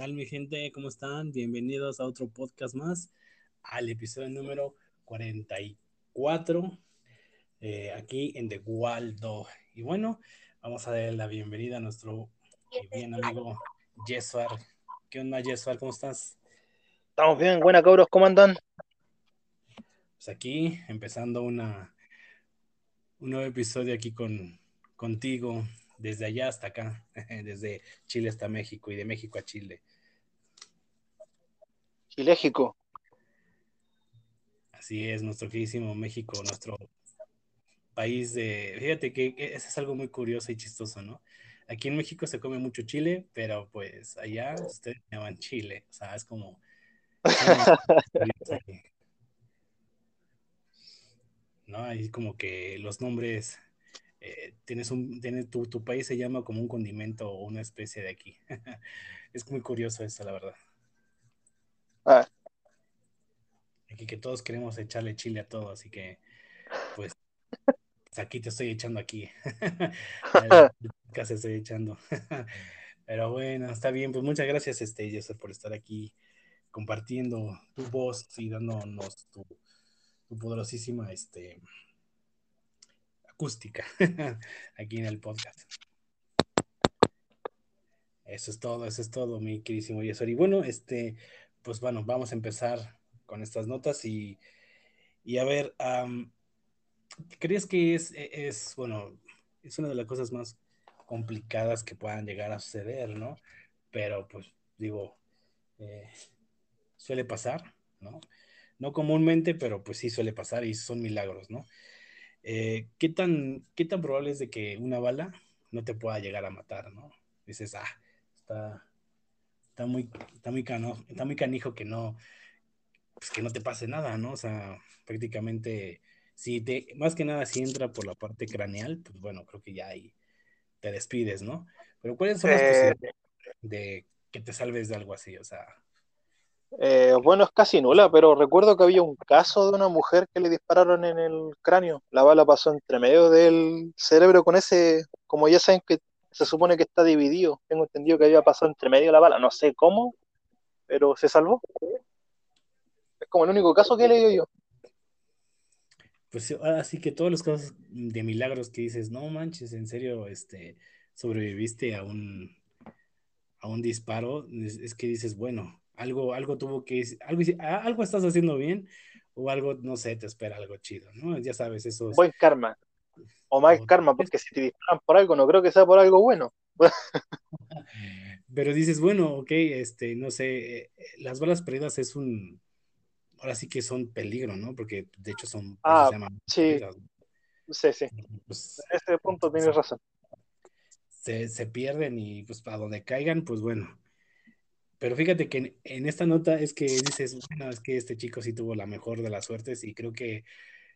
tal mi gente? ¿Cómo están? Bienvenidos a otro podcast más, al episodio número 44, eh, aquí en The Waldo. Y bueno, vamos a dar la bienvenida a nuestro bien amigo Jesuar. ¿Qué onda, Jesuar? ¿Cómo estás? Estamos bien, buena cabros, ¿cómo andan? Pues aquí, empezando una, un nuevo episodio aquí con, contigo, desde allá hasta acá, desde Chile hasta México y de México a Chile. Chiléxico. Así es, nuestro queridísimo México, nuestro país de... Fíjate que eso es algo muy curioso y chistoso, ¿no? Aquí en México se come mucho chile, pero pues allá ustedes llaman chile, o sea, es como... ¿No? Ahí como que los nombres eh, tienes un, tiene, tu, tu, país se llama como un condimento o una especie de aquí. es muy curioso eso, la verdad. Ah. Aquí que todos queremos echarle chile a todo, así que pues, aquí te estoy echando aquí. Casi estoy echando. Pero bueno, está bien, pues muchas gracias, este, Joseph, por estar aquí compartiendo tu voz y dándonos tu, tu poderosísima, este, acústica aquí en el podcast. Eso es todo, eso es todo, mi queridísimo Yesor. Y bueno, este, pues bueno, vamos a empezar con estas notas y, y a ver, ¿crees que es, e, es, bueno, es una de las cosas más complicadas que puedan llegar a suceder, ¿no? Pero pues digo, eh, suele pasar, ¿no? No comúnmente, pero pues sí suele pasar y son milagros, ¿no? Eh, ¿qué, tan, ¿qué tan probable es de que una bala no te pueda llegar a matar, ¿no? Dices, ah, está, está, muy, está, muy cano, está muy canijo que no, pues que no te pase nada, ¿no? O sea, prácticamente, si te, más que nada, si entra por la parte craneal, pues bueno, creo que ya ahí te despides, ¿no? Pero ¿cuáles son las eh, posibilidades de que te salves de algo así? O sea, eh, bueno, es casi nula, pero recuerdo que había un caso de una mujer que le dispararon en el cráneo. La bala pasó entre medio del cerebro con ese, como ya saben que se supone que está dividido. Tengo entendido que había pasado entre medio la bala, no sé cómo, pero se salvó. Es como el único caso que he leído yo. Pues así que todos los casos de milagros que dices, no manches, en serio, este, sobreviviste a un, a un disparo, es que dices, bueno, algo, algo tuvo que, algo, algo estás haciendo bien o algo, no sé, te espera algo chido, ¿no? Ya sabes, eso Buen karma. O más karma, porque si te disparan por algo, no creo que sea por algo bueno. Pero dices, bueno, ok, este, no sé, eh, las balas perdidas es un, ahora sí que son peligro, ¿no? Porque de hecho son, ah, sí. sí, sí. Pues, en ese punto tienes razón. Se, se pierden y pues para donde caigan, pues bueno, pero fíjate que en, esta nota es que dices, bueno, es que este chico sí tuvo la mejor de las suertes y creo que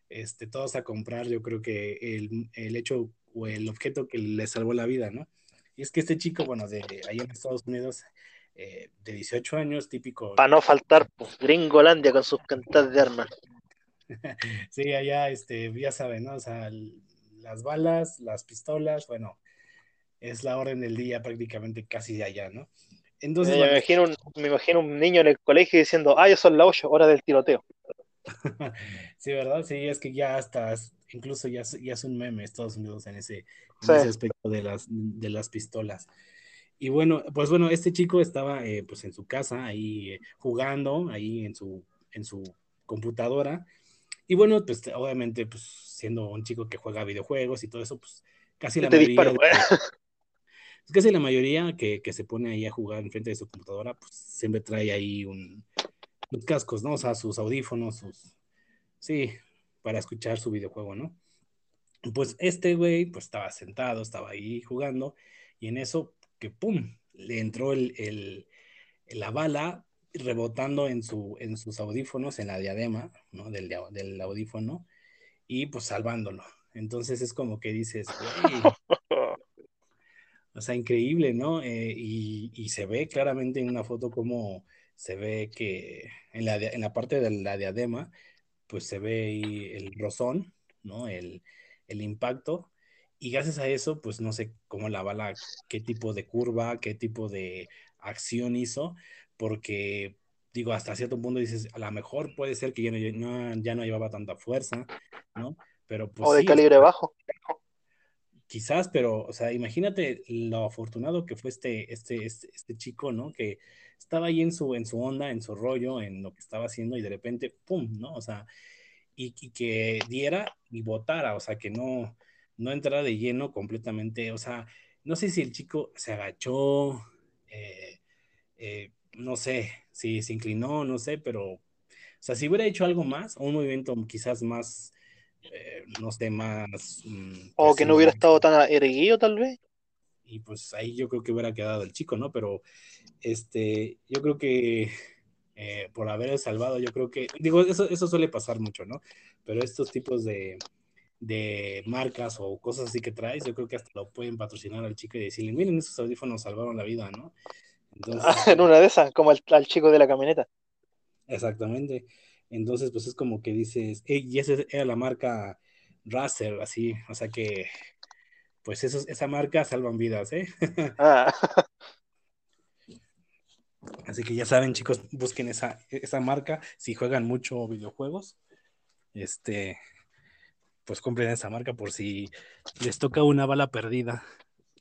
este, todos a comprar, yo creo que el, el hecho o el objeto que le salvó la vida, ¿no? Y es que este chico, bueno, de ahí en Estados Unidos, eh, de 18 años, típico. Para no faltar, pues, Gringolandia con sus cantas de armas. sí, allá, este, ya saben, ¿no? O sea, las balas, las pistolas, bueno, es la orden del día prácticamente casi de allá, ¿no? Entonces, me, imagino un, me imagino un niño en el colegio diciendo, ah, ya son las 8 horas del tiroteo. sí, ¿verdad? Sí, es que ya estás, incluso ya, ya es un meme Estados Unidos en ese, aspecto de las, de las pistolas. Y bueno, pues bueno, este chico estaba eh, pues en su casa, ahí eh, jugando, ahí en su, en su computadora. Y bueno, pues obviamente, pues siendo un chico que juega videojuegos y todo eso, pues casi la mayoría... Es casi la mayoría que, se pone ahí a jugar enfrente de su computadora, pues siempre trae ahí un, los cascos, ¿no? O sea, sus audífonos, sus... Sí, para escuchar su videojuego, ¿no? Pues este güey, pues estaba sentado, estaba ahí jugando, y en eso, que pum, le entró el, la bala rebotando en, su, en sus audífonos, en la diadema, ¿no? Del, del audífono, y pues salvándolo. Entonces es como que dices, güey, O sea, increíble, ¿no? Eh, y, se ve claramente en una foto como se ve que en la, en la parte de la diadema, pues se ve ahí el rozón, ¿no? El, impacto. Y gracias a eso, pues no sé cómo la bala, qué tipo de curva, qué tipo de acción hizo, porque digo, hasta cierto punto dices, a lo mejor puede ser que ya no, ya no llevaba tanta fuerza, ¿no? Pero pues... O de calibre bajo. Quizás, pero, o sea, imagínate lo afortunado que fue este, este, este, este, chico, ¿no? Que estaba ahí en su, en su onda, en su rollo, en lo que estaba haciendo y de repente, ¡pum!, ¿no? O sea, y, que diera y votara, o sea, que no, no entrara de lleno completamente, o sea, no sé si el chico se agachó, eh, eh, no sé, si se inclinó, no sé, pero, o sea, si hubiera hecho algo más, un movimiento quizás más, eh, no sé, más... Mm, o que no hubiera estado tan erguido tal vez. Y pues ahí yo creo que hubiera quedado el chico, ¿no? Pero, este, yo creo que eh, por haber salvado, yo creo que, digo, eso, eso suele pasar mucho, ¿no? Pero estos tipos de, de marcas o cosas así que traes, yo creo que hasta lo pueden patrocinar al chico y decirle, miren, esos audífonos salvaron la vida, ¿no? en una de esas, como al, chico de la camioneta. Exactamente. Entonces, pues es como que dices, y esa era la marca Razer, así, o sea que, pues eso, esa marca salvan vidas, ¿eh? Ah. Así que ya saben, chicos, busquen esa, esa marca. Si juegan mucho videojuegos, este, pues compren esa marca por si les toca una bala perdida.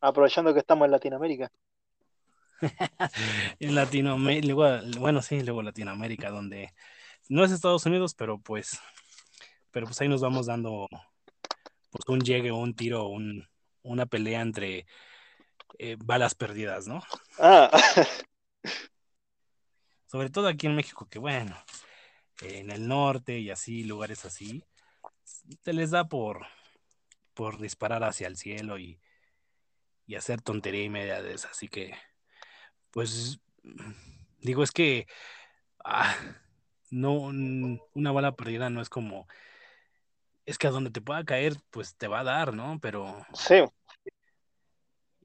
Aprovechando que estamos en Latinoamérica. en Latinoamérica, bueno, sí, luego Latinoamérica, donde no es Estados Unidos, pero pues, pero pues ahí nos vamos dando pues un llegue o un tiro, un, una pelea entre eh, balas perdidas, ¿no? Ah. Sobre todo aquí en México, que bueno, en el norte y así, lugares así, se les da por, por disparar hacia el cielo y, y hacer tontería y media de eso, así que pues digo, es que ah, no, una bala perdida no es como, es que a donde te pueda caer, pues te va a dar, ¿no? Pero... Sí.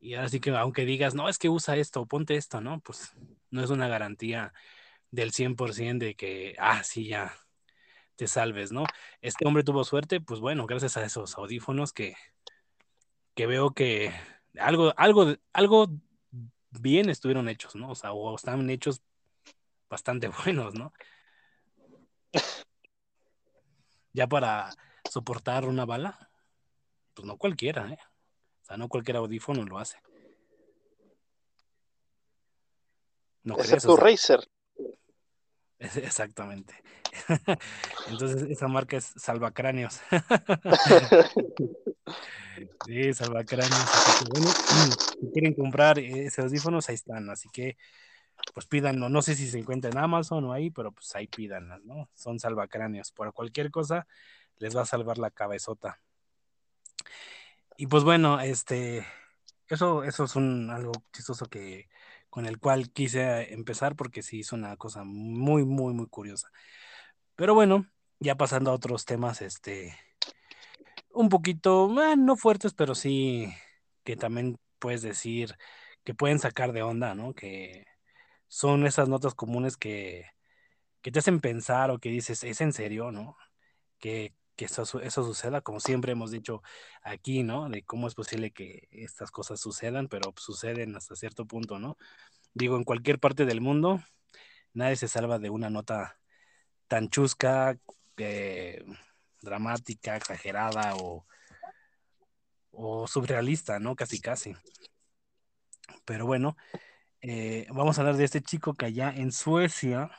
Y ahora sí que aunque digas, no, es que usa esto, ponte esto, ¿no? Pues no es una garantía del 100% de que, ah, sí, ya te salves, ¿no? Este hombre tuvo suerte, pues bueno, gracias a esos audífonos que, que veo que algo, algo, algo bien estuvieron hechos, ¿no? O sea, o están hechos bastante buenos, ¿no? Ya para soportar una bala, pues no cualquiera, ¿eh? O sea, no cualquier audífono lo hace. ¿No Ese es tu Racer. Exactamente. Entonces, esa marca es Salvacráneos. sí, Salvacráneos. bueno, si quieren comprar esos audífonos, ahí están. Así que, pues pídanlo. No sé si se encuentra en Amazon o ahí, pero pues ahí pídanlas, ¿no? Son salvacráneos. Por cualquier cosa, les va a salvar la cabezota. Y pues bueno, este, eso, eso es algo chistoso que con el cual quise empezar porque sí es una cosa muy, muy, muy curiosa. Pero bueno, ya pasando a otros temas, este, un poquito, eh, no fuertes, pero sí que también puedes decir que pueden sacar de onda, ¿no? Que son esas notas comunes que, que te hacen pensar o que dices, ¿es en serio, no? Que, que eso, eso suceda, como siempre hemos dicho aquí, ¿no? De cómo es posible que estas cosas sucedan, pero suceden hasta cierto punto, ¿no? Digo, en cualquier parte del mundo, nadie se salva de una nota tan chusca, eh, dramática, exagerada o, o surrealista, ¿no? Casi, casi. Pero bueno, eh, vamos a hablar de este chico que allá en Suecia,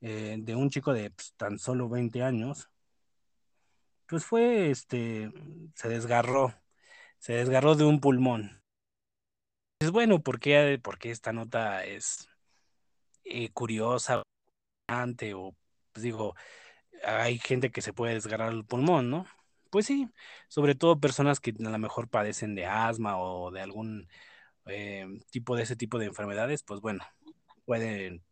eh, de un chico de pues, tan solo 20 años, pues fue, este, se desgarró, se desgarró de un pulmón. Es bueno, porque porque esta nota es eh, curiosa o pues digo, hay gente que se puede desgarrar el pulmón, ¿no? Pues sí, sobre todo personas que a lo mejor padecen de asma o de algún eh, tipo de ese tipo de enfermedades, pues bueno, pueden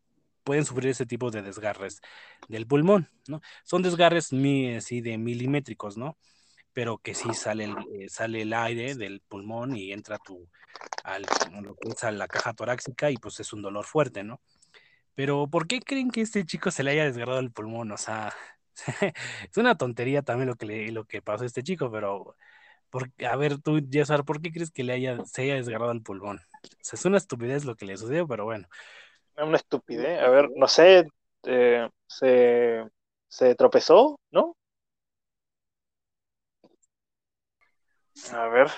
pueden sufrir ese tipo de desgarres del pulmón, ¿no? Son desgarres así de milimétricos, ¿no? Pero que sí sale el, eh, sale el aire del pulmón y entra tu, al, a la caja torácica y pues es un dolor fuerte, ¿no? Pero ¿por qué creen que este chico se le haya desgarrado el pulmón? O sea, es una tontería también lo que, le, lo que pasó a este chico, pero Porque, a ver, tú, Jessar, ¿por qué crees que le haya, se haya desgarrado el pulmón? O sea, es una estupidez lo que le sucedió, pero bueno. Es una estupidez. A ver, no sé, eh, se, se tropezó, ¿no? A ver.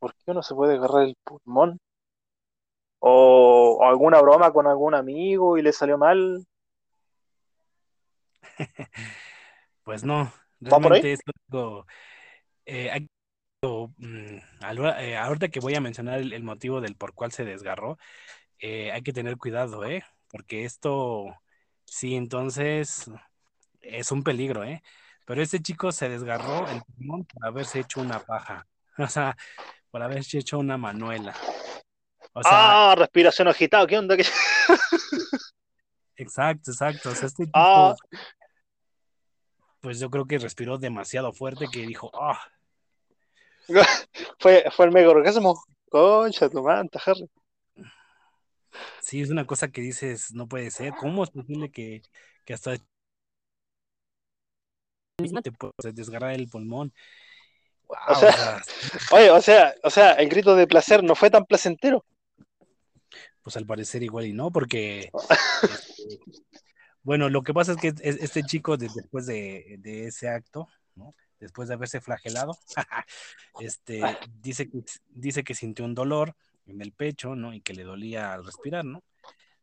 ¿Por qué uno se puede agarrar el pulmón? O, o alguna broma con algún amigo y le salió mal. pues no, realmente es algo, eh, mm, eh, ahorita que voy a mencionar el, el motivo del por cual se desgarró, eh, hay que tener cuidado, ¿eh? Porque esto, sí, entonces es un peligro, ¿eh? Pero este chico se desgarró el pulmón por haberse hecho una paja, o sea, por haberse hecho una manuela. O sea, Ah, respiración agitada, ¿qué onda? ¿Qué- exacto, exacto. O sea, este Ah, tipo, pues yo creo que respiró demasiado fuerte que dijo, ah, fue, fue el mega orgasmo. Concha, tu manta, Harry. Sí, es una cosa que dices, no puede ser. ¿Cómo es posible que, que hasta te puedes desgarrar el pulmón? Wow, O o sea, sea, oye, o sea, o sea, el grito de placer no fue tan placentero. pues al parecer igual y no, porque este, bueno, lo que pasa es que es- este chico de- después de, de ese acto, ¿no? Después de haberse flagelado, este, dice dice que sintió un dolor en el pecho, ¿no? Y que le dolía al respirar, ¿no?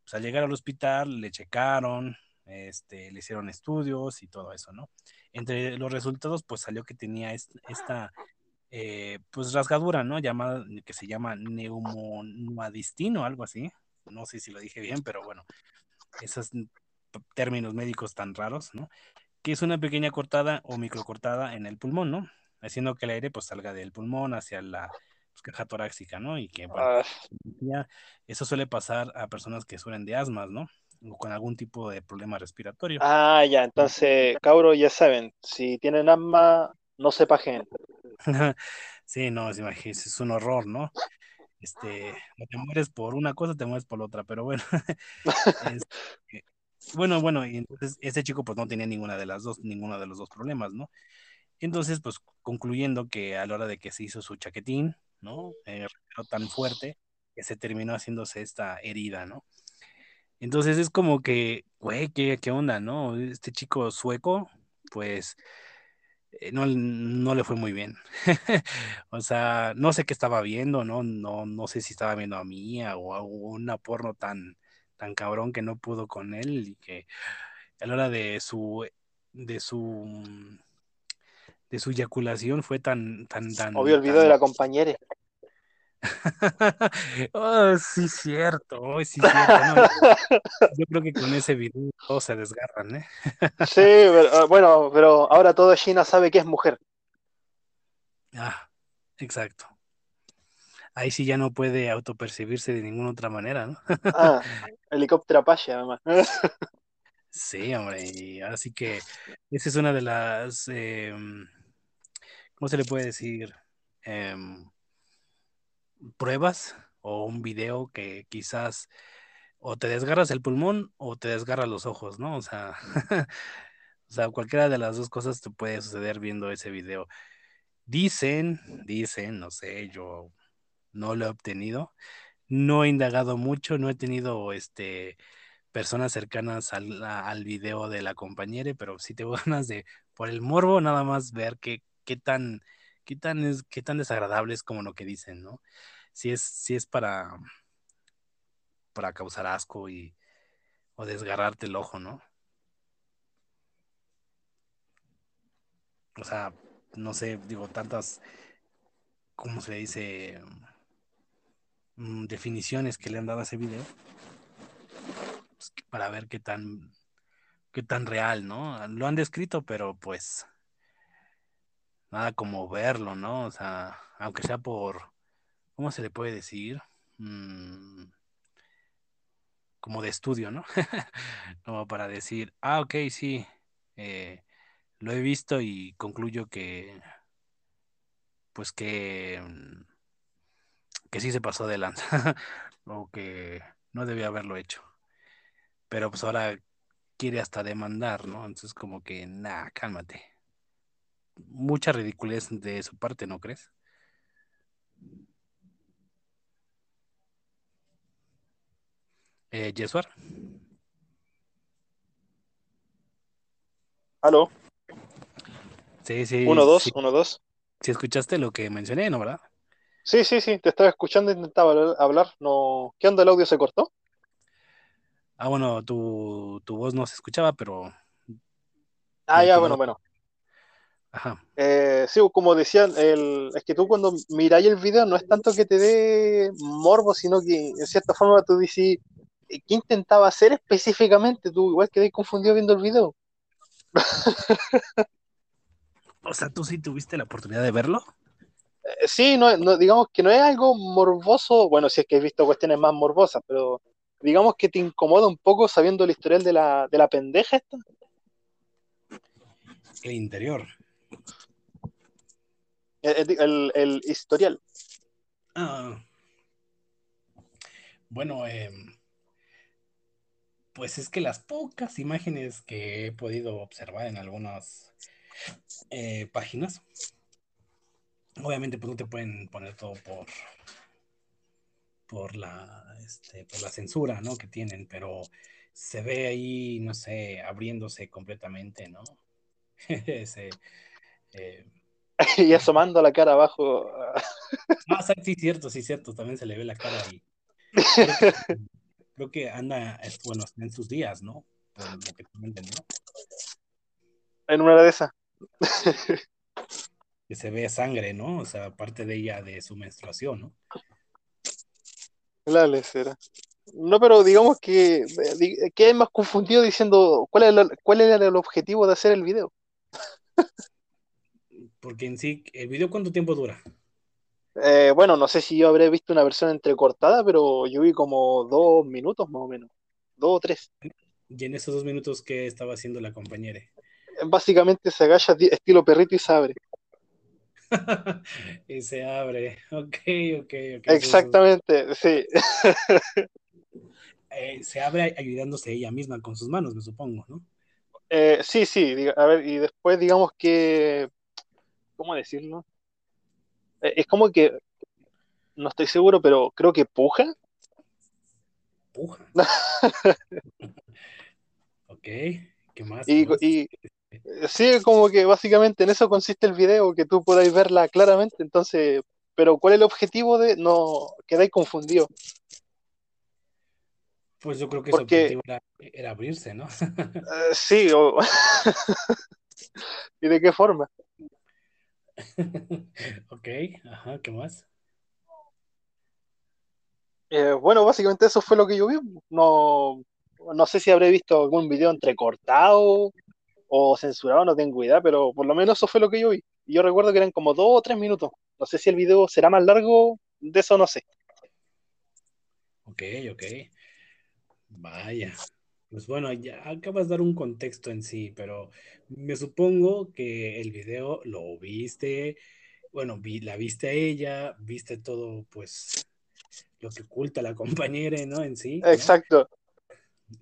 Pues al llegar al hospital le checaron, este, le hicieron estudios y todo eso, ¿no? Entre los resultados, pues salió que tenía est- esta, eh, pues rasgadura, ¿no? Llamada, que se llama neumonuadistino, algo así. No sé si lo dije bien, pero bueno, esos términos médicos tan raros, ¿no? Que es una pequeña cortada o microcortada en el pulmón, ¿no? Haciendo que el aire pues salga del pulmón hacia la caja torácica, ¿no? Y que, bueno, Ah, ya eso suele pasar a personas que sufren de asmas, ¿no? O con algún tipo de problema respiratorio. ah, ya, entonces, cabros, ya saben, si tienen asma, no se pajen. sí, no, imagínense, es un horror, ¿no? Este, no te mueres por una cosa, te mueres por la otra, pero bueno. Este, bueno, bueno, y entonces este chico pues no tenía ninguna de las dos, ninguno de los dos problemas, ¿no? Entonces, pues concluyendo que a la hora de que se hizo su chaquetín, ¿no? Eh, tan fuerte que se terminó haciéndose esta herida, ¿no? Entonces es como que, güey, ¿qué, qué onda, no? Este chico sueco, pues eh, no, no le fue muy bien. O sea, no sé qué estaba viendo, ¿no? No, no sé si estaba viendo a Mía o a una porno tan, tan cabrón que no pudo con él y que a la hora de su, de su, de su eyaculación fue tan, tan, tan, Obvio el video de tan... la compañera. Oh, sí, cierto, oh, sí, cierto, no, yo creo que con ese video todos se desgarran, ¿eh? Sí, pero, ah, bueno, pero ahora toda China sabe que es mujer. Ah, exacto. Ahí sí ya no puede autopercibirse de ninguna otra manera, ¿no? Ah, helicóptero Apache, además. Sí, hombre, y así que esa es una de las, eh, ¿cómo se le puede decir? Em, pruebas o un video que quizás o te desgarras el pulmón o te desgarras los ojos, ¿no? O sea, o sea, cualquiera de las dos cosas te puede suceder viendo ese video. Dicen, dicen, no sé, yo no lo he obtenido, no he indagado mucho, no he tenido este personas cercanas al, al video de la compañera, pero sí tengo ganas de, por el morbo, nada más ver qué, qué tan, qué tan qué tan desagradable es como lo que dicen, ¿no? Si es, si es para, para causar asco y, o desgarrarte el ojo, ¿no? O sea, no sé, digo, tantas, ¿cómo se dice? Mm, definiciones que le han dado a ese video, pues, para ver qué tan, qué tan real, ¿no? Lo han descrito, pero pues nada como verlo, ¿no? O sea, aunque sea por, ¿cómo se le puede decir? Mm, como de estudio, ¿no? como para decir, ah, ok, sí, eh, lo he visto y concluyo que, pues que, mm, que sí se pasó de lanza, o que no debía haberlo hecho. Pero pues ahora quiere hasta demandar, ¿no? Entonces como que, nah, cálmate. Mucha ridiculez de su parte, ¿no crees? Eh, Jesuar. ¿Aló? Sí, sí. Uno, dos, sí. uno, dos. Si escuchaste lo que mencioné, ¿no, verdad? Sí, sí, sí, te estaba escuchando, intentaba hablar. No... ¿Qué onda? ¿El audio se cortó? Ah, bueno, tu, tu voz no se escuchaba, pero. Ah, ya, bueno, bueno. Ajá. Eh, sí, como decían, el, es que tú cuando miráis el video no es tanto que te dé morbo, sino que en cierta forma tú dices, ¿qué intentaba hacer específicamente? Tú igual quedé confundido viendo el video. o sea, ¿tú sí tuviste la oportunidad de verlo? Eh, sí, no, no, digamos que no es algo morboso, bueno, si es que he visto cuestiones más morbosas, pero digamos que te incomoda un poco sabiendo el historial de la, de la pendeja esta. El interior. El, historial. Ah. Bueno, eh, pues es que las pocas imágenes que he podido observar en algunas eh, páginas, obviamente pues no te pueden poner todo por por la este, por la censura ¿no? que tienen, pero se ve ahí, no sé, abriéndose completamente, ¿no? Ese, eh, y asomando la cara abajo. sea, sí, cierto, sí, cierto, también se le ve la cara ahí. Creo que, creo que anda, bueno, en sus días, ¿no? Por lo que. En una de esas. que se ve sangre, ¿no? O sea, parte de ella de su menstruación, ¿no? La lecera. No, pero digamos que ¿qué más confundido diciendo cuál era, cuál era el objetivo de hacer el video. Porque en sí, ¿el video cuánto tiempo dura? Eh, bueno, no sé si yo habré visto una versión entrecortada, pero yo vi como dos minutos más o menos. Dos o tres. Y en esos dos minutos, ¿qué estaba haciendo la compañera? Básicamente se agacha estilo perrito y se abre. y se abre. Ok, ok, ok. Exactamente, sí. Eh, se abre ayudándose ella misma con sus manos, me supongo, ¿no? Eh, sí, sí. A ver, y después digamos que. ¿Cómo decirlo? Eh, es como que. No estoy seguro, pero creo que puja. Puja. ok, ¿qué más? Y, ¿Qué más? y, Sí, como que básicamente en eso consiste el video, que tú podáis verla claramente, entonces, pero ¿cuál es el objetivo de...? No, quedáis confundido. Pues yo creo que Porque, su objetivo era, era abrirse, ¿no? uh, sí, o... ¿y de qué forma? ok, ajá, ¿qué más? Eh, bueno, básicamente eso fue lo que yo vi. No, no sé si habré visto algún video entrecortado o censurado, no tengo idea, pero por lo menos eso fue lo que yo vi. Y yo recuerdo que eran como dos o tres minutos. No sé si el video será más largo, de eso no sé. Ok, ok. Vaya. Pues bueno, ya acabas de dar un contexto en sí, pero me supongo que el video lo viste, bueno, vi, la viste a ella, viste todo, pues, lo que oculta la compañera, ¿no? En sí. Exacto.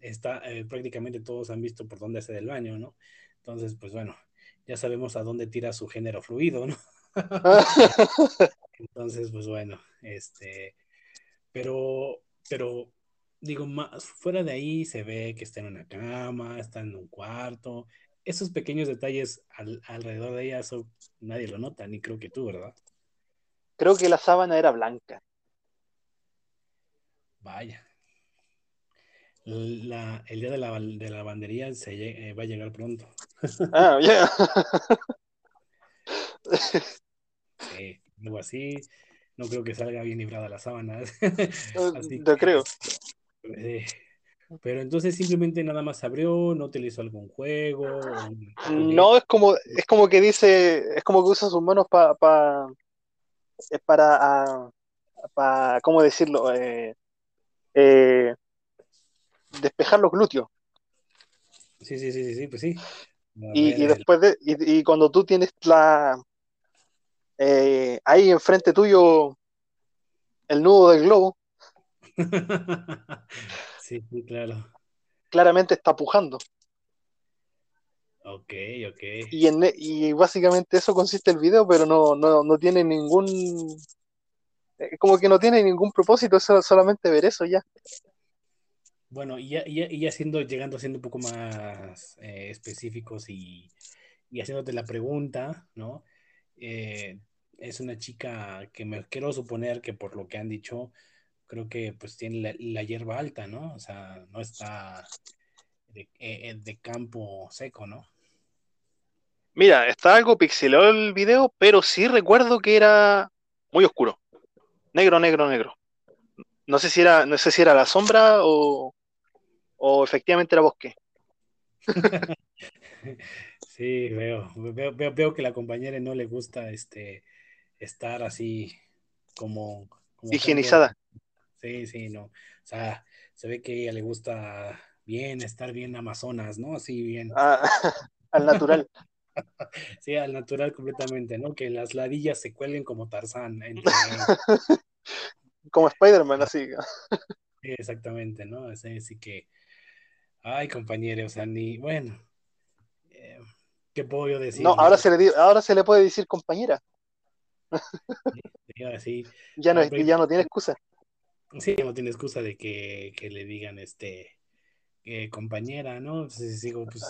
Está, eh, prácticamente todos han visto por dónde hacer el baño, ¿no? Entonces, pues bueno, ya sabemos a dónde tira su género fluido, ¿no? Entonces, pues bueno, este, pero, pero, digo, más fuera de ahí se ve que está en una cama, está en un cuarto. Esos pequeños detalles al, alrededor de ella, eso nadie lo nota, ni creo que tú, ¿verdad? Creo que la sábana era blanca. Vaya, la, el día de la, de la lavandería se, eh, va a llegar pronto. Ah, ya. Yeah. sí, algo así. No creo que salga bien librada la sábana. así Te creo. Eh, pero entonces simplemente nada más abrió, no utilizó algún juego. No, es como, es como que dice, es como que usa sus manos para pa, es para, para, ¿cómo decirlo? Eh, eh, despejar los glúteos. Sí, sí, sí, sí, pues sí. Y, y, después de, y, y, cuando tú tienes la eh, ahí enfrente tuyo el nudo del globo. sí, sí, claro. Claramente está pujando. Ok, ok. Y, en, y básicamente eso consiste el video, pero no, no, no tiene ningún. Eh, como que no tiene ningún propósito, es solamente ver eso ya. Bueno, y ya, y ya, siendo, llegando siendo un poco más eh, específicos y, y, haciéndote la pregunta, ¿no? Eh, es una chica que me quiero suponer que por lo que han dicho, creo que pues tiene la, hierba alta, ¿no? O sea, no está de, eh, de, campo seco, ¿no? Mira, está algo pixelado el video, pero sí recuerdo que era muy oscuro. Negro, negro, negro. No sé si era, no sé si era la sombra o, o efectivamente era bosque. sí, veo, veo, veo, que la compañera no le gusta este estar así como, higienizada. Sí, sí, no. O sea, se ve que a ella le gusta bien estar bien Amazonas, ¿no? Así bien. Ah, al natural. sí, al natural completamente, ¿no? Que las ladillas se cuelguen como Tarzán. como Spider-Man, así. sí, exactamente, ¿no? Así que Ay, compañero, o sea, ni, bueno, eh, ¿qué puedo yo decir? No, ahora se le, ahora se le puede decir compañera. Sí, ya, no, ya no tiene excusa. Sí, no tiene excusa de que, que le digan, este, eh, compañera, ¿no? Entonces digo, pues,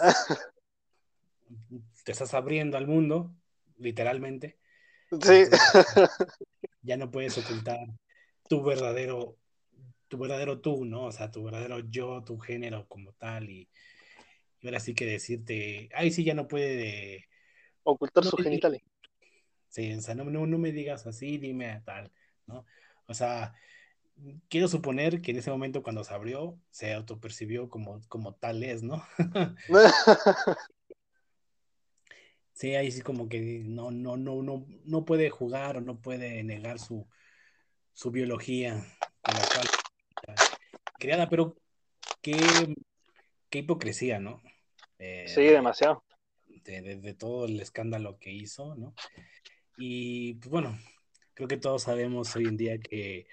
te estás abriendo al mundo, literalmente. Sí. ya no puedes ocultar tu verdadero tu verdadero tú, ¿no? O sea, tu verdadero yo, tu género como tal. Y, ahora sí que decirte, ay, sí, ya no puede... Ocultar sus genitales. Sí, o sea, no, no, me digas así, dime tal, ¿no? O sea, quiero suponer que en ese momento cuando se abrió, se autopercibió como, como tal es, ¿no? sí, ahí sí como que no, no, no, no, no puede jugar o no puede negar su, su biología, con la cual creada, pero qué, qué hipocresía, ¿no? Eh, sí, demasiado. De, todo el escándalo que hizo, ¿no? Y pues bueno, creo que todos sabemos hoy en día que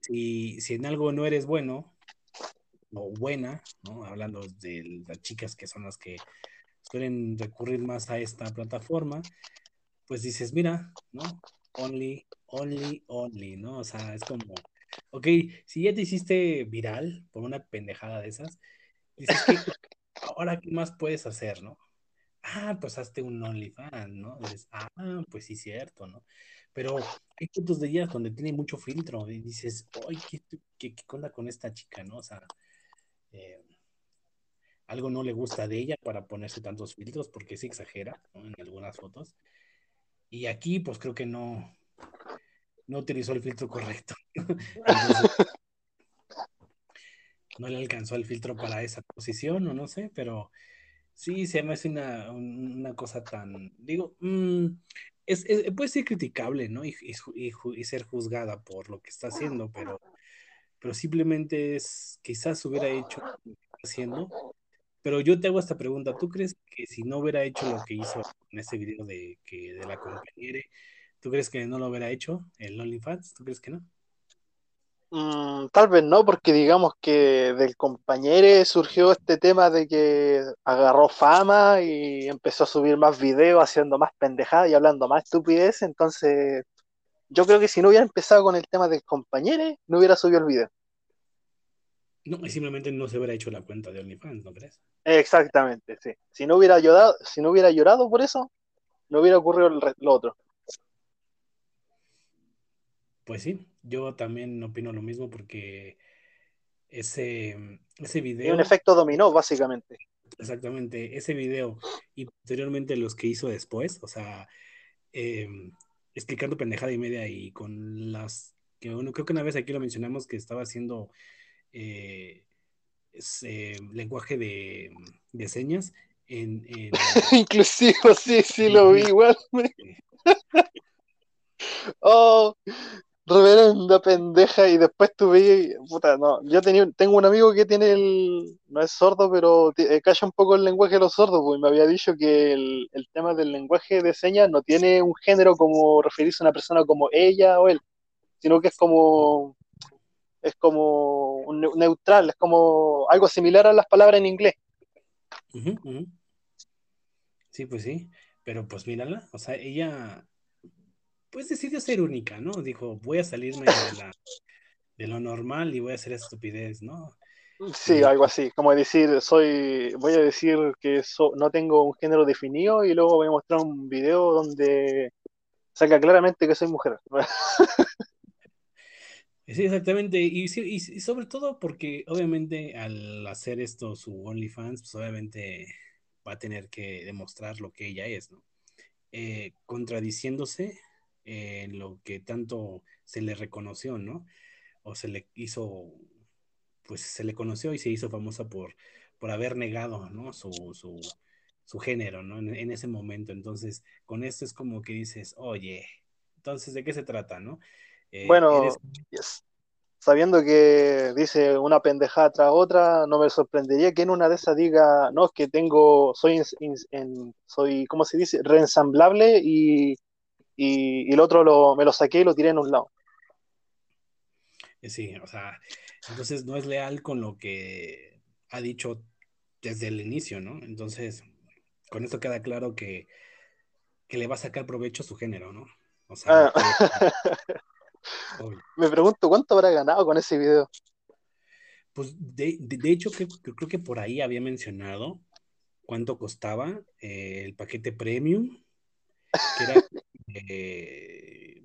si, si en algo no eres bueno o buena, ¿no? Hablando de las chicas que son las que suelen recurrir más a esta plataforma, pues dices, mira, ¿no? Only, only, only, ¿no? O sea, es como, Ok, si ya te hiciste viral por una pendejada de esas, dices que ahora qué más puedes hacer, ¿no? Ah, pues hazte un OnlyFans, ¿no? Dices, ah, pues sí, cierto, ¿no? Pero hay fotos de ella donde tiene mucho filtro y dices, ay, ¿qué, qué, qué onda con esta chica, ¿no? O sea, eh, algo no le gusta de ella para ponerse tantos filtros porque se exagera ¿no? en algunas fotos. Y aquí, pues creo que no, no utilizó el filtro correcto. no le alcanzó el filtro para esa posición o no sé, pero sí se me hace una, una cosa tan, digo, mm, es, puede ser criticable, ¿no? Y, y, ser juzgada por lo que está haciendo, pero, pero simplemente es, quizás hubiera hecho lo que está haciendo. Pero yo te hago esta pregunta, ¿tú crees que si no hubiera hecho lo que hizo en ese video de, que, de la compañera, ¿Tú crees que no lo hubiera hecho el OnlyFans? ¿Tú crees que no? Mm, tal vez no, porque digamos que del compañero surgió este tema de que agarró fama y empezó a subir más videos haciendo más pendejadas y hablando más estupidez. Entonces, yo creo que si no hubiera empezado con el tema del compañero, no hubiera subido el video. No, y simplemente no se hubiera hecho la cuenta de OnlyFans, ¿no crees? Exactamente, sí. Si no hubiera llorado, si no hubiera llorado por eso, no hubiera ocurrido lo otro. Pues sí, yo también opino lo mismo porque ese, ese video... un efecto dominó, básicamente. Exactamente, ese video y posteriormente los que hizo después, o sea, em, explicando pendejada y media y con las... que bueno, creo que una vez aquí lo mencionamos que estaba haciendo eh, ese lenguaje de, señas en... Inclusive, sí, sí, lo vi igual. oh, reverenda pendeja y después tuve, puta, no, yo tenía, tengo un amigo que tiene el, no es sordo, pero eh, calla un poco el lenguaje de los sordos, pues me había dicho que el, tema del lenguaje de señas no tiene un género como referirse a una persona como ella o él, sino que es como, es como un neutral, es como algo similar a las palabras en inglés. Sí, pues sí, pero pues mírala, o sea, ella pues decidió ser única, ¿no? Dijo, voy a salirme de, la, de lo normal y voy a hacer estupidez, ¿no? Sí, algo así, como decir, soy, voy a decir que no tengo un género definido y luego voy a mostrar un video donde saca claramente que soy mujer. Sí, exactamente, y, y, sobre todo porque obviamente al hacer esto su OnlyFans, pues obviamente va a tener que demostrar lo que ella es, ¿no? Eh, contradiciéndose en lo que tanto se le reconoció, ¿no? O se le hizo pues se le conoció y se hizo famosa por, por haber negado, ¿no? Su, su, su género, ¿no? En, ese momento. Entonces, con esto es como que dices, oye, entonces, ¿de qué se trata, no? Eh, bueno, sabiendo que dice una pendejada tras otra, no me sorprendería que en una de esas diga, no, es que tengo, soy, en, soy ¿cómo se dice? Reensamblable y, y, el otro lo, me lo saqué y lo tiré en un lado. Sí, o sea, entonces no es leal con lo que ha dicho desde el inicio, ¿no? Entonces, con esto queda claro que, le va a sacar provecho a su género, ¿no? O sea, ah. me pregunto cuánto habrá ganado con ese video. Pues de, hecho, que, creo que por ahí había mencionado cuánto costaba eh, el paquete premium, que era, eh,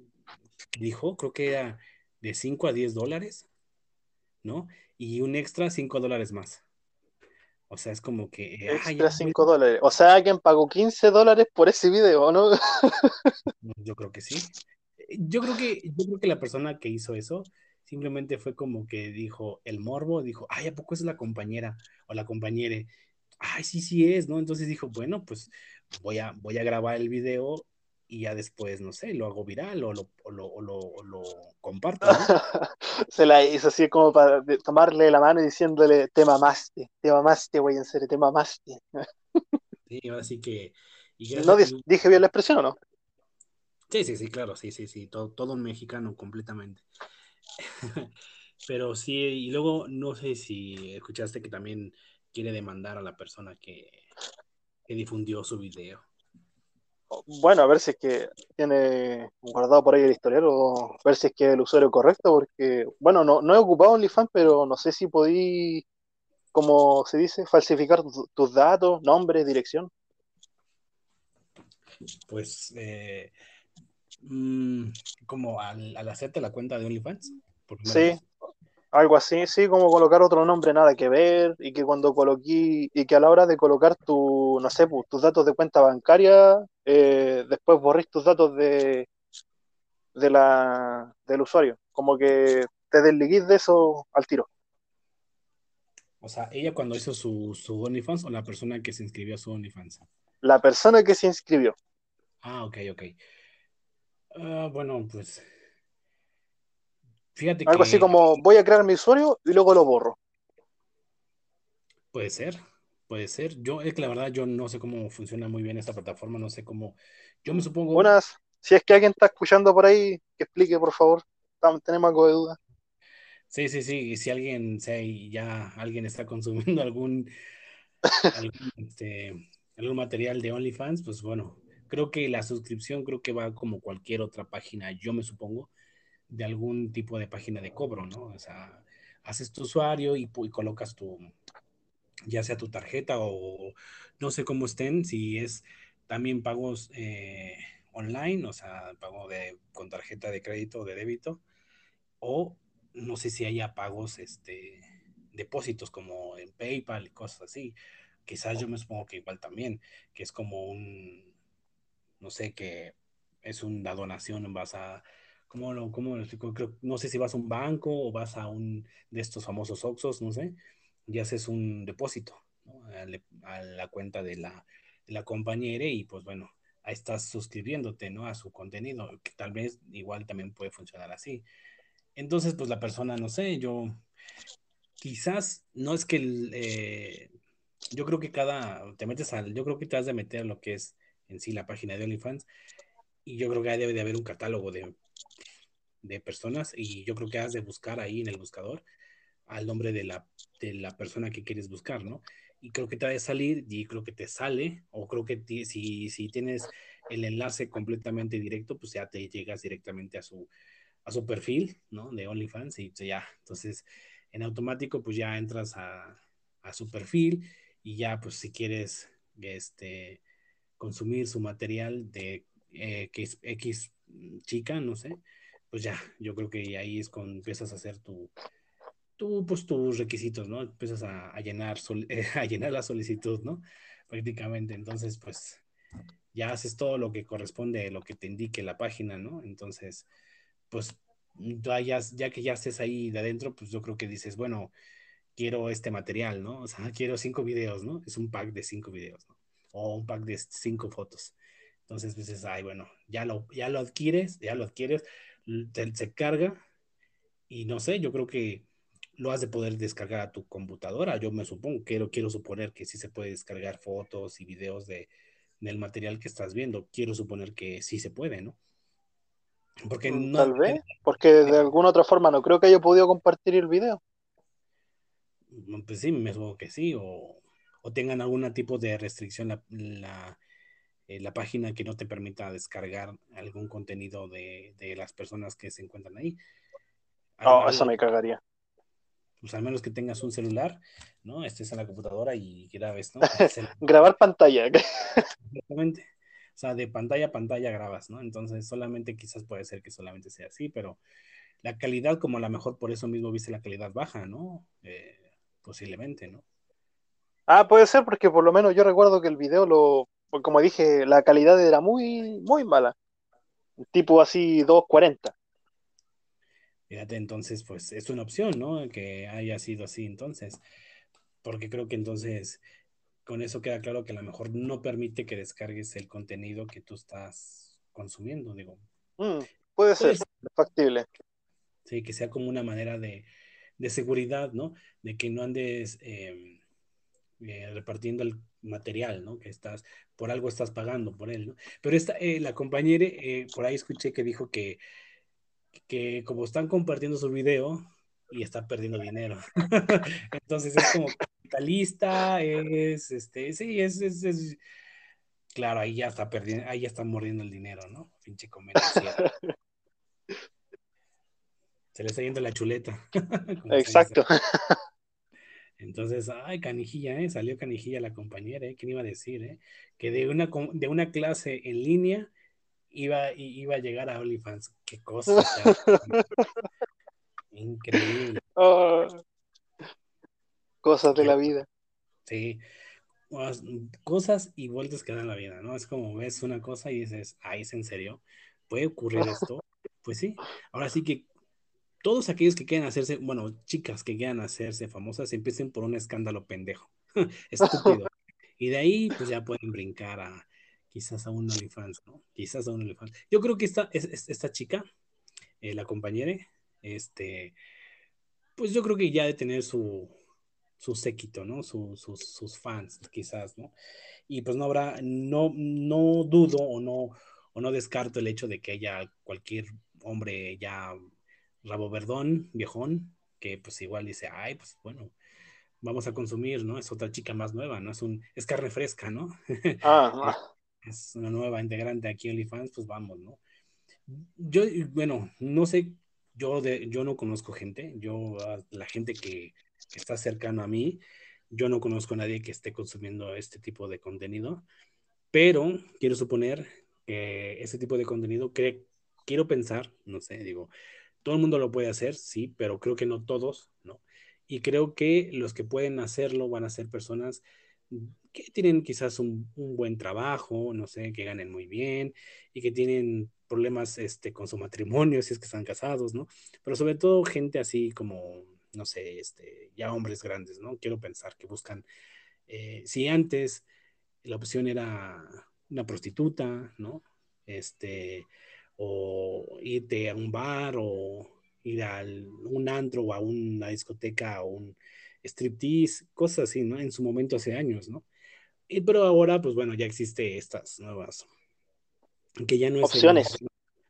dijo, creo que era de 5 a 10 dólares. ¿no? Y un extra 5 dólares más. O sea, es como que... Eh, extra 5 dólares. O sea, alguien pagó 15 dólares por ese video, ¿no? Yo creo que sí. Yo creo que, yo creo que la persona que hizo eso simplemente fue como que dijo el morbo, dijo, ay, ¿a poco es la compañera o la compañere? Ay, sí, sí es, ¿no? Entonces dijo, bueno, pues voy a, voy a grabar el video y ya después, no sé, lo hago viral o lo, o lo, o lo, comparto. Se la hizo así como para tomarle la mano y diciéndole, te mamaste, te mamaste, güey, en serio, te mamaste. sí, así que... ¿No dije bien la expresión o no? Sí, sí, sí, claro, sí, sí, sí, todo, todo un mexicano completamente. Pero sí, y luego no sé si escuchaste que también quiere demandar a la persona que, que difundió su video bueno, a ver si es que tiene guardado por ahí el historial o ver si es que es el usuario correcto, porque, bueno, no, no he ocupado OnlyFans, pero no sé si podí, como se dice, falsificar tus datos, nombre, dirección. Pues, eh, mm, como al, al, hacerte la cuenta de OnlyFans. Sí, algo así, sí, como colocar otro nombre, nada que ver, y que cuando coloquí, y que a la hora de colocar tu, no sé, pues, tus datos de cuenta bancaria, eh, después borrís tus datos de, de la, del usuario, como que te desliguís de eso al tiro. O sea, ella cuando hizo su, su OnlyFans o la persona que se inscribió a su OnlyFans? La persona que se inscribió. Ah, ok, ok. Ah, bueno, pues algo así como voy a crear mi usuario y luego lo borro. Puede ser, puede ser. Yo, es que la verdad, yo no sé cómo funciona muy bien esta plataforma, no sé cómo. Yo me supongo. Buenas, si es que alguien está escuchando por ahí, que explique, por favor. Tenemos algo de duda. Sí, sí, sí. Y si alguien, si ya alguien está consumiendo algún, este, algún material de OnlyFans, pues bueno, creo que la suscripción creo que va como cualquier otra página, yo me supongo de algún tipo de página de cobro, ¿no? O sea, haces tu usuario y, colocas tu, ya sea tu tarjeta o no sé cómo estén, si es también pagos eh, online, o sea, pago de, con tarjeta de crédito o de débito, o no sé si haya pagos, este, depósitos como en PayPal y cosas así. Quizás yo me supongo que igual también, que es como un, no sé, que es una donación en base a ¿Cómo lo, cómo explico? no sé si vas a un banco o vas a un de estos famosos Oxos, no sé, y haces un depósito a, la cuenta de la, la compañera y pues bueno, ahí estás suscribiéndote, ¿no? A su contenido, que tal vez igual también puede funcionar así. Entonces, pues la persona, no sé, yo quizás no es que eh, yo creo que cada, te metes al, yo creo que te has de meter lo que es en sí la página de OnlyFans y yo creo que debe de haber un catálogo de de personas y yo creo que has de buscar ahí en el buscador al nombre de la, de la persona que quieres buscar, ¿no? y creo que te va a salir y creo que te sale, o creo que si, si tienes el enlace completamente directo, pues ya te llegas directamente a su, a su perfil, ¿no? De OnlyFans y ya, entonces en automático pues ya entras a, a su perfil y ya pues si quieres este, consumir su material de eh, X chica, no sé, pues ya, yo creo que ahí es cuando empiezas a hacer tu, tu pues tus requisitos, ¿no? Empiezas a, llenar, a llenar la solicitud, ¿no? Prácticamente, entonces pues ya haces todo lo que corresponde, lo que te indique la página, ¿no? Entonces, pues ya, ya que ya estés ahí de adentro, pues yo creo que dices, bueno, quiero este material, ¿no? O sea, quiero cinco videos, ¿no? Es un pack de cinco videos, ¿no? O un pack de cinco fotos. Entonces dices, ay, bueno, ya lo, ya lo adquieres, ya lo adquieres, se carga y no sé, yo creo que lo has de poder descargar a tu computadora. Yo me supongo, quiero, quiero suponer que sí se puede descargar fotos y videos de, del material que estás viendo. Quiero suponer que sí se puede, ¿no? Porque mm, no, Tal vez, porque de alguna otra forma no creo que haya podido compartir el video. Mm, pues sí, me supongo que sí, o, tengan algún tipo de restricción la, la, eh, la, página que no te permita descargar algún contenido de, de las personas que se encuentran ahí. No, eso me cagaría. Pues al menos que tengas un celular, ¿no? Estés en la computadora y grabes, ¿no? Grabar pantalla. Exactamente. O sea, de pantalla a pantalla grabas, ¿no? Entonces, solamente quizás puede ser que solamente sea así, pero la calidad, como a lo mejor por eso mismo viste la calidad baja, ¿no? Eh, posiblemente, ¿no? Ah, puede ser, porque por lo menos yo recuerdo que el video lo, como dije, la calidad era muy, muy mala. Tipo así 240. Fíjate, entonces, pues es una opción, ¿no? Que haya sido así entonces. Porque creo que entonces con eso queda claro que a lo mejor no permite que descargues el contenido que tú estás consumiendo, digo. Mm, puede, ser, factible. Sí, que sea como una manera de, de seguridad, ¿no? De que no andes em, eh, repartiendo el material, ¿no? Que estás, por algo estás pagando por él, ¿no? Pero esta, eh, la compañera, eh, por ahí escuché que dijo que, que como están compartiendo su video y está perdiendo dinero. Entonces es como capitalista, es, este, sí, es, es, es, claro, ahí ya está perdiendo, ahí ya está mordiendo el dinero, ¿no? Pinche comercio. Se le está yendo la chuleta. Exacto. Entonces, ay, canijilla, ¿eh? Salió canijilla la compañera, ¿eh? ¿Quién iba a decir, eh? Que de una, de una clase en línea iba, iba a llegar a OnlyFans. Qué cosa. Increíble. Oh. cosas de la vida. Sí. Cosas y vueltas que dan la vida, ¿no? Es como ves una cosa y dices, ay, ¿es en serio? ¿Puede ocurrir esto? Pues sí. Ahora sí que todos aquellos que quieran hacerse, bueno, chicas que quieran hacerse famosas, empiecen por un escándalo pendejo, estúpido. y de ahí, pues ya pueden brincar a quizás a un OnlyFans, ¿no? Quizás a un OnlyFans. Yo creo que esta, esta chica, eh, la compañera, este, pues yo creo que ya de tener su, su séquito, ¿no? sus, fans, quizás, ¿no? Y pues no habrá, no, no dudo o no, o no descarto el hecho de que haya cualquier hombre ya rabo verdón, viejón, que pues igual dice, ay, pues bueno, vamos a consumir, ¿no? Es otra chica más nueva, ¿no? Es un, es carne fresca, ¿no? Ah, es una nueva integrante aquí en OnlyFans, pues vamos, ¿no? Yo, bueno, no sé, yo, de, yo no conozco gente, yo, la gente que, está cercana a mí, yo no conozco a nadie que esté consumiendo este tipo de contenido, pero quiero suponer que ese tipo de contenido, quiero pensar, no sé, digo, todo el mundo lo puede hacer, sí, pero creo que no todos, ¿no? Y creo que los que pueden hacerlo van a ser personas que tienen quizás un, buen trabajo, no sé, que ganen muy bien y que tienen problemas este, con su matrimonio, si es que están casados, ¿no? Pero sobre todo gente así como, no sé, este, ya hombres grandes, ¿no? Quiero pensar que buscan, eh, si antes la opción era una prostituta, ¿no? Este, o irte a un bar o ir a un antro o a una discoteca o un striptease, cosas así, ¿no? En su momento hace años, ¿no? Y, pero ahora, pues bueno, ya existe estas nuevas, que ya no es... Opciones.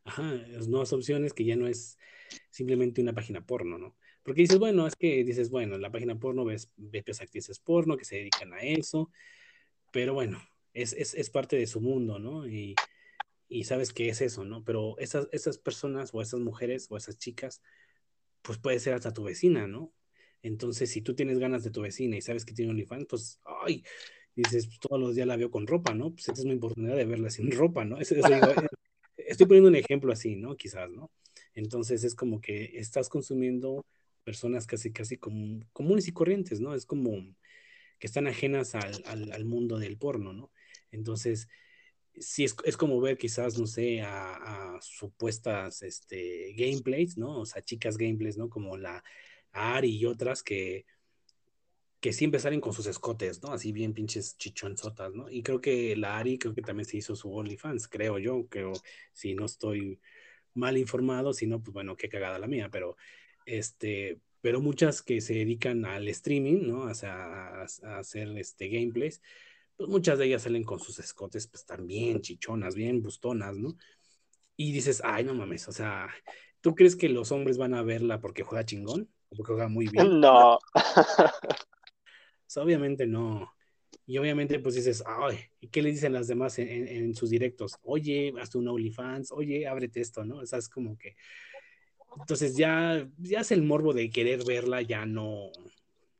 ajá, las nuevas opciones que ya no es simplemente una página porno, ¿no? Porque dices, bueno, es que dices, bueno, la página porno ves, ves actrices porno que se dedican a eso, pero bueno, es, es, es parte de su mundo, ¿no? Y, y sabes qué es eso, ¿no? Pero esas, esas personas o esas mujeres o esas chicas, pues puede ser hasta tu vecina, ¿no? Entonces, si tú tienes ganas de tu vecina y sabes que tiene OnlyFans, pues, ay, dices, pues, todos los días la veo con ropa, ¿no? Pues esta es una oportunidad de verla sin ropa, ¿no? Eso, eso digo, estoy poniendo un ejemplo así, ¿no? Quizás, ¿no? Entonces es como que estás consumiendo personas casi, casi comunes y corrientes, ¿no? Es como que están ajenas al mundo del porno, ¿no? Entonces, sí, es, es, como ver quizás, no sé, a, supuestas este, gameplays, ¿no? O sea, chicas gameplays, ¿no? Como la Ari y otras que, que siempre salen con sus escotes, ¿no? Así bien pinches chichonzotas, ¿no? Y creo que la Ari, creo que también se hizo su OnlyFans, creo yo, creo, si no estoy mal informado, si no, pues bueno, qué cagada la mía, pero este, pero muchas que se dedican al streaming, ¿no? O sea, a, a hacer este gameplays, pues muchas de ellas salen con sus escotes, pues también chichonas, bien bustonas, ¿no? Y dices, ay, no mames, o sea, ¿tú crees que los hombres van a verla porque juega chingón? ¿O porque juega muy bien? No. obviamente no. Y obviamente, pues dices, ay, ¿y qué le dicen las demás en, en, en sus directos? Oye, hazte un OnlyFans, oye, ábrete esto, ¿no? O sea, es como que. Entonces ya, ya es el morbo de querer verla, ya no.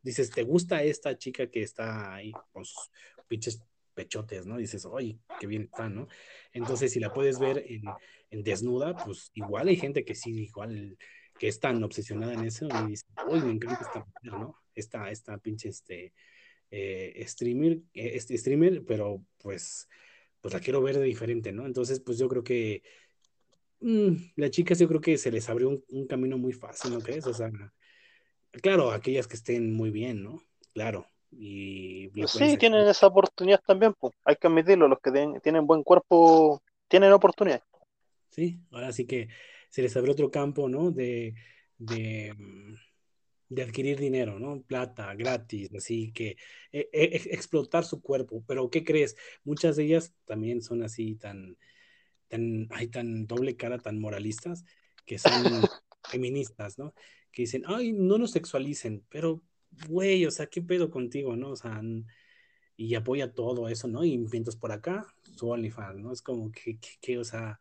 Dices, ¿te gusta esta chica que está ahí con sus pinches pechotes, ¿no? Dices, oye, qué bien está, ¿no? Entonces, si la puedes ver en, desnuda, pues igual hay gente que sí, igual, que es tan obsesionada en eso y dice, oye, me encanta esta mujer, ¿no? Esta, esta pinche, este, eh, streamer, este streamer, pero pues, pues la quiero ver de diferente, ¿no? Entonces, pues yo creo que mmm, las chicas yo creo que se les abrió un, camino muy fácil, ¿no? O sea, claro, aquellas que estén muy bien, ¿no? Claro. Y sí, tienen esa oportunidad también, pues. hay que admitirlo, los que ten, tienen buen cuerpo tienen oportunidad. Sí, ahora sí que se les abrió otro campo, ¿no? De, de, de adquirir dinero, ¿no? Plata, gratis, así que eh, eh, explotar su cuerpo. Pero, ¿qué crees? Muchas de ellas también son así tan, tan, hay tan doble cara, tan moralistas, que son feministas, ¿no? Que dicen, ay, no nos sexualicen, pero, güey, o sea, ¿qué pedo contigo, no? O sea, y apoya todo eso, ¿no? Y mientras por acá, su OnlyFans, ¿no? Es como que, que, o sea,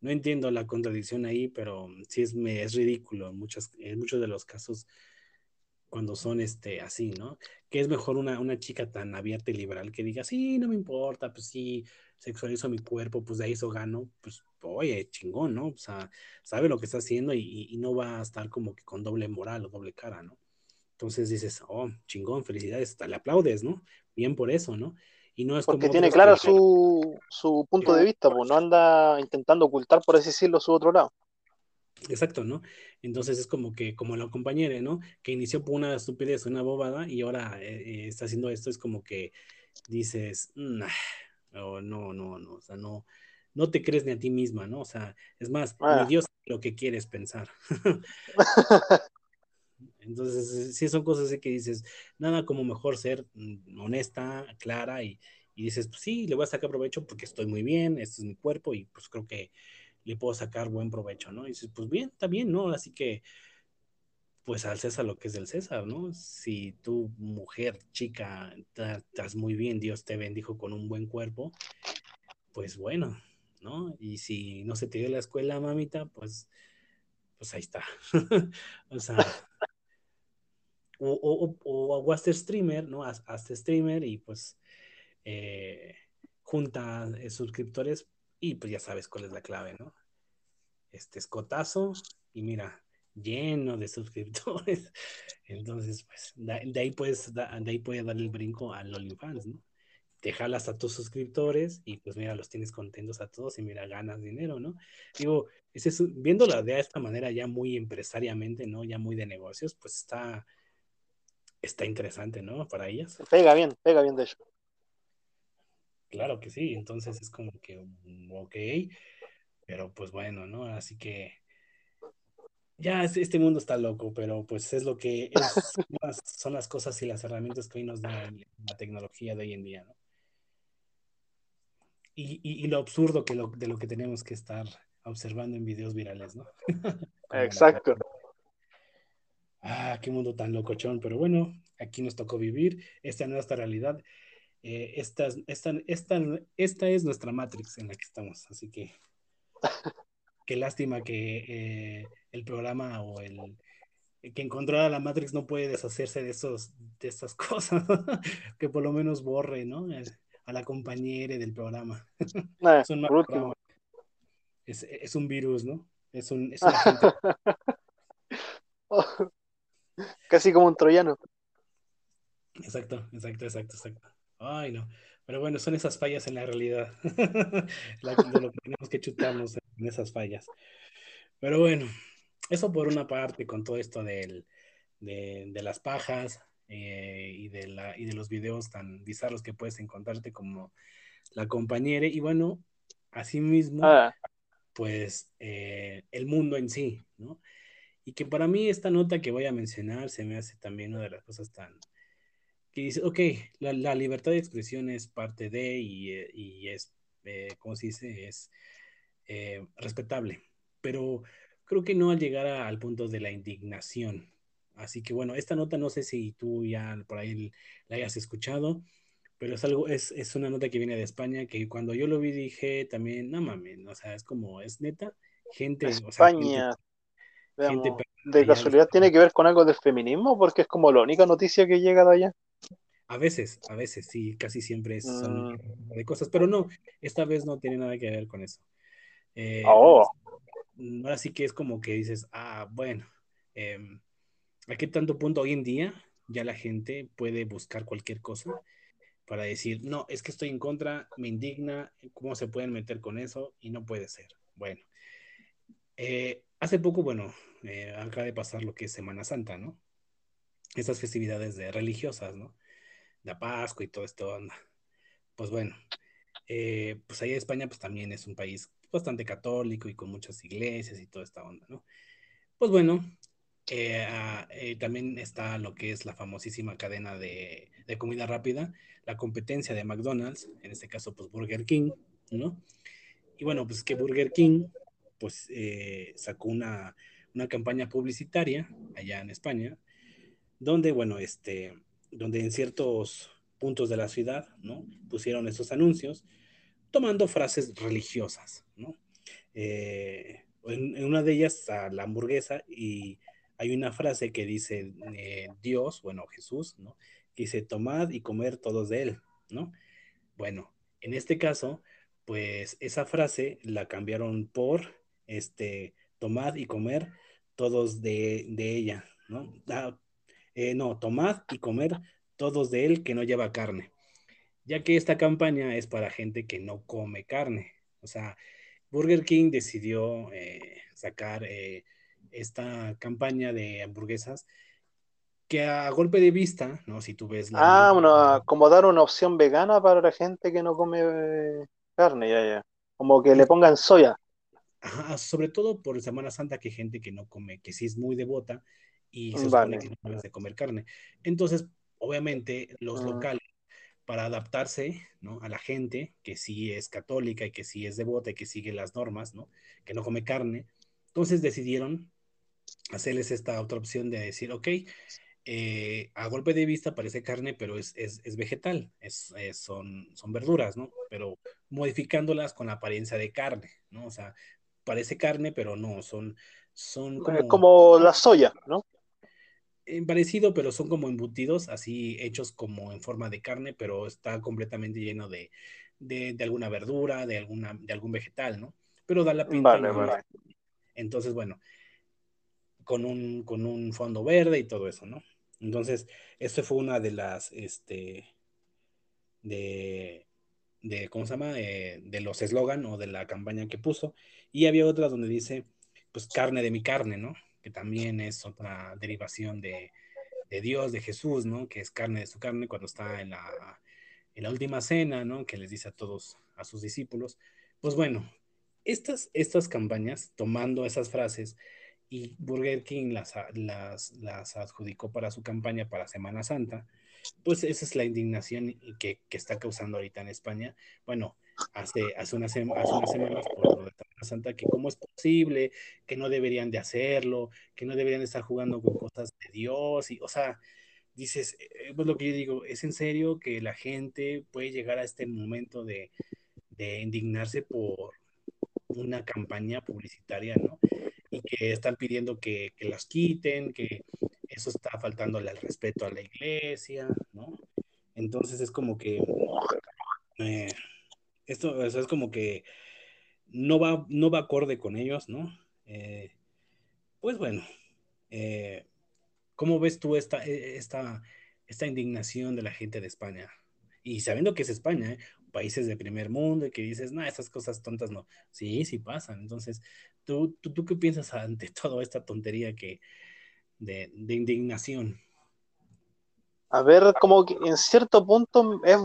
no entiendo la contradicción ahí, pero sí es, me, es ridículo en, muchas, en muchos de los casos cuando son este, así, ¿no? Que es mejor una, una chica tan abierta y liberal que diga, sí, no me importa, pues sí, sexualizo mi cuerpo, pues de ahí eso gano, pues oye, chingón, ¿no? O sea, sabe lo que está haciendo y, no va a estar como que con doble moral o doble cara, ¿no? Entonces dices, oh, chingón, felicidades, hasta le aplaudes, ¿no? Bien por eso, ¿no? Y no es Porque tiene clara que... su, su punto de vista, pues no anda intentando ocultar, por así decirlo, su otro lado. Exacto, ¿no? Entonces es como que, como la compañera, ¿no? Que inició por una estupidez, una bobada, y ahora eh, está haciendo esto, es como que dices, nah, oh, no, no, no, o sea, no, no te crees ni a ti misma, ¿no? O sea, es más, ah. ni Dios lo que quieres pensar. Entonces, sí son cosas así que dices, nada como mejor ser honesta, clara y, y dices, pues sí, le voy a sacar provecho porque estoy muy bien, este es mi cuerpo y pues creo que le puedo sacar buen provecho, ¿no? Y dices, pues bien, está bien, ¿no? Así que, pues al César lo que es del César, ¿no? Si tu mujer, chica, estás muy bien, Dios te bendijo con un buen cuerpo, pues bueno, ¿no? Y si no se te dio la escuela, mamita, pues, pues ahí está. o sea, o, o, o, o hazte streamer, ¿no? Haz, hazte streamer y pues eh, junta eh, suscriptores y pues ya sabes cuál es la clave, ¿no? Este escotazo y mira, lleno de suscriptores. Entonces, pues, de, ahí puedes, de ahí puedes dar el brinco al OnlyFans, ¿no? Te jalas a tus suscriptores y pues mira, los tienes contentos a todos y mira, ganas dinero, ¿no? Digo, ese es, viéndola de esta manera ya muy empresariamente, ¿no? Ya muy de negocios, pues está, está interesante, ¿no? Para ellas. Pega bien, pega bien de hecho. Claro que sí, entonces es como que, ok, pero pues bueno, ¿no? Así que ya este mundo está loco, pero pues es lo que es, son, las, son las cosas y las herramientas que hoy nos da la tecnología de hoy en día, ¿no? Y, y, y lo absurdo que lo, de lo que tenemos que estar observando en videos virales, ¿no? Exacto. Ah, qué mundo tan locochón, pero bueno, aquí nos tocó vivir, esta es nuestra realidad, eh, esta, esta, esta, esta es nuestra Matrix en la que estamos, así que qué lástima que eh, el programa o el que encontró a la Matrix no puede deshacerse de esos de estas cosas, que por lo menos borre, ¿no? A la compañera del programa. Eh, es, un programa. Es, es, un virus, ¿no? Es un, es Casi como un troyano. Exacto, exacto, exacto, exacto. Ay, no. Pero bueno, son esas fallas en la realidad. lo que tenemos que chutarnos en esas fallas. Pero bueno, eso por una parte con todo esto del, de, de, las pajas eh, y, de la, y de los videos tan bizarros que puedes encontrarte como la compañera. Y bueno, asimismo, ah. pues eh, el mundo en sí, ¿no? Y que para mí esta nota que voy a mencionar se me hace también una de las cosas tan... que dice, ok, la, la libertad de expresión es parte de y, eh, y es, eh, ¿cómo se dice? Es eh, respetable, pero creo que no al llegar a, al punto de la indignación. Así que bueno, esta nota no sé si tú ya por ahí la hayas escuchado, pero es algo, es, es una nota que viene de España que cuando yo lo vi dije también, no mames, o sea, es como, es neta, gente... España. ¿De casualidad tiene que ver con algo del feminismo? Porque es como la única noticia que llega de allá. A veces, a veces, sí, casi siempre son mm. de cosas, pero no, esta vez no tiene nada que ver con eso. Eh, oh. Ahora sí que es como que dices, ah, bueno, eh, ¿a qué tanto punto hoy en día ya la gente puede buscar cualquier cosa para decir, no, es que estoy en contra, me indigna, ¿cómo se pueden meter con eso? Y no puede ser. Bueno, eh, hace poco, bueno, eh, acaba de pasar lo que es Semana Santa, ¿no? Esas festividades de religiosas, ¿no? La Pascua y todo esto, anda. Pues bueno, eh, pues ahí España pues también es un país bastante católico y con muchas iglesias y toda esta onda, ¿no? Pues bueno, eh, ah, también está lo que es la famosísima cadena de, de, comida rápida, la competencia de McDonald's, en este caso pues Burger King, ¿no? Y bueno, pues que Burger King pues sacó una, una campaña publicitaria allá en España, donde, bueno, este, donde en ciertos puntos de la ciudad, ¿no? Pusieron esos anuncios tomando frases religiosas, ¿no? Eh, en, una de ellas a la hamburguesa y hay una frase que dice eh, Dios, bueno, Jesús, ¿no? Que dice, tomad y comer todos de él, ¿no? Bueno, en este caso, pues esa frase la cambiaron por, este, tomad y comer todos de, ella, ¿no? Ah, eh, no, tomad y comer todos de él que no lleva carne, ya que esta campaña es para gente que no come carne. O sea, Burger King decidió eh, sacar eh, esta campaña de hamburguesas que a golpe de vista, ¿no? Si tú ves la... Ah, bueno, como dar una opción vegana para la gente que no come carne, ya, ya. Como que le pongan soya sobre todo por Semana Santa, que hay gente que no come, que sí es muy devota y se supone que no debe de comer carne. Entonces, obviamente, los ah. locales, para adaptarse ¿no? a la gente que sí es católica y que sí es devota y que sigue las normas, ¿no? que no come carne, entonces decidieron hacerles esta otra opción de decir, ok, eh, a golpe de vista parece carne, pero es, es, es vegetal, es, son, son verduras, ¿no? Pero modificándolas con la apariencia de carne, ¿no? O sea, parece carne, pero no, son, son como... como la soya, ¿no? Parecido, pero son como embutidos, así hechos como en forma de carne, pero está completamente lleno de, de, alguna verdura, de, alguna, de algún vegetal, ¿no? Pero da la pinta. Vale, Entonces, bueno, con un, con un fondo verde y todo eso, ¿no? Entonces, esto fue una de las, este, de, de ¿cómo se llama? Eh, de los eslogan o de la campaña que puso. Y había otra donde dice, pues carne de mi carne, ¿no? Que también es otra derivación de, de Dios, de Jesús, ¿no? Que es carne de su carne cuando está en la, en la última cena, ¿no? Que les dice a todos, a sus discípulos. Pues bueno, estas, estas campañas, tomando esas frases, y Burger King las, las, las adjudicó para su campaña para Semana Santa, pues esa es la indignación que, que está causando ahorita en España. Bueno, hace, hace unas semanas por lo de Santa que cómo es posible, que no deberían de hacerlo, que no deberían estar jugando con cosas de Dios, y, o sea, dices, eh, pues lo que yo digo, es en serio que la gente puede llegar a este momento de, de indignarse por una campaña publicitaria, ¿no? Y que están pidiendo que, que las quiten, que eso está faltándole al respeto a la iglesia, ¿no? Entonces es como que eh, esto es como que no va, no va acorde con ellos, ¿no? Eh, pues bueno, eh, ¿cómo ves tú esta, e, esta, esta indignación de la gente de España? Y sabiendo que es España, países de primer mundo, y que dices, no, esas cosas tontas no. Sí, sí pasan. Entonces, ¿tú, tú, tú qué piensas ante toda esta tontería que, de, de indignación? A ver, como que en cierto punto es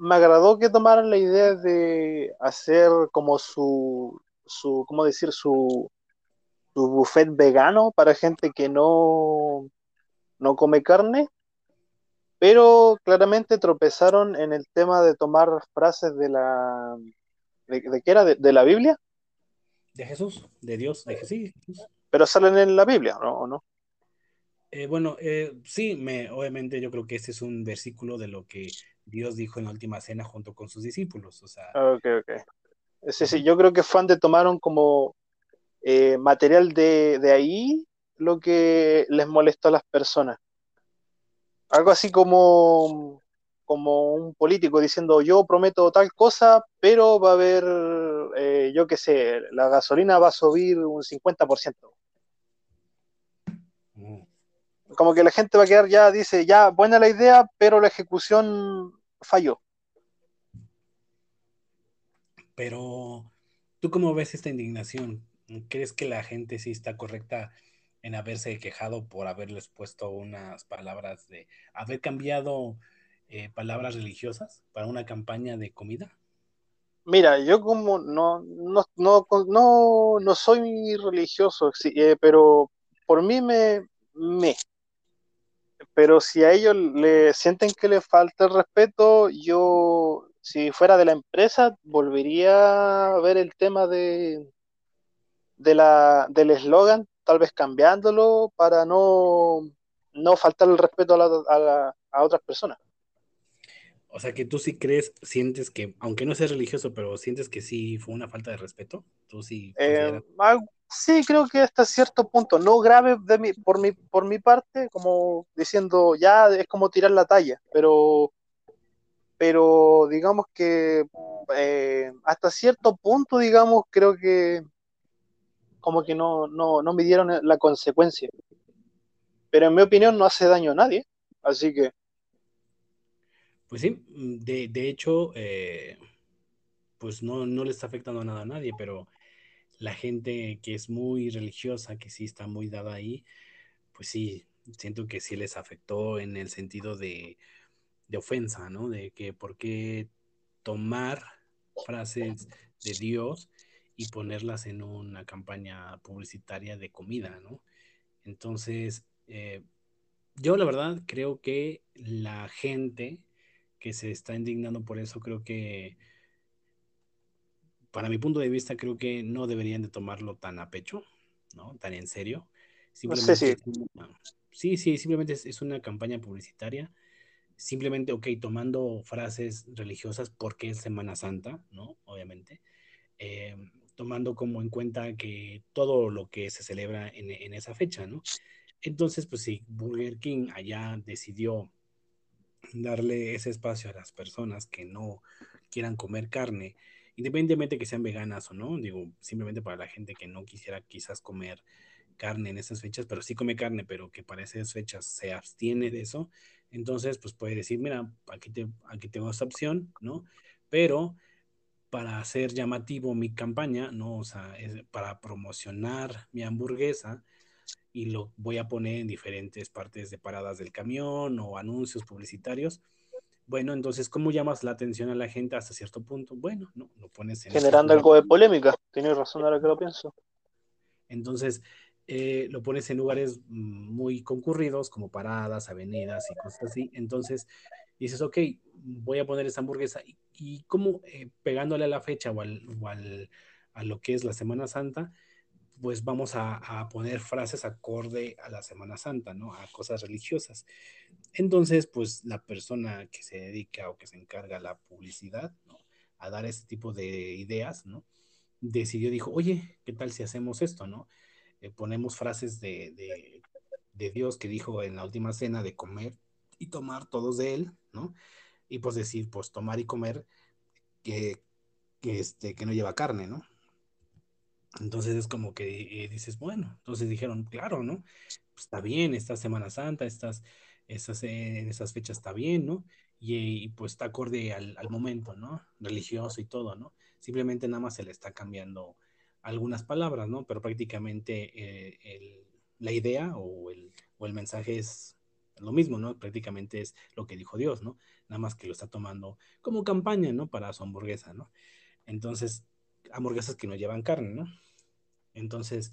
me agradó que tomaran la idea de hacer como su, su ¿cómo decir? Su, su buffet vegano para gente que no, no come carne, pero claramente tropezaron en el tema de tomar frases de la, de, qué era, de, la Biblia. De Jesús, de Dios, de Jesús. Pero salen en la Biblia, ¿no? ¿O no? Eh, bueno, eh, sí, me, obviamente yo creo que este es un versículo de lo que Dios dijo en la última cena junto con sus discípulos. O sea, ok, ok. Sí, sí, yo creo que fan de tomaron como eh, material de, de, ahí lo que les molestó a las personas. Algo así como, como un político diciendo yo prometo tal cosa, pero va a haber, eh, yo qué sé, la gasolina va a subir un 50%. Mm. Como que la gente va a quedar ya, dice, ya, buena la idea, pero la ejecución falló. Pero, ¿tú cómo ves esta indignación? ¿Crees que la gente sí está correcta en haberse quejado por haberles puesto unas palabras de haber cambiado eh, palabras religiosas para una campaña de comida? Mira, yo como no, no, no, no, no soy religioso, eh, pero por mí me, me, pero si a ellos le sienten que le falta el respeto, yo, si fuera de la empresa, volvería a ver el tema de, de la, del eslogan, tal vez cambiándolo para no, no faltar el respeto a, a, otras personas. O sea, que tú sí crees, sientes que, aunque no seas religioso, pero sientes que sí fue una falta de respeto. Tú sí. Eh, sí, creo que hasta cierto punto, no grave de mi, por, mi, por mi parte, como diciendo ya es como tirar la talla, pero, pero digamos que eh, hasta cierto punto, digamos, creo que como que no, no, no midieron la consecuencia. Pero en mi opinión no hace daño a nadie, así que... Pues sí, de, de hecho, eh, pues no, no le está afectando nada a nadie, pero la gente que es muy religiosa, que sí está muy dada ahí, pues sí, siento que sí les afectó en el sentido de, ofensa, ¿no? De que por qué tomar frases de Dios y ponerlas en una campaña publicitaria de comida, ¿no? Entonces, eh, yo la verdad creo que la gente que se está indignando por eso, creo que para mi punto de vista, creo que no deberían de tomarlo tan a pecho, ¿no? Tan en serio. Simplemente sí, sí. sí, simplemente es, una campaña publicitaria. Simplemente, ok, tomando frases religiosas porque es Semana Santa, ¿no? Obviamente. Eh, tomando como en cuenta que todo lo que se celebra en, en esa fecha, ¿no? Entonces, pues sí, Burger King allá decidió darle ese espacio a las personas que no quieran comer carne independientemente que sean veganas o no, digo, simplemente para la gente que no quisiera quizás comer carne en esas fechas, pero sí come carne, pero que para esas fechas se abstiene de eso, entonces pues puede decir, mira, aquí, te, aquí tengo esta opción, ¿no? Pero para hacer llamativo mi campaña, ¿no? O sea, para promocionar mi hamburguesa y lo voy a poner en diferentes partes de paradas del camión o anuncios publicitarios, bueno, entonces, ¿cómo llamas la atención a la gente hasta cierto punto? Bueno, no, lo pones en... Generando algo de polémica, tienes razón ahora que lo pienso. Entonces, eh, lo pones en lugares muy concurridos, como paradas, avenidas y cosas así. Entonces, dices, ok, voy a poner esta hamburguesa. ¿Y, cómo eh, pegándole a la fecha o, al, a lo que es la Semana Santa, pues vamos a, poner frases acorde a la Semana Santa, ¿no? A cosas religiosas. Entonces, pues la persona que se dedica o que se encarga la publicidad, ¿no? A dar este tipo de ideas, ¿no? Decidió, dijo, oye, ¿qué tal si hacemos esto, ¿no? Eh, ponemos frases de, de, Dios que dijo en la última cena de comer y tomar todos de él, ¿no? Y pues decir, pues tomar y comer que, que, este, que no lleva carne, ¿no? Entonces es como que eh, dices, bueno, entonces dijeron, claro, ¿no? Pues está bien, esta Semana Santa, estas, estas, en esas fechas está bien, ¿no? Y, pues está acorde al, momento, ¿no? Religioso y todo, ¿no? Simplemente nada más se le está cambiando algunas palabras, ¿no? Pero prácticamente eh, la idea o el, o el mensaje es lo mismo, ¿no? Prácticamente es lo que dijo Dios, ¿no? Nada más que lo está tomando como campaña, ¿no? Para su hamburguesa, ¿no? Entonces, hamburguesas que no llevan carne, ¿no? Entonces,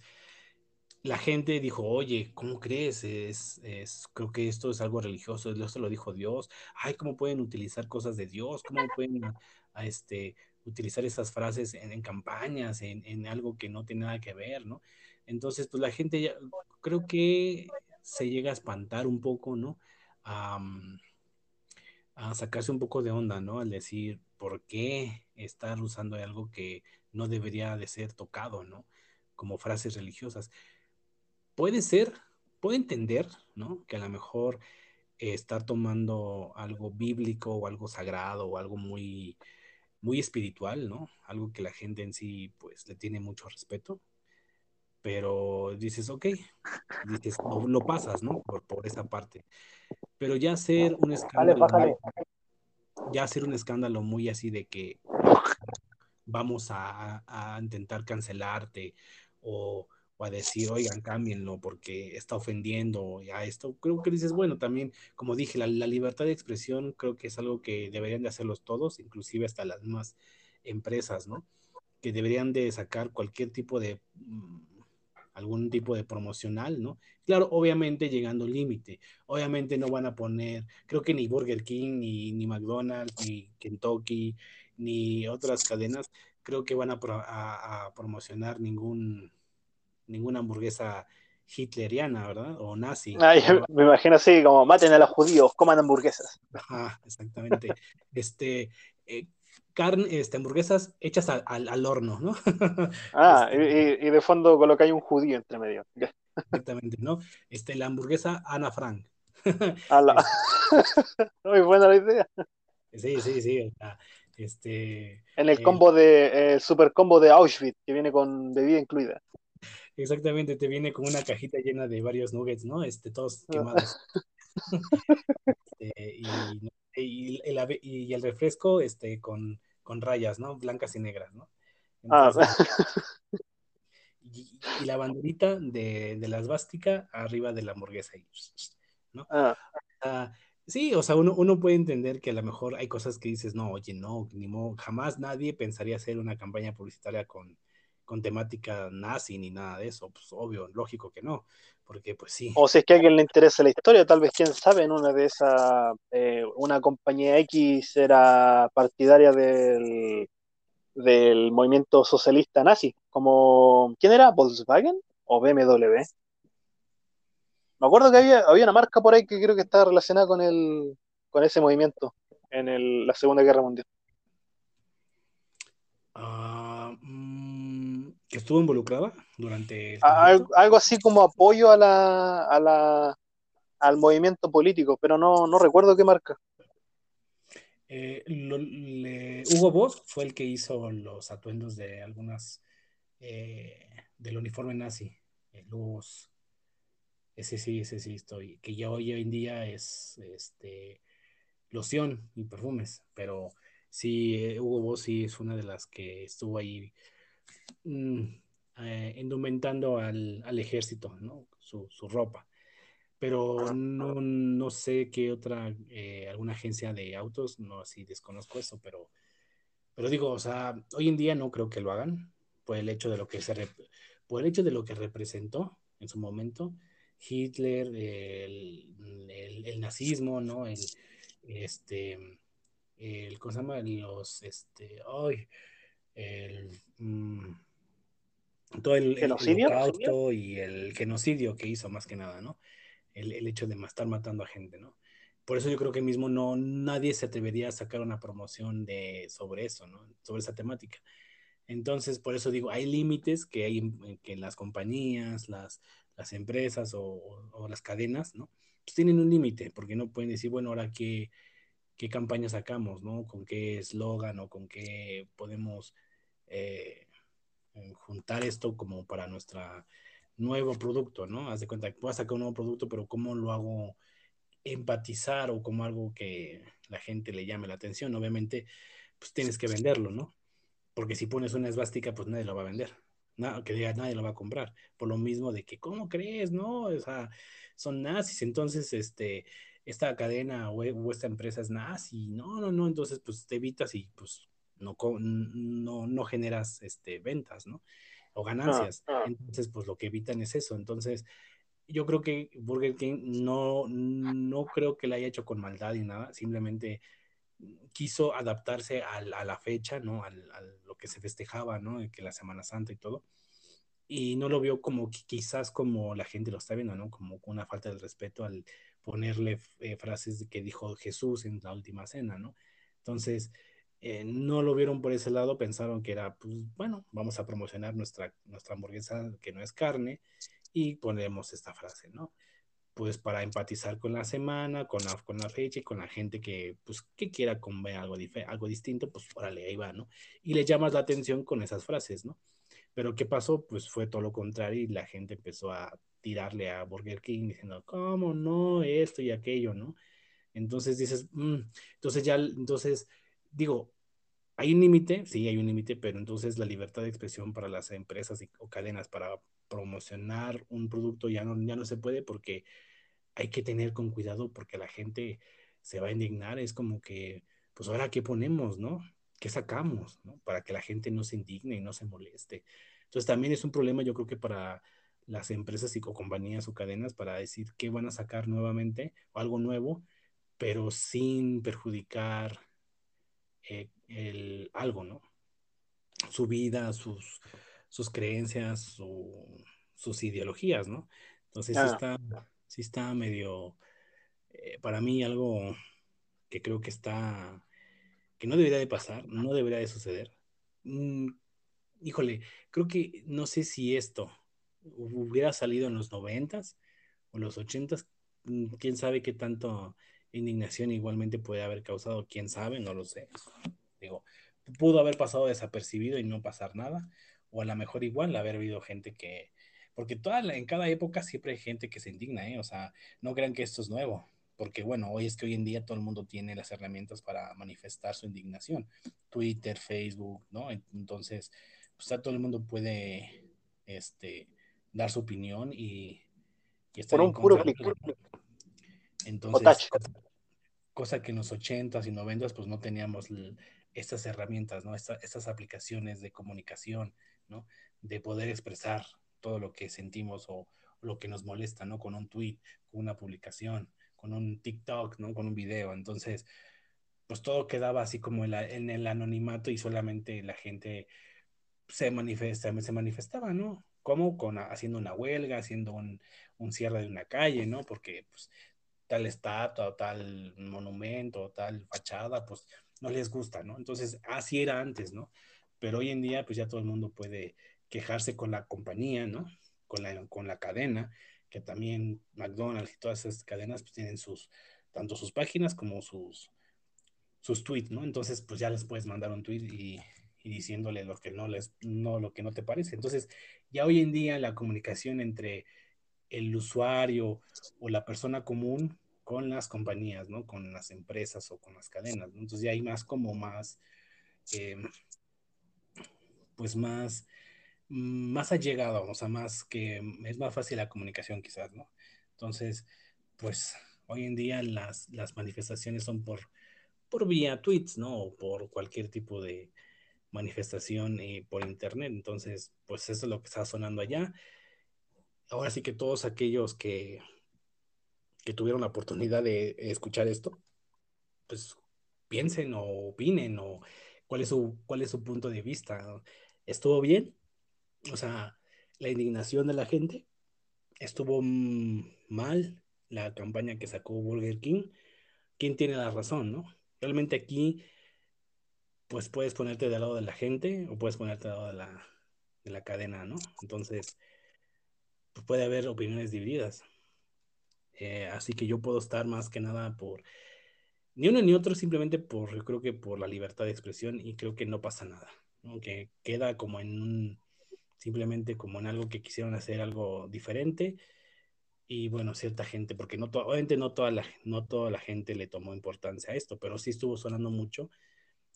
la gente dijo, oye, ¿cómo crees? Es, es, creo que esto es algo religioso, esto lo dijo Dios. Ay, ¿cómo pueden utilizar cosas de Dios? ¿Cómo pueden este, utilizar esas frases en, campañas, en, en, algo que no tiene nada que ver, ¿no? Entonces, pues la gente ya, creo que se llega a espantar un poco, ¿no? A, a sacarse un poco de onda, ¿no? Al decir, ¿por qué estar usando algo que no debería de ser tocado, ¿no? Como frases religiosas. Puede ser, puedo entender, ¿no? Que a lo mejor estar tomando algo bíblico o algo sagrado o algo muy, muy espiritual, ¿no? Algo que la gente en sí, pues, le tiene mucho respeto. Pero dices, ok, dices, lo, pasas, ¿no? Por, por esa parte. Pero ya hacer un escándalo, ya hacer un escándalo muy así de que vamos a, intentar cancelarte o, a decir, oigan, cámbienlo porque está ofendiendo a esto. Creo que dices, bueno, también, como dije, la, libertad de expresión creo que es algo que deberían de hacerlos todos, inclusive hasta las mismas empresas, ¿no? Que deberían de sacar cualquier tipo de... Mm, algún tipo de promocional, ¿no? Claro, obviamente llegando al límite. Obviamente no van a poner, creo que ni Burger King, ni, ni McDonald's, ni Kentucky, ni otras cadenas, creo que van a, promocionar ningún, ninguna hamburguesa hitleriana, ¿verdad? O nazi. me imagino así, como maten a los judíos, coman hamburguesas. Ajá, exactamente. este, eh, carne, este, hamburguesas hechas al, horno, ¿no? ah, este, y, de fondo colocáis un judío entre medio. Exactamente, ¿no? Este, la hamburguesa Ana Frank. Muy buena la idea. Sí, sí, sí. Este, en el eh, combo de eh, super combo de Auschwitz, que viene con bebida incluida. Exactamente, te viene con una cajita llena de varios nuggets, ¿no? Este, todos ah. quemados. Este, y, el, refresco este, con, con rayas, ¿no? Blancas y negras, ¿no? ah. y, la banderita de, de la esvástica arriba de la hamburguesa, ¿no? Ah. ah Sí, o sea, uno, uno puede entender que a lo mejor hay cosas que dices, no, oye, no, ni jamás nadie pensaría hacer una campaña publicitaria con, con temática nazi ni nada de eso. Pues obvio, lógico que no, porque pues sí. O si es que a alguien le interesa la historia, tal vez, quién sabe, en una de esas, eh, una compañía X era partidaria del, del movimiento socialista nazi, como, ¿quién era? ¿Volkswagen o BMW? Me acuerdo que había, había una marca por ahí que creo que estaba relacionada con el con ese movimiento en la Segunda Guerra Mundial. Ah, mm, ¿Que estuvo involucrada durante... algo, así como apoyo a la, a la, al movimiento político, pero no, no recuerdo qué marca. Eh, Hugo Boss fue el que hizo los atuendos de algunas eh, del uniforme nazi. Los ese sí, ese sí estoy. Que ya hoy en día es este loción y perfumes. Pero sí, eh, Hugo Boss sí es una de las que estuvo ahí mm, eh, indumentando al, ejército, ¿no? Su, ropa. Pero no, sé qué otra, eh, alguna agencia de autos, no, sí desconozco eso, pero, pero digo, o sea, hoy en día no creo que lo hagan por el hecho de lo que se, por el hecho de lo que representó en su momento Hitler, el, nazismo, ¿no? El, este, el, ¿cómo se llama? Los, este, ay, el, mm, todo el, el holocausto y el genocidio que hizo más que nada, ¿no? El, el, hecho de estar matando a gente, ¿no? Por eso yo creo que mismo no, nadie se atrevería a sacar una promoción de, sobre eso, ¿no? Sobre esa temática. Entonces, por eso digo, hay límites que hay que las compañías, las, las empresas o, las cadenas, ¿no? Pues tienen un límite, porque no pueden decir, bueno, ahora qué, qué campaña sacamos, ¿no? Con qué eslogan o con qué podemos eh, juntar esto como para nuestro nuevo producto, ¿no? Haz de cuenta que puedo sacar un nuevo producto, pero ¿cómo lo hago empatizar o como algo que la gente le llame la atención? Obviamente, pues tienes que venderlo, ¿no? Porque si pones una esvástica, pues nadie lo va a vender. Nada, que diga, nadie lo va a comprar. Por lo mismo de que, ¿cómo crees? No, o sea, son nazis. Entonces, este, esta cadena o, o esta empresa es nazi. No, no, no. Entonces, pues te evitas y pues no, no, no generas este, ventas, ¿no? O ganancias. Ah, ah. Entonces, pues lo que evitan es eso. Entonces, yo creo que Burger King no, no creo que la haya hecho con maldad y nada, simplemente quiso adaptarse a, la fecha, ¿no? A, lo que se festejaba, ¿no? Que la Semana Santa y todo. Y no lo vio como quizás como la gente lo está viendo, ¿no? Como una falta de respeto al ponerle eh, frases que dijo Jesús en la última cena, ¿no? Entonces, eh, no lo vieron por ese lado, pensaron que era, pues bueno, vamos a promocionar nuestra, nuestra hamburguesa que no es carne y ponemos esta frase, ¿no? Pues para empatizar con la semana, con la, con la fecha y con la gente que, pues, que quiera comer algo, algo distinto, pues órale, ahí va, ¿no? Y le llamas la atención con esas frases, ¿no? Pero ¿qué pasó? Pues fue todo lo contrario y la gente empezó a tirarle a Burger King diciendo, ¿cómo no? Esto y aquello, ¿no? Entonces dices, mm", entonces ya, entonces digo, hay un límite, sí, hay un límite, pero entonces la libertad de expresión para las empresas o cadenas para promocionar un producto ya no, ya no se puede porque hay que tener con cuidado porque la gente se va a indignar. Es como que, pues ahora, ¿qué ponemos, no? ¿Qué sacamos, no? Para que la gente no se indigne y no se moleste. Entonces también es un problema, yo creo que para las empresas y compañías o cadenas para decir qué van a sacar nuevamente o algo nuevo, pero sin perjudicar eh, el, algo, ¿no? Su vida, sus, sus creencias, sus ideologías, ¿no? Entonces está, sí está medio, eh, para mí algo que creo que está, que no debería de pasar, no debería de suceder. Mm, híjole, creo que no sé si esto hubiera salido en los noventas o los ochentas, mm, quién sabe qué tanto indignación igualmente puede haber causado, quién sabe, no lo sé. Digo, pudo haber pasado desapercibido y no pasar nada, o a lo mejor igual haber habido gente que, porque toda en cada época siempre hay gente que se indigna, ¿eh? O sea, no crean que esto es nuevo, porque bueno, hoy es que hoy en día todo el mundo tiene las herramientas para manifestar su indignación, Twitter, Facebook, ¿no? Entonces, pues todo el mundo puede, este, dar su opinión y, y estar Por un puro clic. Entonces, cosa, que en los 80s y 90s pues no teníamos estas herramientas, ¿no? estas aplicaciones de comunicación, ¿no? De poder expresar todo lo que sentimos o, lo que nos molesta, ¿no? Con un tweet, con una publicación, con un TikTok, ¿no? Con un video. Entonces, pues todo quedaba así como en, el anonimato y solamente la gente se, manifiesta, se manifestaba, ¿no? Como con, haciendo una huelga, haciendo un, un, cierre de una calle, ¿no? Porque pues, tal estatua tal monumento tal fachada, pues no les gusta, ¿no? Entonces, así era antes, ¿no? Pero hoy en día, pues ya todo el mundo puede quejarse con la compañía, ¿no? Con la, con la cadena, que también McDonald's y todas esas cadenas pues tienen sus, tanto sus páginas como sus, sus tweets, ¿no? Entonces, pues ya les puedes mandar un tweet y, diciéndole lo que no les, no, lo que no te parece. Entonces, ya hoy en día la comunicación entre el usuario o la persona común con las compañías, ¿no? Con las empresas o con las cadenas. Entonces ya hay más como más, eh, pues más, más allegado, o sea, más que es más fácil la comunicación quizás, ¿no? Entonces, pues hoy en día las, las manifestaciones son por, por vía tweets, ¿no? O por cualquier tipo de manifestación y por internet. Entonces, pues eso es lo que está sonando allá ahora sí que todos aquellos que, que tuvieron la oportunidad de escuchar esto, pues piensen o opinen o cuál es su, cuál es su punto de vista. ¿Estuvo bien? O sea, la indignación de la gente. Estuvo mal la campaña que sacó Burger King. ¿Quién tiene la razón, no? Realmente aquí, pues puedes ponerte del lado de la gente o puedes ponerte del lado de la, de la cadena, ¿no? Entonces, pues puede haber opiniones divididas. Eh, así que yo puedo estar más que nada por ni uno ni otro, simplemente por, yo creo que por la libertad de expresión y creo que no pasa nada, ¿no? que queda como en un, simplemente como en algo que quisieron hacer algo diferente y bueno, cierta gente, porque no obviamente no toda, la, no toda la gente le tomó importancia a esto, pero sí estuvo sonando mucho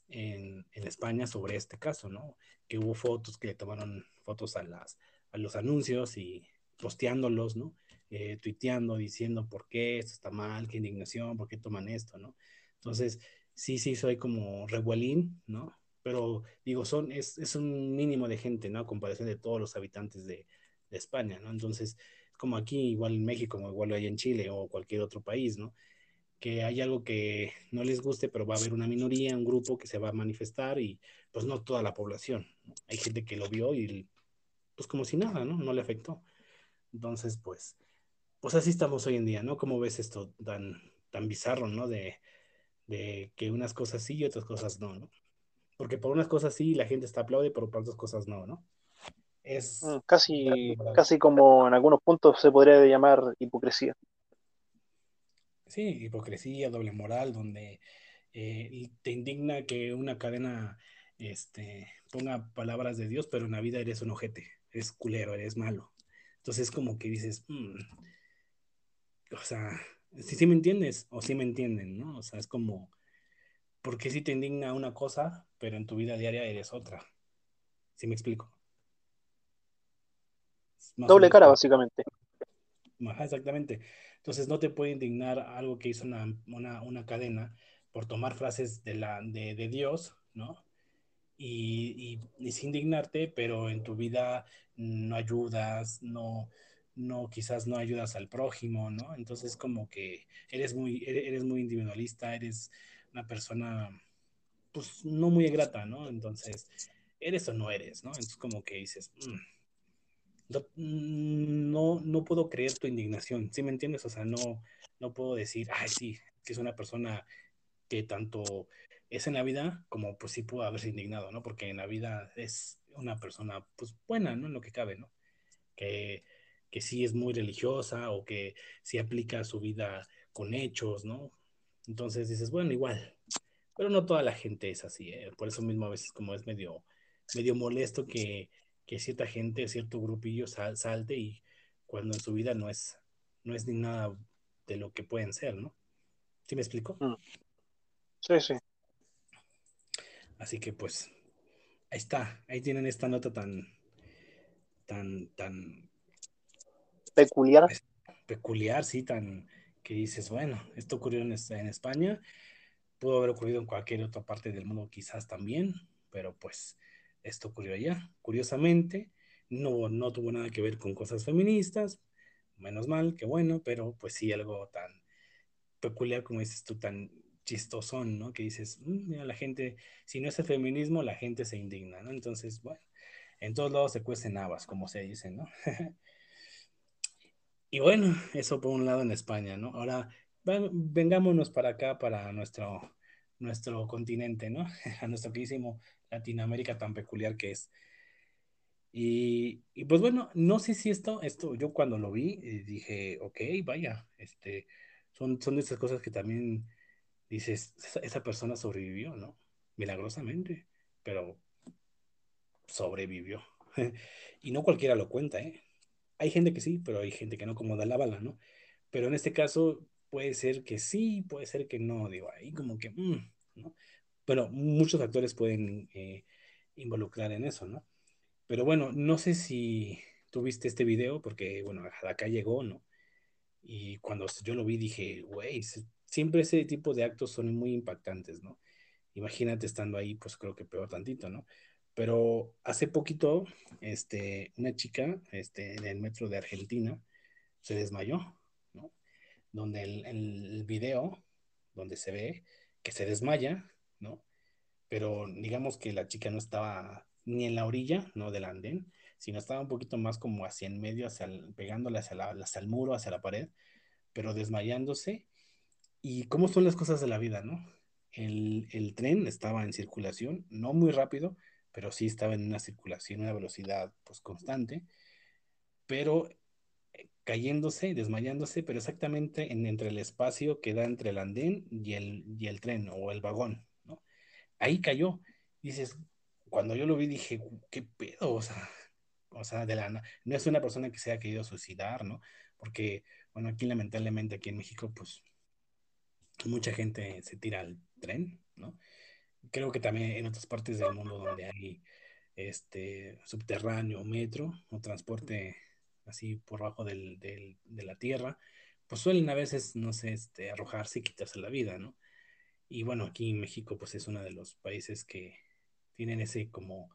en, en España sobre este caso, ¿no? Que hubo fotos que le tomaron fotos a, las, a los anuncios y posteándolos, ¿no? Eh, tuiteando, diciendo por qué esto está mal, qué indignación, por qué toman esto, ¿no? Entonces, sí, sí, soy como revuelín, ¿no? Pero digo, son, es, es un mínimo de gente, ¿no? A comparación de todos los habitantes de, España, ¿no? Entonces, como aquí, igual en México, como igual hay en Chile o cualquier otro país, ¿no? Que hay algo que no les guste, pero va a haber una minoría, un grupo que se va a manifestar y pues no toda la población. Hay gente que lo vio y pues como si nada, ¿no? No le afectó. Entonces, pues, pues así estamos hoy en día, ¿no? ¿Cómo ves esto tan, tan bizarro, ¿no? De, de que unas cosas sí y otras cosas no, ¿no? Porque por unas cosas sí la gente está aplaude, pero por otras cosas no, ¿no? Es mm, casi, casi como en algunos puntos se podría llamar hipocresía. Sí, hipocresía, doble moral, donde eh, te indigna que una cadena este, ponga palabras de Dios, pero en la vida eres un ojete, eres culero, eres malo. Entonces como que dices, mm, o sea, si sí me entiendes o si me entienden, ¿no? O sea, es como, ¿por qué si te indigna una cosa, pero en tu vida diaria eres otra? ¿Sí me explico? Doble cara, básicamente. Ajá, exactamente. Entonces no te puede indignar algo que hizo una, una, una cadena por tomar frases de, la, de, de Dios, ¿no? Y, y, y, sin indignarte, pero en tu vida no ayudas, no, no, quizás no ayudas al prójimo, ¿no? Entonces como que eres muy, eres muy individualista, eres una persona, pues, no muy grata, ¿no? Entonces, eres o no eres, ¿no? Entonces como que dices, mm, no, no, puedo creer tu indignación, ¿sí me entiendes? O sea, no, no puedo decir, ay, sí, que es una persona que tanto es en la vida como pues sí pudo haberse indignado, ¿no? Porque en la vida es una persona, pues, buena, ¿no? En lo que cabe, ¿no? Que que sí es muy religiosa o que sí aplica su vida con hechos, ¿no? Entonces dices, bueno, igual, pero no toda la gente es así, ¿eh? por eso mismo a veces como es medio, medio molesto que, que cierta gente, cierto grupillo sal, salte y cuando en su vida no es, no es ni nada de lo que pueden ser, ¿no? ¿Sí me explico? Mm. Sí, sí. Así que pues, ahí está, ahí tienen esta nota tan, tan, tan peculiar. Peculiar, sí, tan que dices, bueno, esto ocurrió en, en España, pudo haber ocurrido en cualquier otra parte del mundo quizás también, pero pues esto ocurrió allá. Curiosamente, no, no tuvo nada que ver con cosas feministas, menos mal, que bueno, pero pues sí algo tan peculiar como dices tú, tan chistosón, ¿no? Que dices, mm, mira, la gente, si no es el feminismo, la gente se indigna, ¿no? Entonces, bueno, en todos lados se cuecen habas, como se dice, ¿no? Y bueno, eso por un lado en España, ¿no? Ahora vengámonos para acá, para nuestro, nuestro continente, ¿no? A nuestro querísimo Latinoamérica tan peculiar que es. Y, y, pues bueno, no sé si esto, esto, yo cuando lo vi eh, dije, ok, vaya, este, son, son de esas cosas que también dices, esa, esa persona sobrevivió, ¿no? Milagrosamente, pero sobrevivió. y no cualquiera lo cuenta, ¿eh? Hay gente que sí, pero hay gente que no, como da la bala, ¿no? Pero en este caso puede ser que sí, puede ser que no, digo, ahí como que, mm, ¿no? Bueno, muchos actores pueden eh, involucrar en eso, ¿no? Pero bueno, no sé si tuviste este video, porque, bueno, acá llegó, ¿no? Y cuando yo lo vi dije, güey, siempre ese tipo de actos son muy impactantes, ¿no? Imagínate estando ahí, pues creo que peor tantito, ¿no? Pero hace poquito, este, una chica este, en el metro de Argentina se desmayó, ¿no? Donde el, el video, donde se ve que se desmaya, ¿no? Pero digamos que la chica no estaba ni en la orilla, no del andén, sino estaba un poquito más como hacia en medio, hacia pegándole hacia, la, hacia el muro, hacia la pared, pero desmayándose. ¿Y cómo son las cosas de la vida, no? El, el tren estaba en circulación, no muy rápido, pero sí estaba en una circulación, una velocidad pues constante, pero eh, cayéndose, desmayándose, pero exactamente en, entre el espacio que da entre el andén y el, y el tren o el vagón, ¿no? Ahí cayó. Dices, cuando yo lo vi dije, ¿qué pedo? O sea, o sea, de la, no es una persona que se haya querido suicidar, ¿no? Porque, bueno, aquí lamentablemente, aquí en México, pues mucha gente se tira al tren, ¿no? Creo que también en otras partes del mundo donde hay este subterráneo, metro o transporte así por bajo del, del, de la tierra, pues suelen a veces, no sé, este, arrojarse y quitarse la vida, ¿no? Y bueno, aquí en México, pues es uno de los países que tienen ese como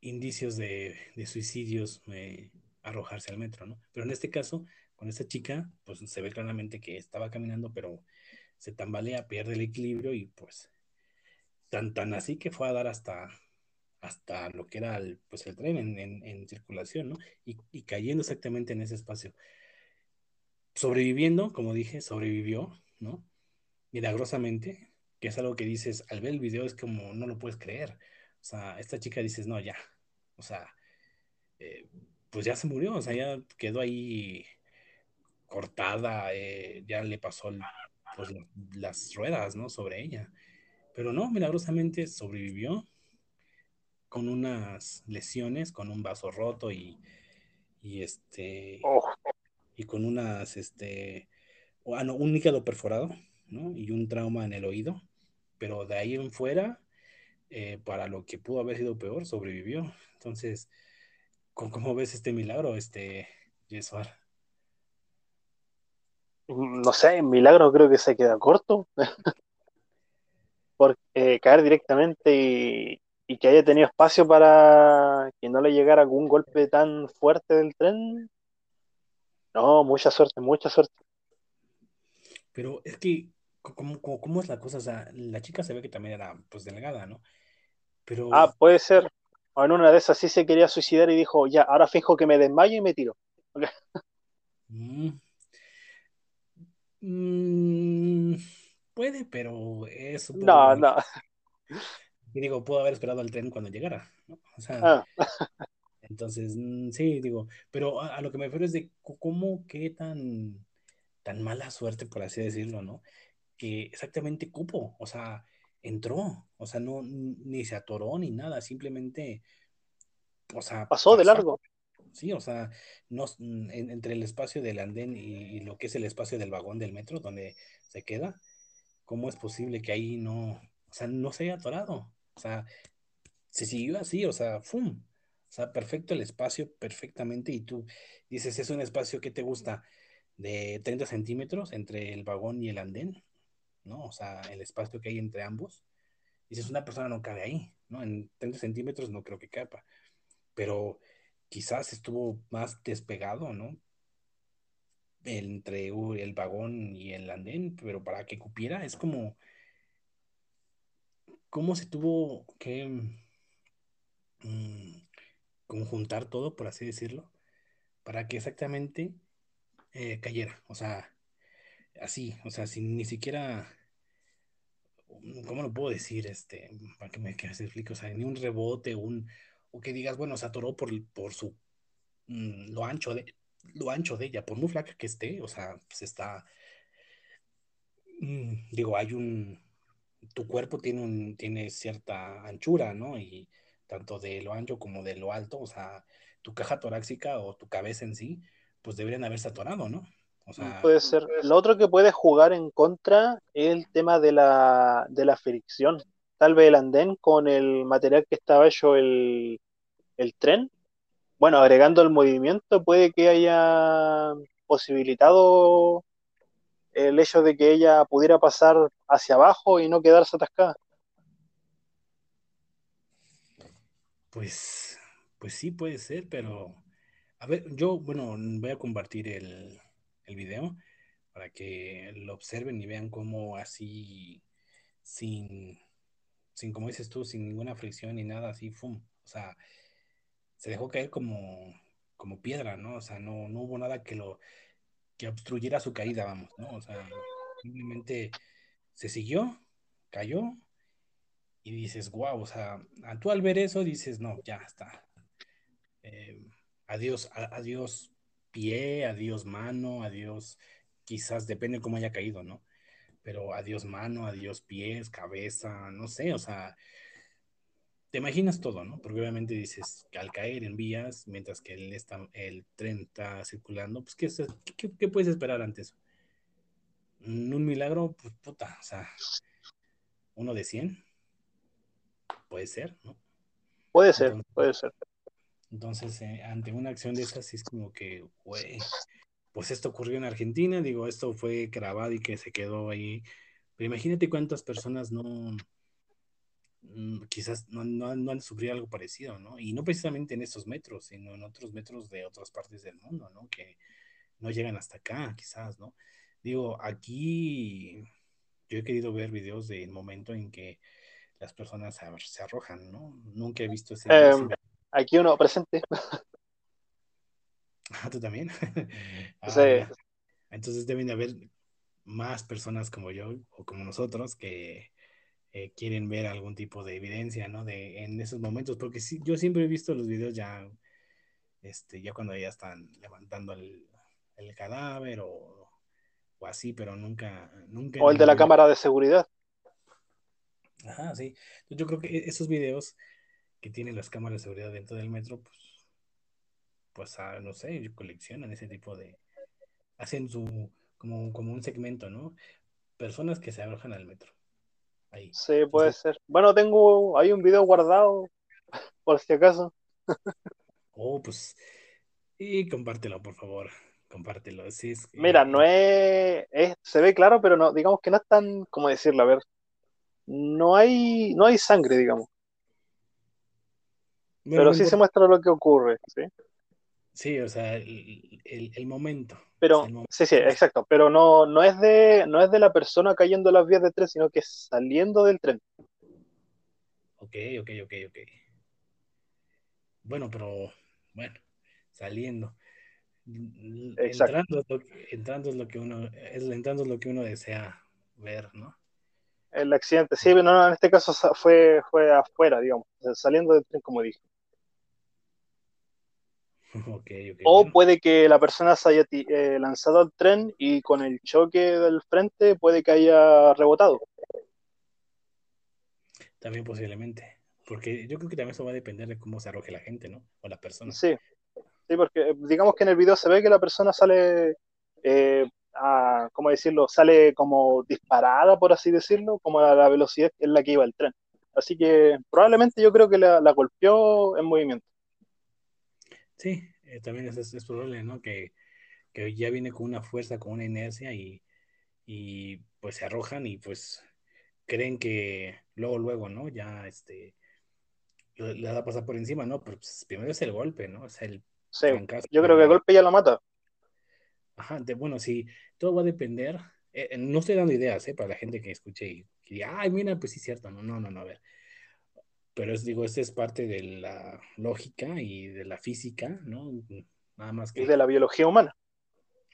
indicios de, de suicidios, eh, arrojarse al metro, ¿no? Pero en este caso, con esta chica, pues se ve claramente que estaba caminando, pero se tambalea, pierde el equilibrio y pues tan, tan así que fue a dar hasta, hasta lo que era el, pues el tren en, en, en circulación, ¿no? Y, y, cayendo exactamente en ese espacio. Sobreviviendo, como dije, sobrevivió, ¿no? Milagrosamente, que es algo que dices, al ver el video es como, no lo puedes creer. O sea, esta chica dices, no, ya, o sea, eh, pues ya se murió, o sea, ya quedó ahí cortada, eh, ya le pasó el, pues, las ruedas, ¿no? Sobre ella. Pero no, milagrosamente sobrevivió con unas lesiones, con un vaso roto y, y este, oh. y con unas, este, ah, no, un hígado perforado, ¿no? Y un trauma en el oído. Pero de ahí en fuera, eh, para lo que pudo haber sido peor, sobrevivió. Entonces, ¿cómo ves este milagro, este Yesuar? No sé, milagro creo que se queda corto. Porque eh, caer directamente y, y, que haya tenido espacio para que no le llegara algún golpe tan fuerte del tren. No, mucha suerte, mucha suerte. Pero es que ¿Cómo, cómo, cómo es la cosa? O sea, la chica se ve que también era pues delgada, ¿no? Pero... Ah, puede ser. O en una de esas sí se quería suicidar y dijo, ya, ahora fijo que me desmayo y me tiro. Okay. Mm. Mm, puede, pero es un poco No, no. Y digo, puedo haber esperado al tren cuando llegara, ¿no? O sea, ah. entonces, mm, sí, digo, pero a, a, lo que me refiero es de cómo, qué tan, tan mala suerte, por así decirlo, ¿no? que exactamente cupo, o sea, entró, o sea, no, ni se atoró ni nada, simplemente, o sea, pasó, de largo. Sí, o sea, no, entre el espacio del andén y, lo que es el espacio del vagón del metro donde se queda, ¿cómo es posible que ahí no, o sea, no se haya atorado? O sea, se siguió así, o sea, ¡fum! O sea, perfecto el espacio, perfectamente, y tú dices, es un espacio que te gusta de 30 centímetros entre el vagón y el andén, ¿no? O sea, el espacio que hay entre ambos. Dices, una persona no cabe ahí, ¿no? En 30 centímetros no creo que capa, pero quizás estuvo más despegado, ¿no? Entre el vagón y el andén, pero para que cupiera es como, ¿cómo se tuvo que mm, conjuntar todo, por así decirlo, para que exactamente eh, cayera? O sea, así, o sea, sin ni siquiera ¿cómo lo puedo decir? Este, para que me que se explique, o sea, ni un rebote, un, o que digas, bueno, se atoró por, por su, mm, lo ancho de, lo ancho de ella, por muy flaca que esté, o sea, pues está, mm, digo, hay un, tu cuerpo tiene un, tiene cierta anchura, ¿no? Y tanto de lo ancho como de lo alto, o sea, tu caja torácica o tu cabeza en sí, pues deberían haberse atorado, ¿no? puede ser. Lo otro que puede jugar en contra es el tema de la, de la fricción. Tal vez el andén con el material que estaba hecho el, el tren, bueno, agregando el movimiento, puede que haya posibilitado el hecho de que ella pudiera pasar hacia abajo y no quedarse atascada. Pues, pues sí puede ser, pero a ver, yo, bueno, voy a compartir el, el video para que lo observen y vean cómo así, sin, sin, como dices tú, sin ninguna fricción ni nada así, ¡fum! O sea, se dejó caer como, como piedra, ¿no? O sea, no, no hubo nada que lo que obstruyera su caída, vamos, ¿no? O sea, simplemente se siguió, cayó y dices, wow, o sea, tú al ver eso dices, no, ya está. Eh, adiós, adiós pie, adiós mano, adiós, quizás depende cómo haya caído, ¿no? Pero adiós mano, adiós pies, cabeza, no sé, o sea, te imaginas todo, ¿no? Porque obviamente dices que al caer en vías, mientras que el, el tren está circulando, pues ¿qué, qué, qué puedes esperar antes? Un milagro, pues puta, o sea, uno de 100, puede ser, ¿no? Puede ser, puede ser. Entonces, eh, ante una acción de esas, es como que, güey, pues esto ocurrió en Argentina, digo, esto fue grabado y que se quedó ahí. Pero imagínate cuántas personas no, quizás no, no, no, han sufrido algo parecido, ¿no? Y no precisamente en estos metros, sino en otros metros de otras partes del mundo, ¿no? Que no llegan hasta acá, quizás, ¿no? Digo, aquí yo he querido ver videos del momento en que las personas se, arrojan, ¿no? Nunca he visto ese... Em, aquí uno presente. Ah, tú también. sí. Ah, entonces deben de haber más personas como yo o como nosotros que eh, quieren ver algún tipo de evidencia, ¿no? De en esos momentos, porque sí, yo siempre he visto los videos ya, este, ya cuando ya están levantando el, el cadáver o, o, así, pero nunca, nunca. O el de la cámara de seguridad. Ajá, sí. Yo creo que e-, esos videos que tienen las cámaras de seguridad dentro del metro, pues, pues ah, no sé, coleccionan ese tipo de, hacen su, como, como un segmento, ¿no? Personas que se arrojan al metro. Ahí. Sí, puede ser. Bueno, tengo, hay un video guardado, por si acaso. oh, pues, y compártelo, por favor. Compártelo. Sí, es, Mira, no es, es, se ve claro, pero no, digamos que no es tan, ¿cómo decirlo? A ver, no hay, no hay sangre, digamos. pero sí se muestra lo que ocurre, ¿sí? Sí, o sea, el, momento. Pero, sí, sí, exacto. Pero no, no, es de, no es de la persona cayendo en las vías de tren, sino que saliendo del tren. Ok, ok, ok, ok. Bueno, pero, bueno, saliendo. Entrando, entrando es lo que uno, es, entrando es lo que uno desea ver, ¿no? el accidente. Sí, pero no, en este caso fue, fue afuera, digamos, saliendo del tren, como dije. O puede que la persona se haya eh, lanzado al tren y con el choque del frente puede que haya rebotado. También posiblemente. Porque yo creo que también eso va a depender de cómo se arroje la gente, ¿no? O la persona. Sí. Sí, porque digamos que en el video se ve que la persona sale eh, ¿cómo decirlo? Sale como disparada, por así decirlo, como a la velocidad en la que iba el tren. Así que probablemente yo creo que la, golpeó en movimiento. Sí, eh, también es, probable, ¿no? Que, ya viene con una fuerza, con una inercia y, pues se arrojan y pues creen que luego, luego, ¿no? Ya este le da a pasar por encima, ¿no? Pero pues, primero es el golpe, ¿no? Es el sí, yo creo que el golpe ya lo mata. Ajá, de, bueno, sí, todo va a depender. Eh, eh, no estoy dando ideas, ¿eh? Para la gente que escuche y que diga, ay, mira, pues sí, cierto. No, no, no, no, a ver. Pero es, digo, esta es parte de la lógica y de la física, ¿no? Nada más que. Y de la biología humana.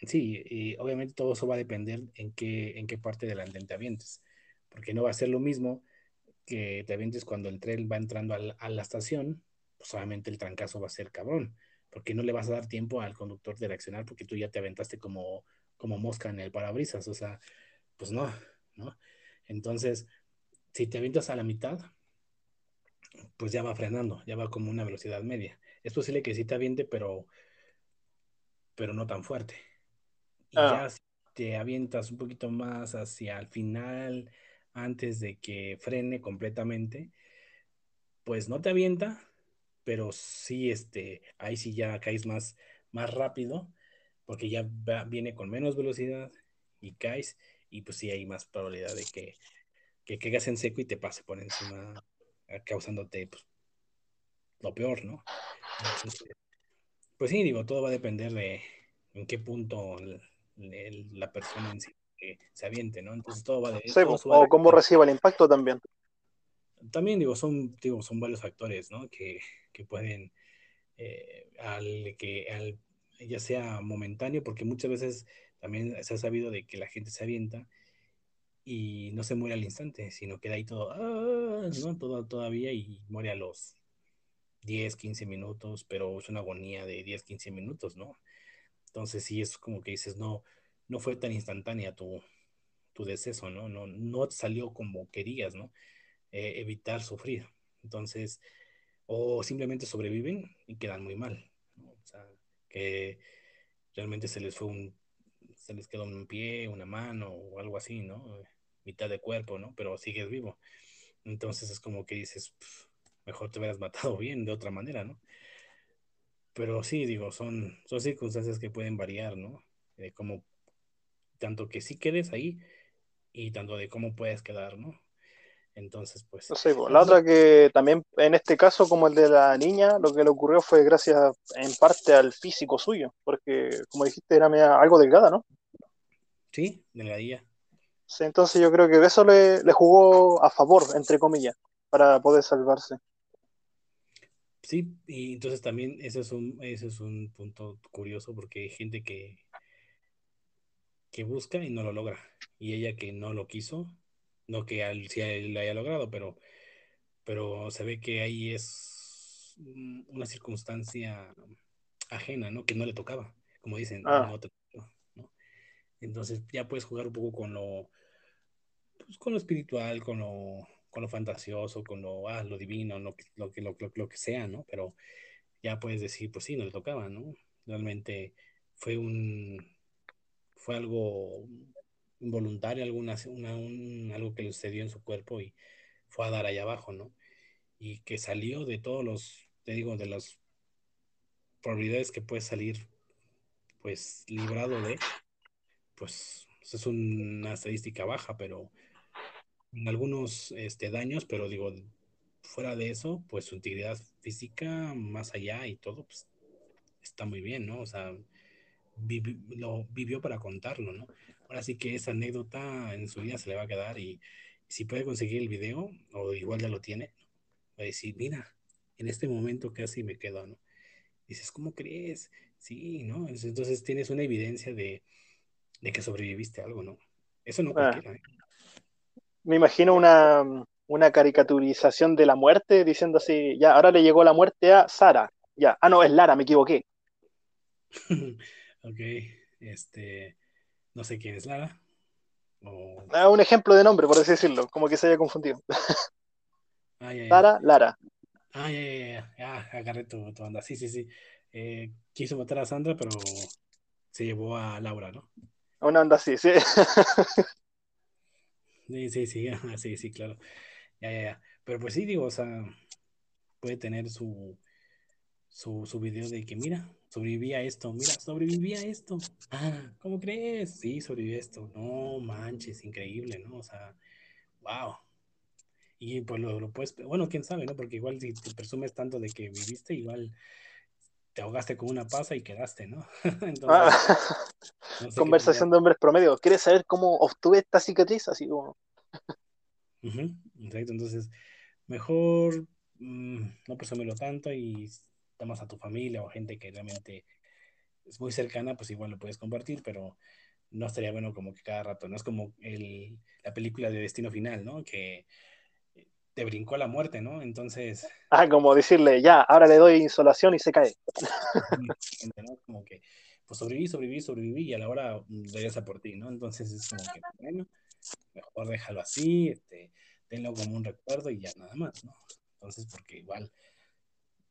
Sí, y obviamente todo eso va a depender en qué, en qué parte del andén te avientes. Porque no va a ser lo mismo que te avientes cuando el tren va entrando a la, estación, pues obviamente el trancazo va a ser cabrón porque no le vas a dar tiempo al conductor de reaccionar porque tú ya te aventaste como, como mosca en el parabrisas, o sea, pues no, ¿no? Entonces, si te avientas a la mitad, pues ya va frenando, ya va como una velocidad media. Es posible que sí te aviente, pero, pero no tan fuerte. Y ah. ya si te avientas un poquito más hacia el final, antes de que frene completamente, pues no te avienta, pero sí, este, ahí sí ya caes más, más rápido, porque ya viene con menos velocidad y caes, y pues sí hay más probabilidad de que, que caigas en seco y te pase por encima, causándote pues, lo peor, ¿no? pues sí, digo, todo va a depender de en qué punto la persona en sí se aviente, ¿no? Entonces todo va de eso. o cómo reciba el impacto también. también digo, son, digo, son varios factores, ¿no? Que, que pueden, eh, al que, al, ya sea momentáneo, porque muchas veces también se ha sabido de que la gente se avienta y no se muere al instante, sino queda ahí todo, ah", ¿no? Todo, todavía y muere a los 10, 15 minutos, pero es una agonía de 10, 15 minutos, ¿no? Entonces sí es como que dices, no, no fue tan instantánea tu, tu deceso, ¿no? No, no salió como querías, ¿no? Eh, evitar sufrir. Entonces, o simplemente sobreviven y quedan muy mal, ¿no? O sea, que realmente se les fue un, se les quedó un pie, una mano o algo así, ¿no? Mitad de cuerpo, ¿no? Pero sigues vivo. Entonces es como que dices, mejor te hubieras matado bien de otra manera, ¿no? Pero sí, digo, son, son circunstancias que pueden variar, ¿no? como tanto que sí quedes ahí y tanto de cómo puedes quedar, ¿no? Entonces, pues... No sé, la otra que también en este caso, como el de la niña, lo que le ocurrió fue gracias en parte al físico suyo, porque como dijiste, era algo delgada, ¿no? Sí, delgadilla. Sí, entonces yo creo que eso le, le jugó a favor, entre comillas, para poder salvarse. Sí, y entonces también eso es un, eso es un punto curioso porque hay gente que, que busca y no lo logra. Y ella que no lo quiso, no que él, sí lo haya logrado, pero, pero se ve que ahí es una circunstancia ajena, ¿no? Que no le tocaba, como dicen, ah. no te ¿no? Entonces ya puedes jugar un poco con lo, pues, con lo espiritual, con lo con lo fantasioso, con lo, ah, lo divino, lo, lo, lo, lo, que sea, ¿no? Pero ya puedes decir, pues sí, no le tocaba, ¿no? Realmente fue un, fue algo involuntario, alguna, una, un, algo que le sucedió en su cuerpo y fue a dar allá abajo, ¿no? Y que salió de todos los, te digo, de las probabilidades que puede salir, pues, librado de, pues, es una estadística baja, pero algunos este, daños, pero digo, fuera de eso, pues su integridad física más allá y todo, pues está muy bien, ¿no? O sea, lo vivió para contarlo, ¿no? Ahora sí que esa anécdota en su vida se le va a quedar y si puede conseguir el video, o igual ya lo tiene, va a decir, mira, en este momento casi me quedo, ¿no? Dices, ¿cómo crees? Sí, ¿no? Entonces tienes una evidencia de, de que sobreviviste a algo, ¿no? Eso no ah. cualquiera, ¿eh? me imagino una, una caricaturización de la muerte diciendo así, ya, ahora le llegó la muerte a Sara. Ya, ah, no, es Lara, me equivoqué. ok, este, no sé quién es Lara. Ah, un ejemplo de nombre, por así decirlo, como que se haya confundido. ah, Sara, Lara. Ah, ya, ya, ya, ya, agarré tu, tu onda. Sí, sí, sí. Eh, quiso matar a Sandra, pero se llevó a Laura, ¿no? Una onda así, sí. Sí, sí, sí, sí, sí, claro. Ya, ya, ya. Pero pues sí, digo, o sea, puede tener su, su, su video de que, mira, sobreviví a esto, mira, sobreviví a esto. Ah, ¿cómo crees? Sí, sobreviví a esto. No manches, increíble, ¿no? O sea, wow. Y pues lo, lo puedes, bueno, quién sabe, ¿no? Porque igual si te presumes tanto de que viviste, igual te ahogaste con una pasa y quedaste, ¿no? Entonces, ah, conversación de hombres promedio. ¿Quieres saber cómo obtuve esta cicatriz? Así como. exacto, entonces, mejor mm, no presúmelo tanto y llamas a tu familia o gente que realmente es muy cercana, pues igual lo puedes compartir, pero no estaría bueno como que cada rato, no es como el, la película de Destino Final, ¿no? Que te brincó la muerte, ¿no? Entonces. Ah, como decirle, ya, ahora le doy insolación y se cae. Como que, pues sobreviví, sobreviví, sobreviví y a la hora regresa por ti, ¿no? Entonces es como que, bueno, mejor déjalo así, este, tenlo como un recuerdo y ya nada más, ¿no? Entonces, porque igual,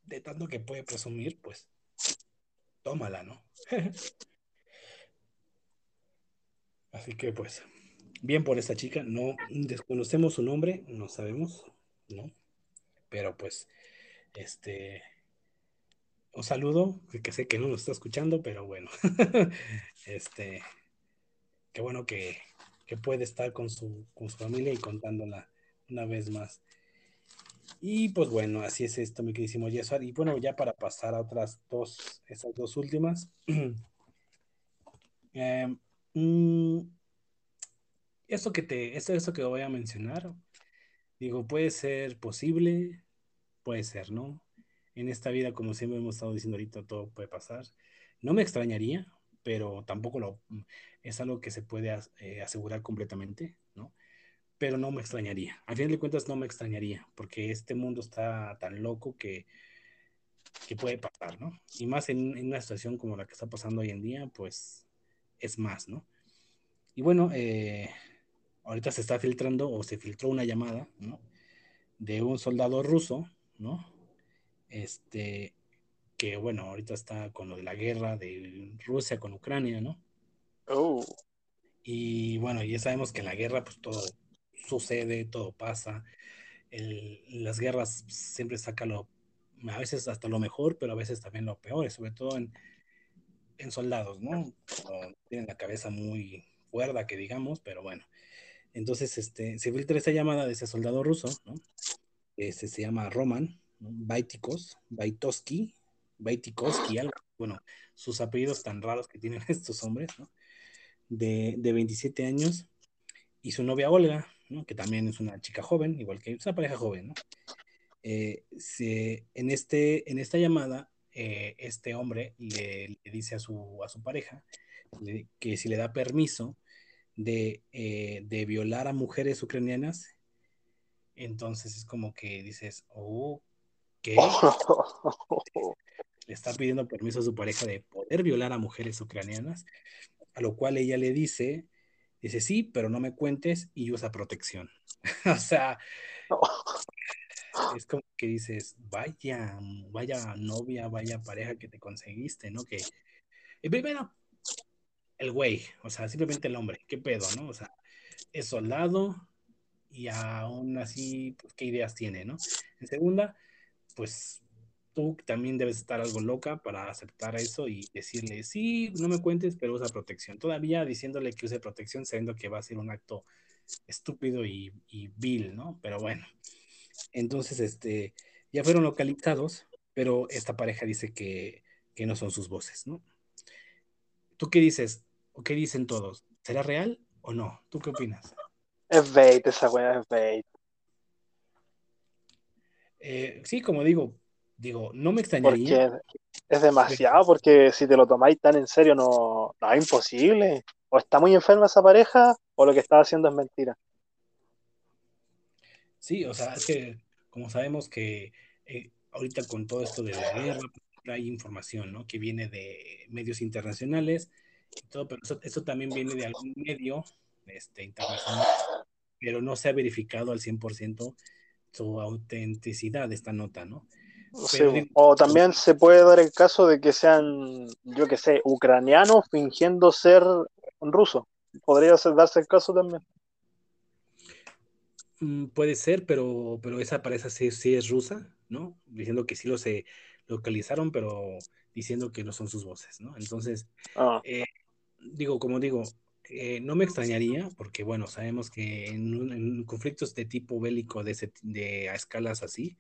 de tanto que puede presumir, pues, tómala, ¿no? Así que, pues, bien por esta chica, no desconocemos su nombre, no sabemos, ¿no? Pero pues, este, os saludo, que sé que no nos está escuchando, pero bueno, este, qué bueno que, puede estar con su, con su familia y contándola una vez más. Y pues bueno, así es esto, mi queridísimo Yesuar. Y bueno, ya para pasar a otras dos, esas dos últimas. eh, mm, eso que te, eso, eso que voy a mencionar, digo, puede ser posible, puede ser, ¿no? En esta vida, como siempre hemos estado diciendo ahorita, todo puede pasar. No me extrañaría, pero tampoco lo, es algo que se puede eh, asegurar completamente. Pero no me extrañaría. Al final de cuentas, no me extrañaría, porque este mundo está tan loco que, que puede pasar, ¿no? Y más en, en, una situación como la que está pasando hoy en día, pues es más, ¿no? Y bueno, eh, ahorita se está filtrando o se filtró una llamada, ¿no? De un soldado ruso, ¿no? Este, que bueno, ahorita está con lo de la guerra de Rusia con Ucrania, ¿no? Oh. Y bueno, ya sabemos que en la guerra pues todo sucede, todo pasa. El, las guerras siempre saca lo, a veces hasta lo mejor, pero a veces también lo peor, sobre todo en, en soldados, ¿no? tienen la cabeza muy cuerda, que digamos, pero bueno. Entonces, este, se filtra esa llamada de ese soldado ruso, ¿no? Este se llama Roman, ¿no? Baitikos, Baitoski, Baitikoski, algo, bueno, sus apellidos tan raros que tienen estos hombres, ¿no? De, de 27 años, y su novia Olga, ¿no? Que también es una chica joven, igual que es una pareja joven, ¿no? Eh, se, en, este, en esta llamada, eh, este hombre le, le, dice a su, a su pareja le, que si le da permiso de, eh, de, violar a mujeres ucranianas, entonces es como que dices, oh, ¿qué? le está pidiendo permiso a su pareja de poder violar a mujeres ucranianas, a lo cual ella le dice, dice, sí, pero no me cuentes y usa protección. o sea, es como que dices, vaya, vaya novia, vaya pareja que te conseguiste, ¿no? Que primero, el güey, o sea, simplemente el hombre, qué pedo, ¿no? O sea, es soldado y aún así, pues, ¿qué ideas tiene, no? En segunda, pues tú también debes estar algo loca para aceptar eso y decirle, sí, no me cuentes, pero usa protección. Todavía diciéndole que use protección, sabiendo que va a ser un acto estúpido y, y vil, ¿no? Pero bueno, entonces, este, ya fueron localizados, pero esta pareja dice que, que no son sus voces, ¿no? ¿Tú qué dices? ¿O qué dicen todos? ¿Será real o no? ¿Tú qué opinas? Es bait, esa weá es bait. Eh, sí, como digo, digo, no me extrañaría. Porque es demasiado, porque si te lo tomáis tan en serio, no, no es imposible. O está muy enferma esa pareja, o lo que está haciendo es mentira. Sí, o sea, es que como sabemos que eh, ahorita con todo esto de la guerra, hay información, ¿no? Que viene de medios internacionales y todo, pero eso, eso también viene de algún medio este, internacional, pero no se ha verificado al 100% su autenticidad esta nota, ¿no? Sí, o también se puede dar el caso de que sean, yo que sé, ucranianos fingiendo ser rusos. Podría darse el caso también. Mm, puede ser, pero, pero esa parece sí, sí es rusa, ¿no? Diciendo que sí lo se localizaron, pero diciendo que no son sus voces, ¿no? Entonces, ah. eh, digo, como digo, eh, no me extrañaría, porque bueno, sabemos que en, en conflictos de tipo bélico, de, ese, de a escalas así,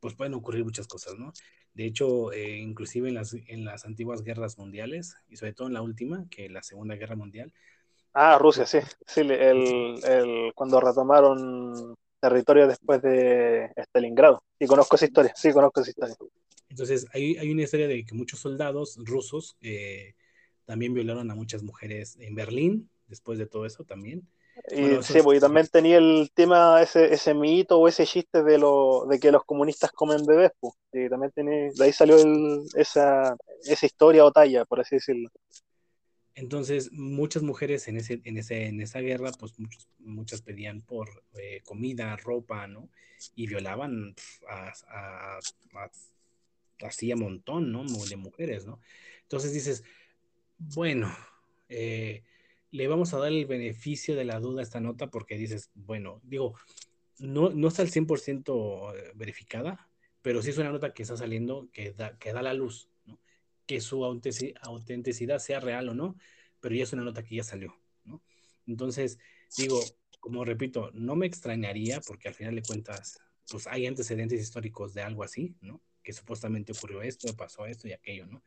pues pueden ocurrir muchas cosas, ¿no? De hecho, eh, inclusive en las, en las antiguas guerras mundiales, y sobre todo en la última, que la Segunda Guerra Mundial, Ah, Rusia, sí. sí el, el, cuando retomaron territorio después de Stalingrado. Sí, conozco esa historia. Sí, conozco esa historia. Entonces, hay, hay una historia de que muchos soldados rusos eh, también violaron a muchas mujeres en Berlín, después de todo eso también. Y bueno, sí, porque también tenía el tema, ese, ese mito o ese chiste de, lo, de que los comunistas comen bebés, pues. Y también tenía, de ahí salió el, esa, esa historia o talla, por así decirlo. Entonces, muchas mujeres en, ese, en, ese, en esa guerra, pues muchos, muchas pedían por eh, comida, ropa, ¿no? Y violaban a, a, a, así a montón, ¿no? De mujeres, ¿no? Entonces dices, bueno, eh, le vamos a dar el beneficio de la duda a esta nota porque dices, bueno, digo, no, no está al 100% eh, verificada, pero sí es una nota que está saliendo que da, que da la luz, que su autenticidad sea real o no, pero ya es una nota que ya salió, ¿no? Entonces, digo, como repito, no me extrañaría porque al final de cuentas, pues hay antecedentes históricos de algo así, ¿no? Que supuestamente ocurrió esto, pasó esto y aquello, ¿no?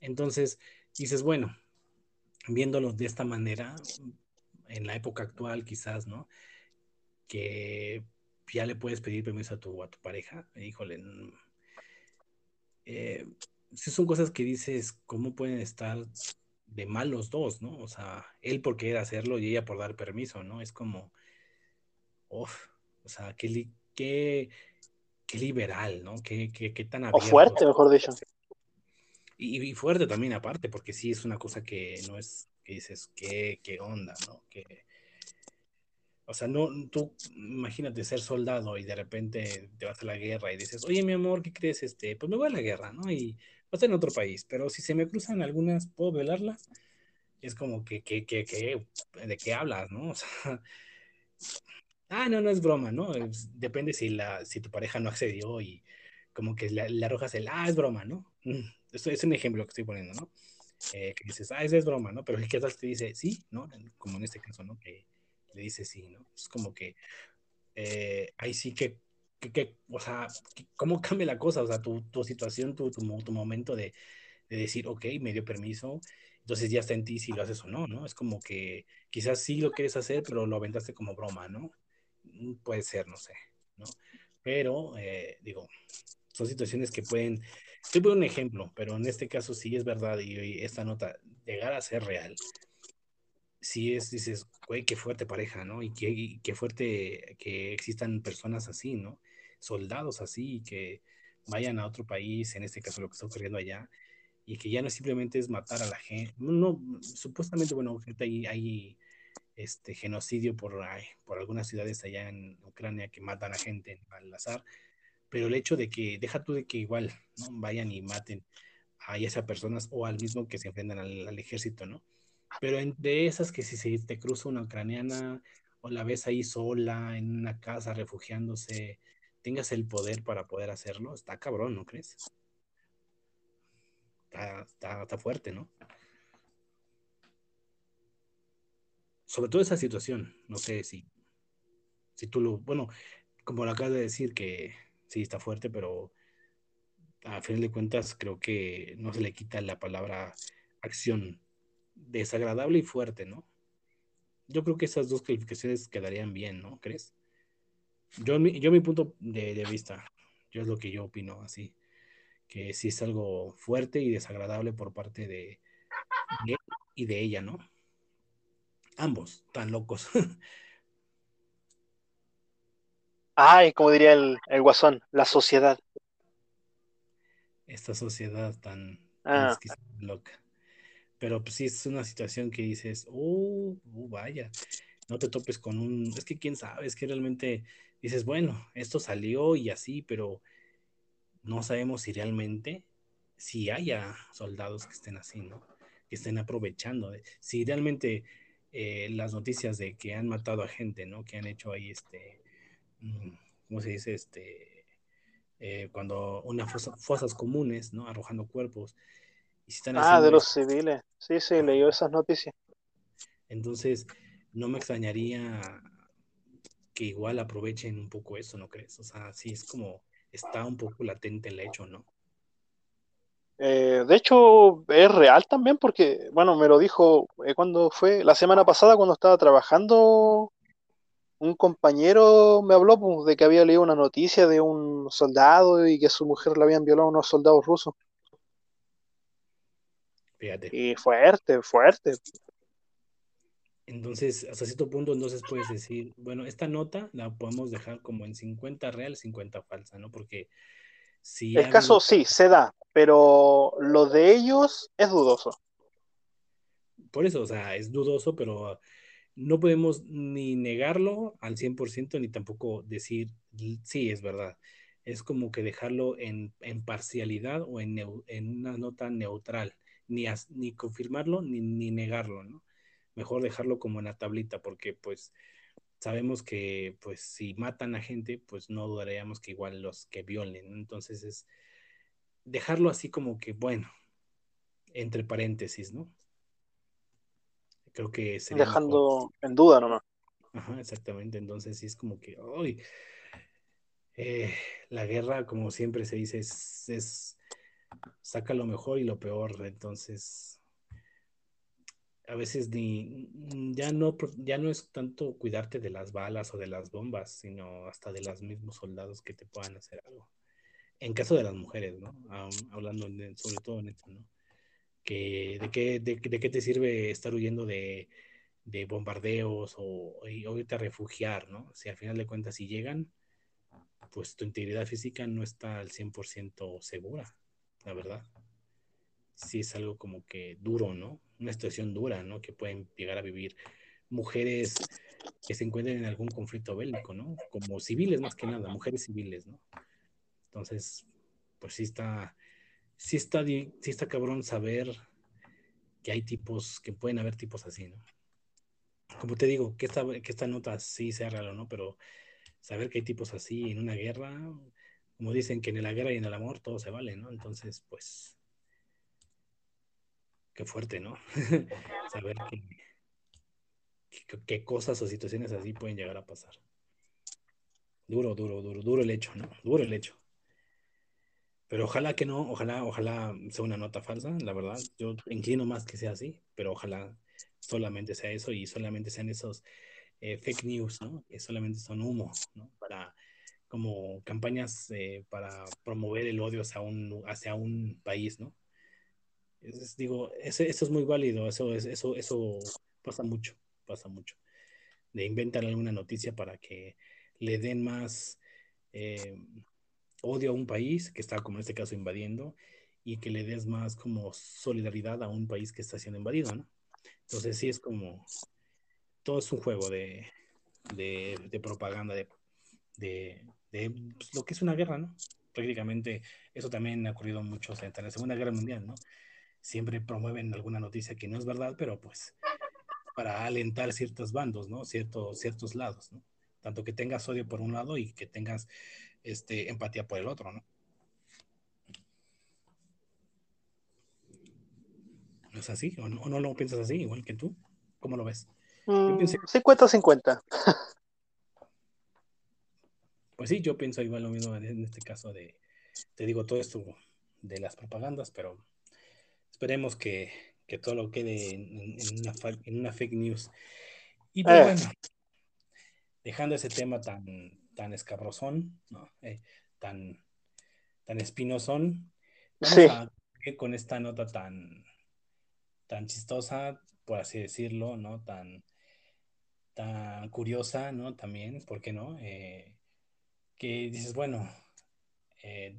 Entonces, dices, bueno, viéndolo de esta manera, en la época actual quizás, ¿no? Que ya le puedes pedir permiso a tu, a tu pareja. Híjole. Eh, si son cosas que dices, ¿cómo pueden estar de mal los dos, no? O sea, él por querer hacerlo y ella por dar permiso, ¿no? Es como, uff, o sea, qué, qué, qué liberal, ¿no? Qué, qué, qué tan abierto. O fuerte, mejor dicho. Y, fuerte también aparte, porque sí es una cosa que no es, que dices, qué, qué onda, ¿no? Que, o sea, no, tú imagínate ser soldado y de repente te vas a la guerra y dices, oye, mi amor, ¿qué crees? Este, pues me voy a la guerra, ¿no? Y vas en otro país, pero si se me cruzan algunas, ¿puedo velarlas? Es como que, que, que, ¿de qué hablas, no? Ah, no, no es broma, ¿no? depende si, la, si tu pareja no accedió y como que le, arrojas el, ah, es broma, ¿no? Esto es un ejemplo que estoy poniendo, ¿no? Eh, que dices, ah, es, es broma, ¿no? Pero que tal te dice, sí, ¿no? Como en este caso, ¿no? Que, le dice sí, ¿no? Es como que eh, ahí sí que, que, o sea, ¿cómo cambia la cosa? O sea, tu, tu situación, tu, tu, tu momento de, de, decir, ok, me dio permiso, entonces ya está en ti si lo haces o no, ¿no? Es como que quizás sí lo quieres hacer, pero lo aventaste como broma, ¿no? Mm, puede ser, no sé, ¿no? Pero, eh, digo, son situaciones que pueden, poniendo un ejemplo, pero en este caso sí es verdad y esta nota llegar a ser real, sí es, dices, güey, qué fuerte pareja, ¿no? Y qué, qué fuerte que existan personas así, ¿no? Soldados así, que vayan a otro país, en este caso lo que está ocurriendo allá, y que ya no simplemente es matar a la gente, no, supuestamente, bueno, hay, hay este genocidio por, por algunas ciudades allá en Ucrania que matan a gente al azar, pero el hecho de que, deja tú de que igual, ¿no? Vayan y maten a esas personas o al mismo que se enfrentan al ejército, ¿no? Pero entre esas que si se te cruza una ucraniana o la ves ahí sola en una casa refugiándose, tengas el poder para poder hacerlo, está cabrón, ¿no crees? Está, está, fuerte, ¿no? Sobre todo esa situación, no sé si, si tú lo, bueno, como lo acabas de decir, que sí está fuerte, pero a fin de cuentas creo que no se le quita la palabra acción desagradable y fuerte, ¿no? Yo creo que esas dos calificaciones quedarían bien, ¿no? ¿Crees? Yo, yo mi punto de, vista, yo es lo que yo opino, así, que sí es algo fuerte y desagradable por parte de, él y de ella, ¿no? Ambos, tan locos. Ay, como diría el, guasón, la sociedad. Esta sociedad tan, tan ah. loca. Pero pues sí es una situación que dices, oh, vaya, no te topes con un, es que quién sabe, es que realmente dices, bueno, esto salió y así, pero no sabemos si realmente, si haya soldados que estén así, ¿no? Que estén aprovechando, si realmente eh, las noticias de que han matado a gente, ¿no? Que han hecho ahí este, ¿cómo se dice? Este, eh, cuando unas fosas comunes, ¿no? Arrojando cuerpos ah, de los civiles. Sí, sí, leyó esas noticias. Entonces, no me extrañaría que igual aprovechen un poco eso, ¿no crees? O sea, sí es como está un poco latente el hecho, ¿no? Eh, de hecho, es real también porque, bueno, me lo dijo eh, cuando fue la semana pasada cuando estaba trabajando, un compañero me habló pues, de que había leído una noticia de un soldado y que su mujer le habían violado a unos soldados rusos. Fíjate. Y fuerte, fuerte. Entonces, hasta cierto punto, entonces puedes decir, bueno, esta nota la podemos dejar como en 50 real, 50 falsa, ¿no? Porque si... El caso sí, se da, pero lo de ellos es dudoso. Por eso, o sea, es dudoso, pero no podemos ni negarlo al 100% ni tampoco decir, sí, es verdad. Es como que dejarlo en, en parcialidad o en, en una nota neutral ni, ni confirmarlo ni, ni negarlo, ¿no? Mejor dejarlo como en la tablita, porque pues sabemos que pues si matan a gente, pues no dudaríamos que igual los que violen, entonces es dejarlo así como que, bueno, entre paréntesis, ¿no? Creo que sería Dejando en duda nomás. Ajá, exactamente, entonces sí es como que, hoy eh, la guerra, como siempre se dice, es saca lo mejor y lo peor. Entonces, a veces ni, ya no, ya no es tanto cuidarte de las balas o de las bombas, sino hasta de los mismos soldados que te puedan hacer algo. En caso de las mujeres, ¿no? hablando sobre todo en esto, ¿no? Que, de, qué, de, qué te sirve estar huyendo de, de bombardeos o, o, irte a refugiar, ¿no? Si al final de cuentas, si llegan, pues tu integridad física no está al 100% segura, la verdad. Sí es algo como que duro, ¿no? Una situación dura, ¿no? Que pueden llegar a vivir mujeres que se encuentren en algún conflicto bélico, ¿no? Como civiles más que nada, mujeres civiles, ¿no? Entonces, pues sí está, sí está, sí está cabrón saber que hay tipos, que pueden haber tipos así, ¿no? Como te digo, que esta, que esta nota sí sea real o no, pero saber que hay tipos así en una guerra, como dicen que en la guerra y en el amor todo se vale, ¿no? Entonces, pues, qué fuerte, ¿no? saber que, qué cosas o situaciones así pueden llegar a pasar. Duro, duro, duro, duro el hecho, ¿no? Duro el hecho. Pero ojalá que no, ojalá, ojalá sea una nota falsa, la verdad. Yo inclino más que sea así, pero ojalá solamente sea eso y solamente sean esos eh, fake news, ¿no? Que solamente son humo, ¿no? Para como campañas eh, para promover el odio hacia un, hacia un país, ¿no? digo, eso, es muy válido, eso, eso, eso pasa mucho, pasa mucho. De inventar alguna noticia para que le den más eh, odio a un país que está, como en este caso, invadiendo y que le des más como solidaridad a un país que está siendo invadido, ¿no? Entonces sí es como, todo es un juego de, propaganda, de, pues, lo que es una guerra, ¿no? Prácticamente eso también ha ocurrido mucho en la Segunda Guerra Mundial, ¿no? Siempre promueven alguna noticia que no es verdad, pero pues para alentar ciertos bandos, ¿no? Ciertos, ciertos lados, ¿no? Tanto que tengas odio por un lado y que tengas este, empatía por el otro, ¿no? ¿No es así? ¿O no, o no lo piensas así, igual que tú? ¿Cómo lo ves? 50-50. Mm, pues sí, yo pienso igual lo mismo en este caso de, te digo, todo esto de las propagandas, pero esperemos que, todo lo quede en, una, fake news. Y pues, eh. bueno, dejando ese tema tan, tan escabrosón, eh, tan, tan espinosón, vamos a con esta nota tan, tan chistosa, por así decirlo, ¿no? Tan, tan curiosa, ¿no? También, ¿por qué no? Eh, que dices, bueno, eh,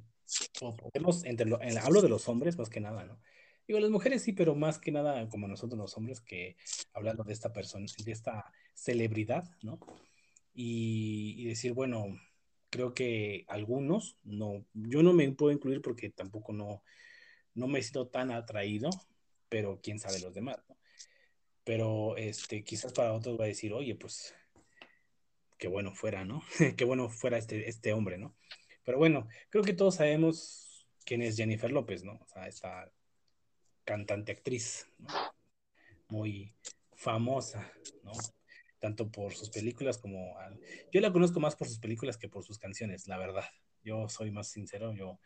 podemos, entre hablo de los hombres más que nada, ¿no? Digo, las mujeres sí, pero más que nada como nosotros los hombres, que hablando de esta persona, de esta celebridad, ¿no? Y, decir, bueno, creo que algunos, no, yo no me puedo incluir porque tampoco no, no me sido tan atraído, pero quién sabe los demás, ¿no? pero este, quizás para otros va a decir, oye, pues qué bueno fuera, ¿no? qué bueno fuera este, este hombre, ¿no? Pero bueno, creo que todos sabemos quién es Jennifer López, ¿no? O sea, esta cantante actriz, ¿no? Muy famosa, ¿no? Tanto por sus películas como... Yo la conozco más por sus películas que por sus canciones, la verdad. Yo soy más sincero, yo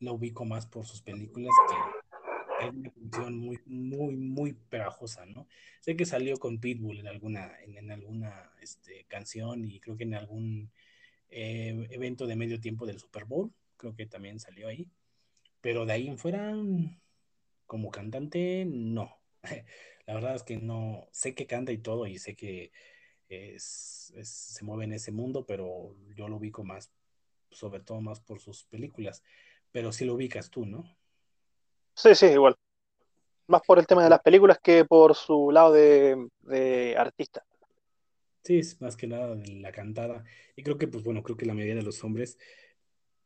la ubico más por sus películas que es una canción muy, muy, muy pegajosa, ¿no? Sé que salió con Pitbull en alguna, en, alguna este, canción y creo que en algún eh, evento de medio tiempo del Super Bowl, creo que también salió ahí. Pero de ahí en fuera, como cantante, no. La verdad es que no, sé que canta y todo y sé que se mueve en ese mundo, pero yo lo ubico más, sobre todo más por sus películas. Pero sí lo ubicas tú, ¿no? Sí, sí, igual. Más por el tema de las películas que por su lado de, artista. Sí, es más que nada de la cantada. Y creo que, pues bueno, creo que la mayoría de los hombres,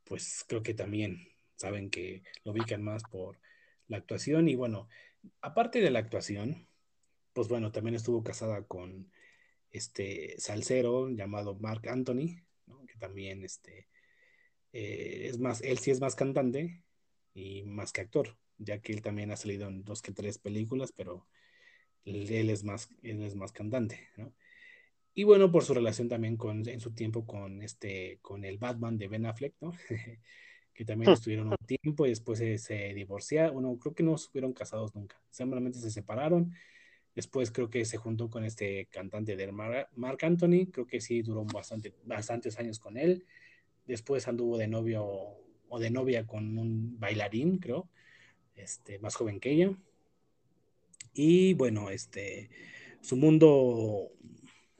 pues creo que también saben que lo ubican más por la actuación. Y bueno, aparte de la actuación, pues bueno, también estuvo casada con este salsero llamado Mark Anthony, que también este, eh, es más, él sí es más cantante y más que actor ya que él también ha salido en dos que tres películas, pero él es más, él es más cantante, ¿no? Y bueno, por su relación también con, en su tiempo con este, con el Batman de Ben Affleck, ¿no? que también hmm. estuvieron un tiempo y después se, divorciaron, bueno, creo que no estuvieron casados nunca, simplemente se separaron Después creo que se juntó con este cantante de Mark Anthony, creo que sí duró bastante, bastantes años con él. Después anduvo de novio o de novia con un bailarín, creo, este, más joven que ella. Y bueno, este, su mundo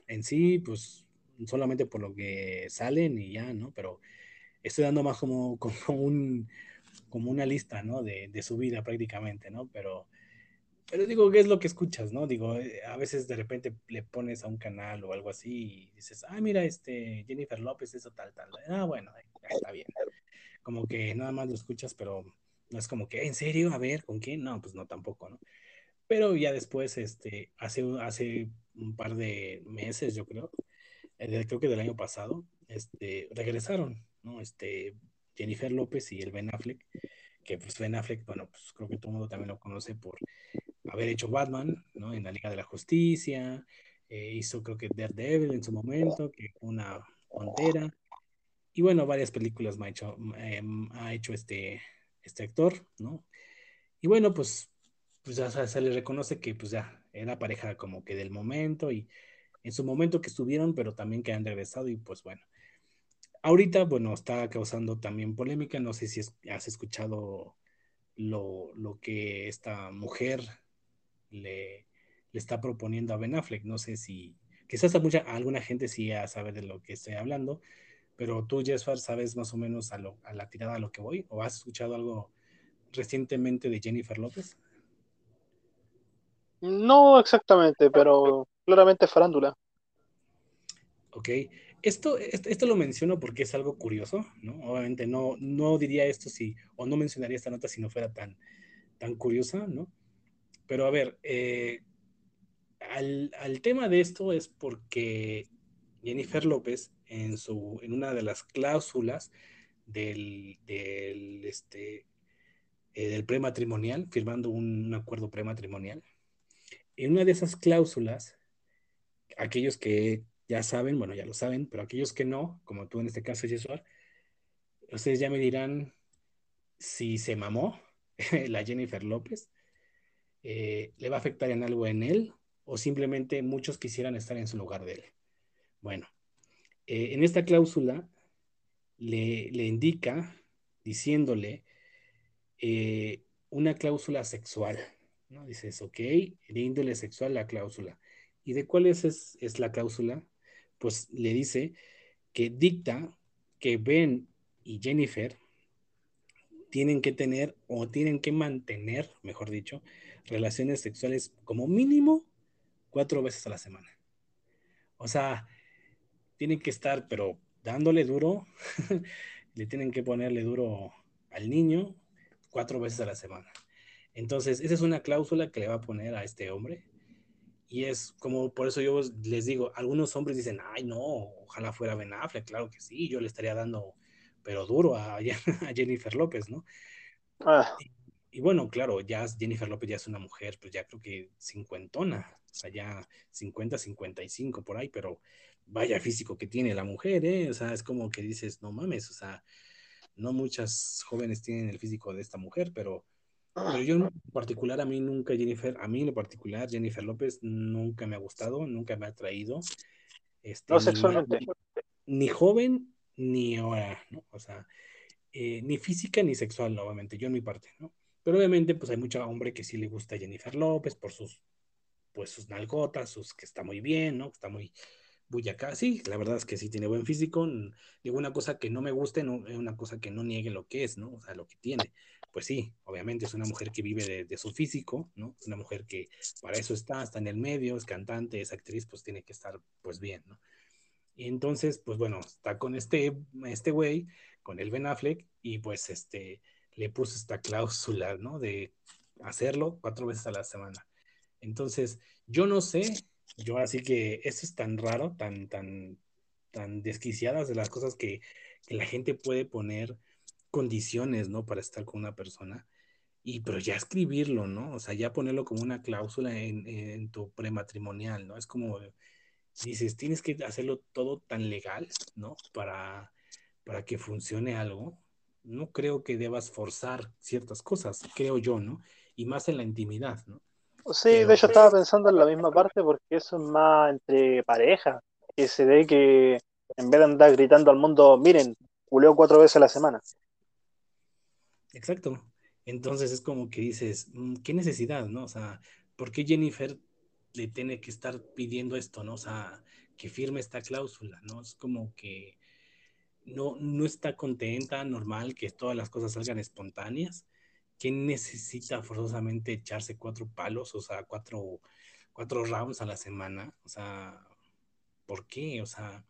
en sí, pues solamente por lo que salen y ya, ¿no? Pero estoy dando más como, como, un, como una lista, ¿no? De, de, su vida prácticamente, ¿no? Pero, pero digo, ¿qué es lo que escuchas, ¿no? Digo, eh, a veces de repente le pones a un canal o algo así y dices, ah, mira, este, Jennifer López, eso tal, tal. Ah, bueno, está bien. Como que nada más lo escuchas, pero no es como que, ¿en serio? A ver, ¿con quién? No, pues no, tampoco, ¿no? Pero ya después, este, hace, hace un par de meses, yo creo, eh, creo que del año pasado, este, regresaron, ¿no? Este, Jennifer López y el Ben Affleck, que pues Ben Affleck, bueno, pues creo que todo el mundo también lo conoce por haber hecho Batman, ¿no? En la Liga de la Justicia, eh, hizo creo que Daredevil en su momento, que una pantera, y bueno, varias películas ha hecho, em, ha hecho este, este actor, ¿no? Y bueno, pues pues ya se le reconoce que pues ya era pareja como que del momento y en su momento que estuvieron, pero también que han regresado y pues bueno. Ahorita, bueno, está causando también polémica, no sé si has escuchado lo, lo, que esta mujer le, le, está proponiendo a Ben Affleck, no sé si, quizás a, mucha, alguna gente sí ya sabe de lo que estoy hablando, pero tú, Jesper, ¿sabes más o menos a, lo, a la tirada a lo que voy? ¿O has escuchado algo recientemente de Jennifer López? No exactamente, pero claramente farándula. Ok, esto, esto lo menciono porque es algo curioso, ¿no? Obviamente no, no diría esto si, o no mencionaría esta nota si no fuera tan, tan curiosa, ¿no? Pero a ver, eh, al, al, tema de esto es porque Jennifer López, en, su, en una de las cláusulas del, del, este, eh, del prematrimonial, firmando un, un acuerdo prematrimonial, en una de esas cláusulas, aquellos que ya saben, bueno, ya lo saben, pero aquellos que no, como tú en este caso, Jesús, ustedes ya me dirán si se mamó la Jennifer López, eh, le va a afectar en algo en él o simplemente muchos quisieran estar en su lugar de él. Bueno, eh, en esta cláusula le, le indica, diciéndole, eh, una cláusula sexual, ¿no? Dices, ok, de índole sexual la cláusula. ¿Y de cuál es, es, la cláusula? Pues le dice que dicta que Ben y Jennifer tienen que tener o tienen que mantener, mejor dicho, relaciones sexuales como mínimo cuatro veces a la semana. O sea, tienen que estar, pero dándole duro, le tienen que ponerle duro al niño cuatro veces a la semana. Entonces, esa es una cláusula que le va a poner a este hombre. Y es como, por eso yo les digo, algunos hombres dicen, ay, no, ojalá fuera Ben Affleck, claro que sí, yo le estaría dando, pero duro a, a Jennifer López, ¿no? Ah. Y, y, bueno, claro, ya Jennifer López ya es una mujer, pues ya creo que cincuentona, o sea, ya 50, 55 por ahí, pero vaya físico que tiene la mujer, ¿eh? O sea, es como que dices, no mames, o sea, no muchas jóvenes tienen el físico de esta mujer, pero pero yo en particular, a mí nunca Jennifer, a mí en particular, Jennifer López nunca me ha gustado, nunca me ha atraído. Este, no sexualmente. Ni, joven, ni ahora, ¿no? O sea, eh, ni física ni sexual, obviamente, yo en mi parte, ¿no? Pero obviamente, pues hay mucho hombre que sí le gusta a Jennifer López por sus, pues sus nalgotas, sus que está muy bien, ¿no? Que está muy, acá. Sí, la verdad es que sí tiene buen físico. Digo, una cosa que no me guste, no, es una cosa que no niegue lo que es, ¿no? O sea, lo que tiene. Pues sí, obviamente es una mujer que vive de, su físico, ¿no? Es una mujer que para eso está, está en el medio, es cantante, es actriz, pues tiene que estar, pues bien, ¿no? Y entonces, pues bueno, está con este, este güey, con el Ben Affleck, y pues este, le puso esta cláusula, ¿no? De hacerlo cuatro veces a la semana. Entonces, yo no sé yo así que eso es tan raro, tan, tan, tan desquiciadas de las cosas que, la gente puede poner condiciones, ¿no? Para estar con una persona. Y pero ya escribirlo, ¿no? O sea, ya ponerlo como una cláusula en, en tu prematrimonial, ¿no? Es como, dices, tienes que hacerlo todo tan legal, ¿no? Para, para que funcione algo. No creo que debas forzar ciertas cosas, creo yo, ¿no? Y más en la intimidad, ¿no? Sí, de hecho estaba pensando en la misma parte porque eso es más entre parejas, que se ve que en vez de andar gritando al mundo, miren, culeo cuatro veces a la semana. Exacto. Entonces es como que dices, mm, ¿qué necesidad, no? O sea, ¿por qué Jennifer le tiene que estar pidiendo esto, no? O sea, que firme esta cláusula, ¿no? Es como que no, no está contenta, normal, que todas las cosas salgan espontáneas. ¿Quién necesita forzosamente echarse cuatro palos, o sea, cuatro, cuatro rounds a la semana? O sea, ¿por qué? O sea,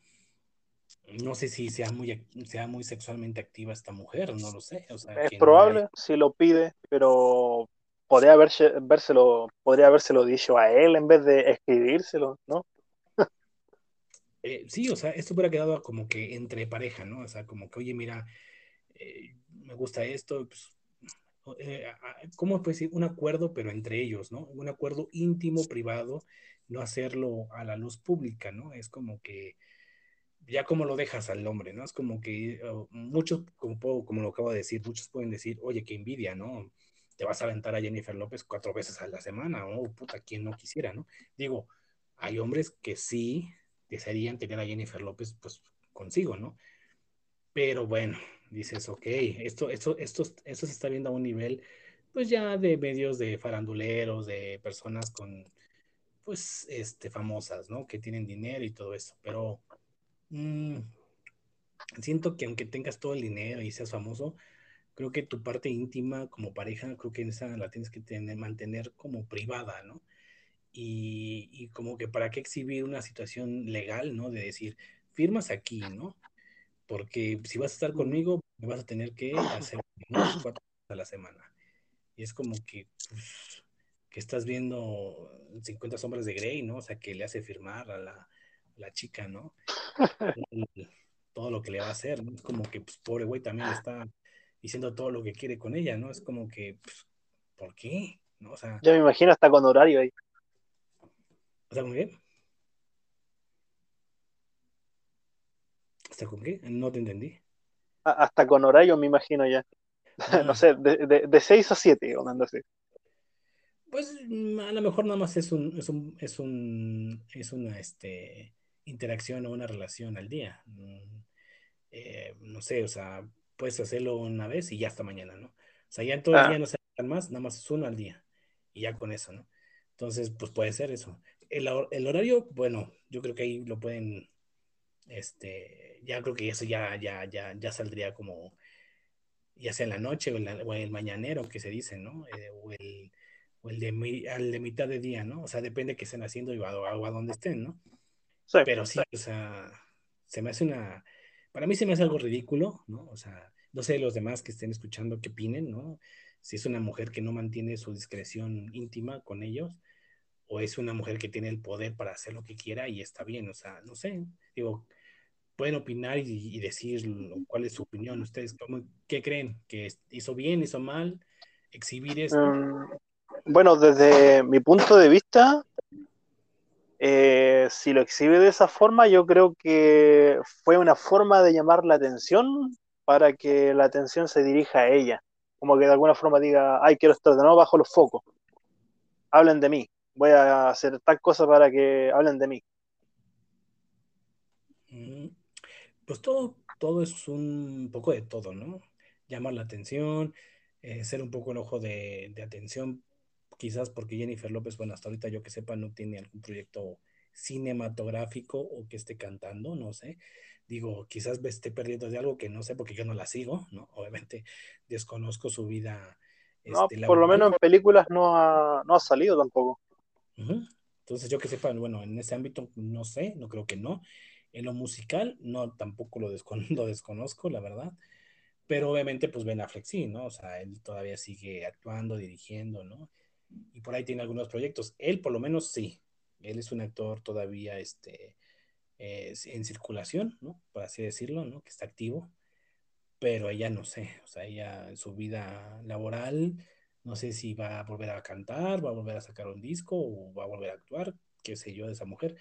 no sé si sea muy, sea muy sexualmente activa esta mujer, no lo sé. O sea, es probable, si lo pide, pero podría, haberse, podría habérselo dicho a él en vez de escribírselo, ¿no? Eh, sí, o sea, esto hubiera quedado como que entre pareja, ¿no? O sea, como que, oye, mira, eh, me gusta esto, pues, eh, ¿cómo puede decir? Un acuerdo, pero entre ellos, ¿no? Un acuerdo íntimo, privado, no hacerlo a la luz pública, ¿no? Es como que ya como lo dejas al hombre, ¿no? Es como que oh, muchos, como, como lo acabo de decir, muchos pueden decir, oye, qué envidia, ¿no? Te vas a aventar a Jennifer López cuatro veces a la semana, o oh, puta, quien no quisiera, ¿no? Digo, hay hombres que sí desearían tener a Jennifer López pues consigo, ¿no? Pero bueno, dices, ok, esto, esto, esto, esto se está viendo a un nivel pues ya de medios de faranduleros, de personas con pues este famosas, ¿no? Que tienen dinero y todo eso, pero mmm, siento que aunque tengas todo el dinero y seas famoso, creo que tu parte íntima como pareja, creo que esa la tienes que tener, mantener como privada, ¿no? y, como que para qué exhibir una situación legal, ¿no? De decir, firmas aquí, ¿no? Porque si vas a estar conmigo, me vas a tener que hacer unos cuatro a la semana. Y es como que, pues, que estás viendo 50 sombras de Grey, ¿no? O sea, que le hace firmar a la, la chica, ¿no? todo lo que le va a hacer, ¿no? Es como que, pues, pobre güey también le está diciendo todo lo que quiere con ella, ¿no? Es como que, pues, ¿por qué? ¿No? O sea, ya me imagino hasta con horario ahí. ¿Hasta con qué? ¿Hasta con qué? No te entendí. Hasta con horario, me imagino ya. no ah. sé, de, de, 6 a 7, o así. Pues a lo mejor nada más es un, es un, es un, es una este, interacción o una relación al día. Mm, eh, no sé, o sea, puedes hacerlo una vez y ya hasta mañana, ¿no? O sea, ya en todo el ah. día no se más, nada más es uno al día. Y ya con eso, ¿no? Entonces, pues puede ser eso el, horario, bueno, yo creo que ahí lo pueden, este, ya creo que eso ya, ya, ya, ya saldría como, ya sea en la noche o, en el mañanero que se dice, ¿no? Eh, o, el, o el, de, al de mitad de día, ¿no? O sea, depende de qué estén haciendo y a, a, dónde estén, ¿no? Pero sí, o sea, se me hace una, para mí se me hace algo ridículo, ¿no? O sea, no sé los demás que estén escuchando qué opinen, ¿no? Si es una mujer que no mantiene su discreción íntima con ellos, o es una mujer que tiene el poder para hacer lo que quiera y está bien, o sea, no sé, digo, pueden opinar y, decir cuál es su opinión, ustedes, ¿cómo, ¿qué creen? ¿Que hizo bien, hizo mal? ¿Exhibir esto? Mm, bueno, desde mi punto de vista, eh, si lo exhibe de esa forma, yo creo que fue una forma de llamar la atención para que la atención se dirija a ella. Como que de alguna forma diga, ay, quiero estar de nuevo bajo los focos. Hablen de mí voy a hacer tal cosa para que hablen de mí. Mm, pues todo, todo es un poco de todo, ¿no? Llamar la atención, eh, ser un poco el ojo de, atención, quizás porque Jennifer López, bueno, hasta ahorita yo que sepa, no tiene algún proyecto cinematográfico o que esté cantando, no sé. Digo, quizás me esté perdiendo de algo que no sé porque yo no la sigo, ¿no? Obviamente desconozco su vida. No, este, por lo menos en películas no ha, no ha salido tampoco. Entonces, yo que sepa, bueno, en ese ámbito no sé, no creo que no. En lo musical, no, tampoco lo, lo desconozco, la verdad. Pero obviamente, pues Ben Affleck sí, ¿no? O sea, él todavía sigue actuando, dirigiendo, ¿no? Y por ahí tiene algunos proyectos. Él, por lo menos, sí. Él es un actor todavía este, eh, en circulación, ¿no? Por así decirlo, ¿no? Que está activo. Pero ella no sé, o sea, ella en su vida laboral no sé si va a volver a cantar, va a volver a sacar un disco o va a volver a actuar, qué sé yo, de esa mujer.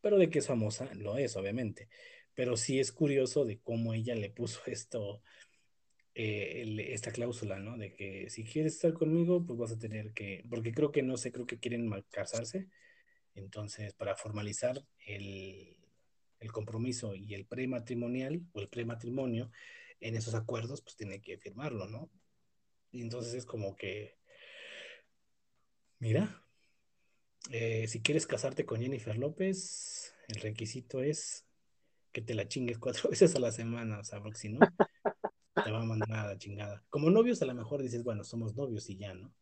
Pero de que es famosa, lo es, obviamente. Pero sí es curioso de cómo ella le puso esto eh, esta cláusula, ¿no? De que si quieres estar conmigo, pues vas a tener que, porque creo que no sé, creo que quieren casarse, entonces para formalizar el, el compromiso y el prematrimonial o el prematrimonio en esos acuerdos, pues tiene que firmarlo, ¿no? Y entonces es como que, mira, eh, si quieres casarte con Jennifer López, el requisito es que te la chingues cuatro veces a la semana, o sea, porque si no, te va a mandar a la chingada. Como novios a lo mejor dices, bueno, somos novios y ya, ¿no?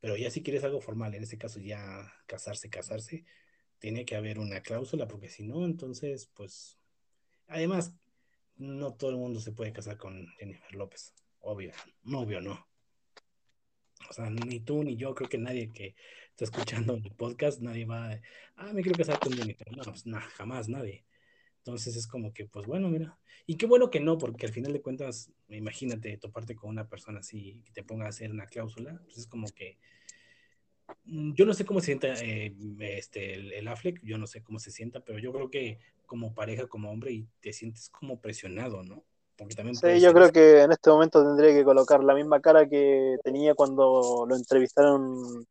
Pero ya si quieres algo formal, en ese caso ya casarse, casarse, tiene que haber una cláusula, porque si no, entonces, pues, además, no todo el mundo se puede casar con Jennifer López, obvio, obvio no. O sea, ni tú ni yo, creo que nadie que está escuchando el podcast, nadie va a, ah, me quiero casar con Jennifer. No, pues nada, jamás nadie. Entonces es como que, pues bueno, mira. Y qué bueno que no, porque al final de cuentas, imagínate toparte con una persona así que te ponga a hacer una cláusula, pues es como que. Mm, yo no sé cómo se sienta eh, este, el, el, Affleck, yo no sé cómo se sienta, pero yo creo que como pareja, como hombre, y te sientes como presionado, ¿no? Porque también sí, yo creo que en este momento tendría que colocar la misma cara que tenía cuando lo entrevistaron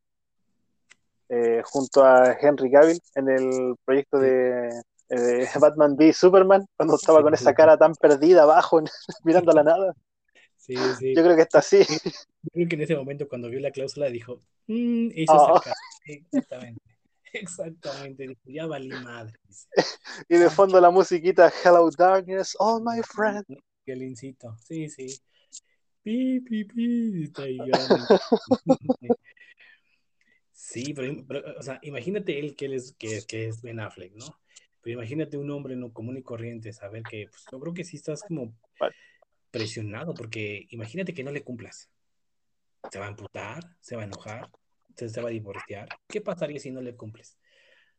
eh, junto a Henry Cavill en el proyecto de, eh, Batman v Superman, cuando estaba con esa cara tan perdida abajo, mirando a la nada. Sí, sí. Yo creo que está así. Yo creo que en ese momento, cuando vio la cláusula, dijo: esa oh. Exactamente. Exactamente, dijo, ya valí madre. Y de fondo la musiquita Hello Darkness, all my friends. Qué lincito, sí, sí. Pi, pi, pi, ahí Sí, pero, o sea, imagínate él que, él es, que, que es Ben Affleck, ¿no? Pero imagínate un hombre no común y corriente, saber que, pues yo creo que sí estás como presionado, porque imagínate que no le cumplas. Se va a amputar, se va a enojar, se, se va a divorciar. ¿Qué pasaría si no le cumples?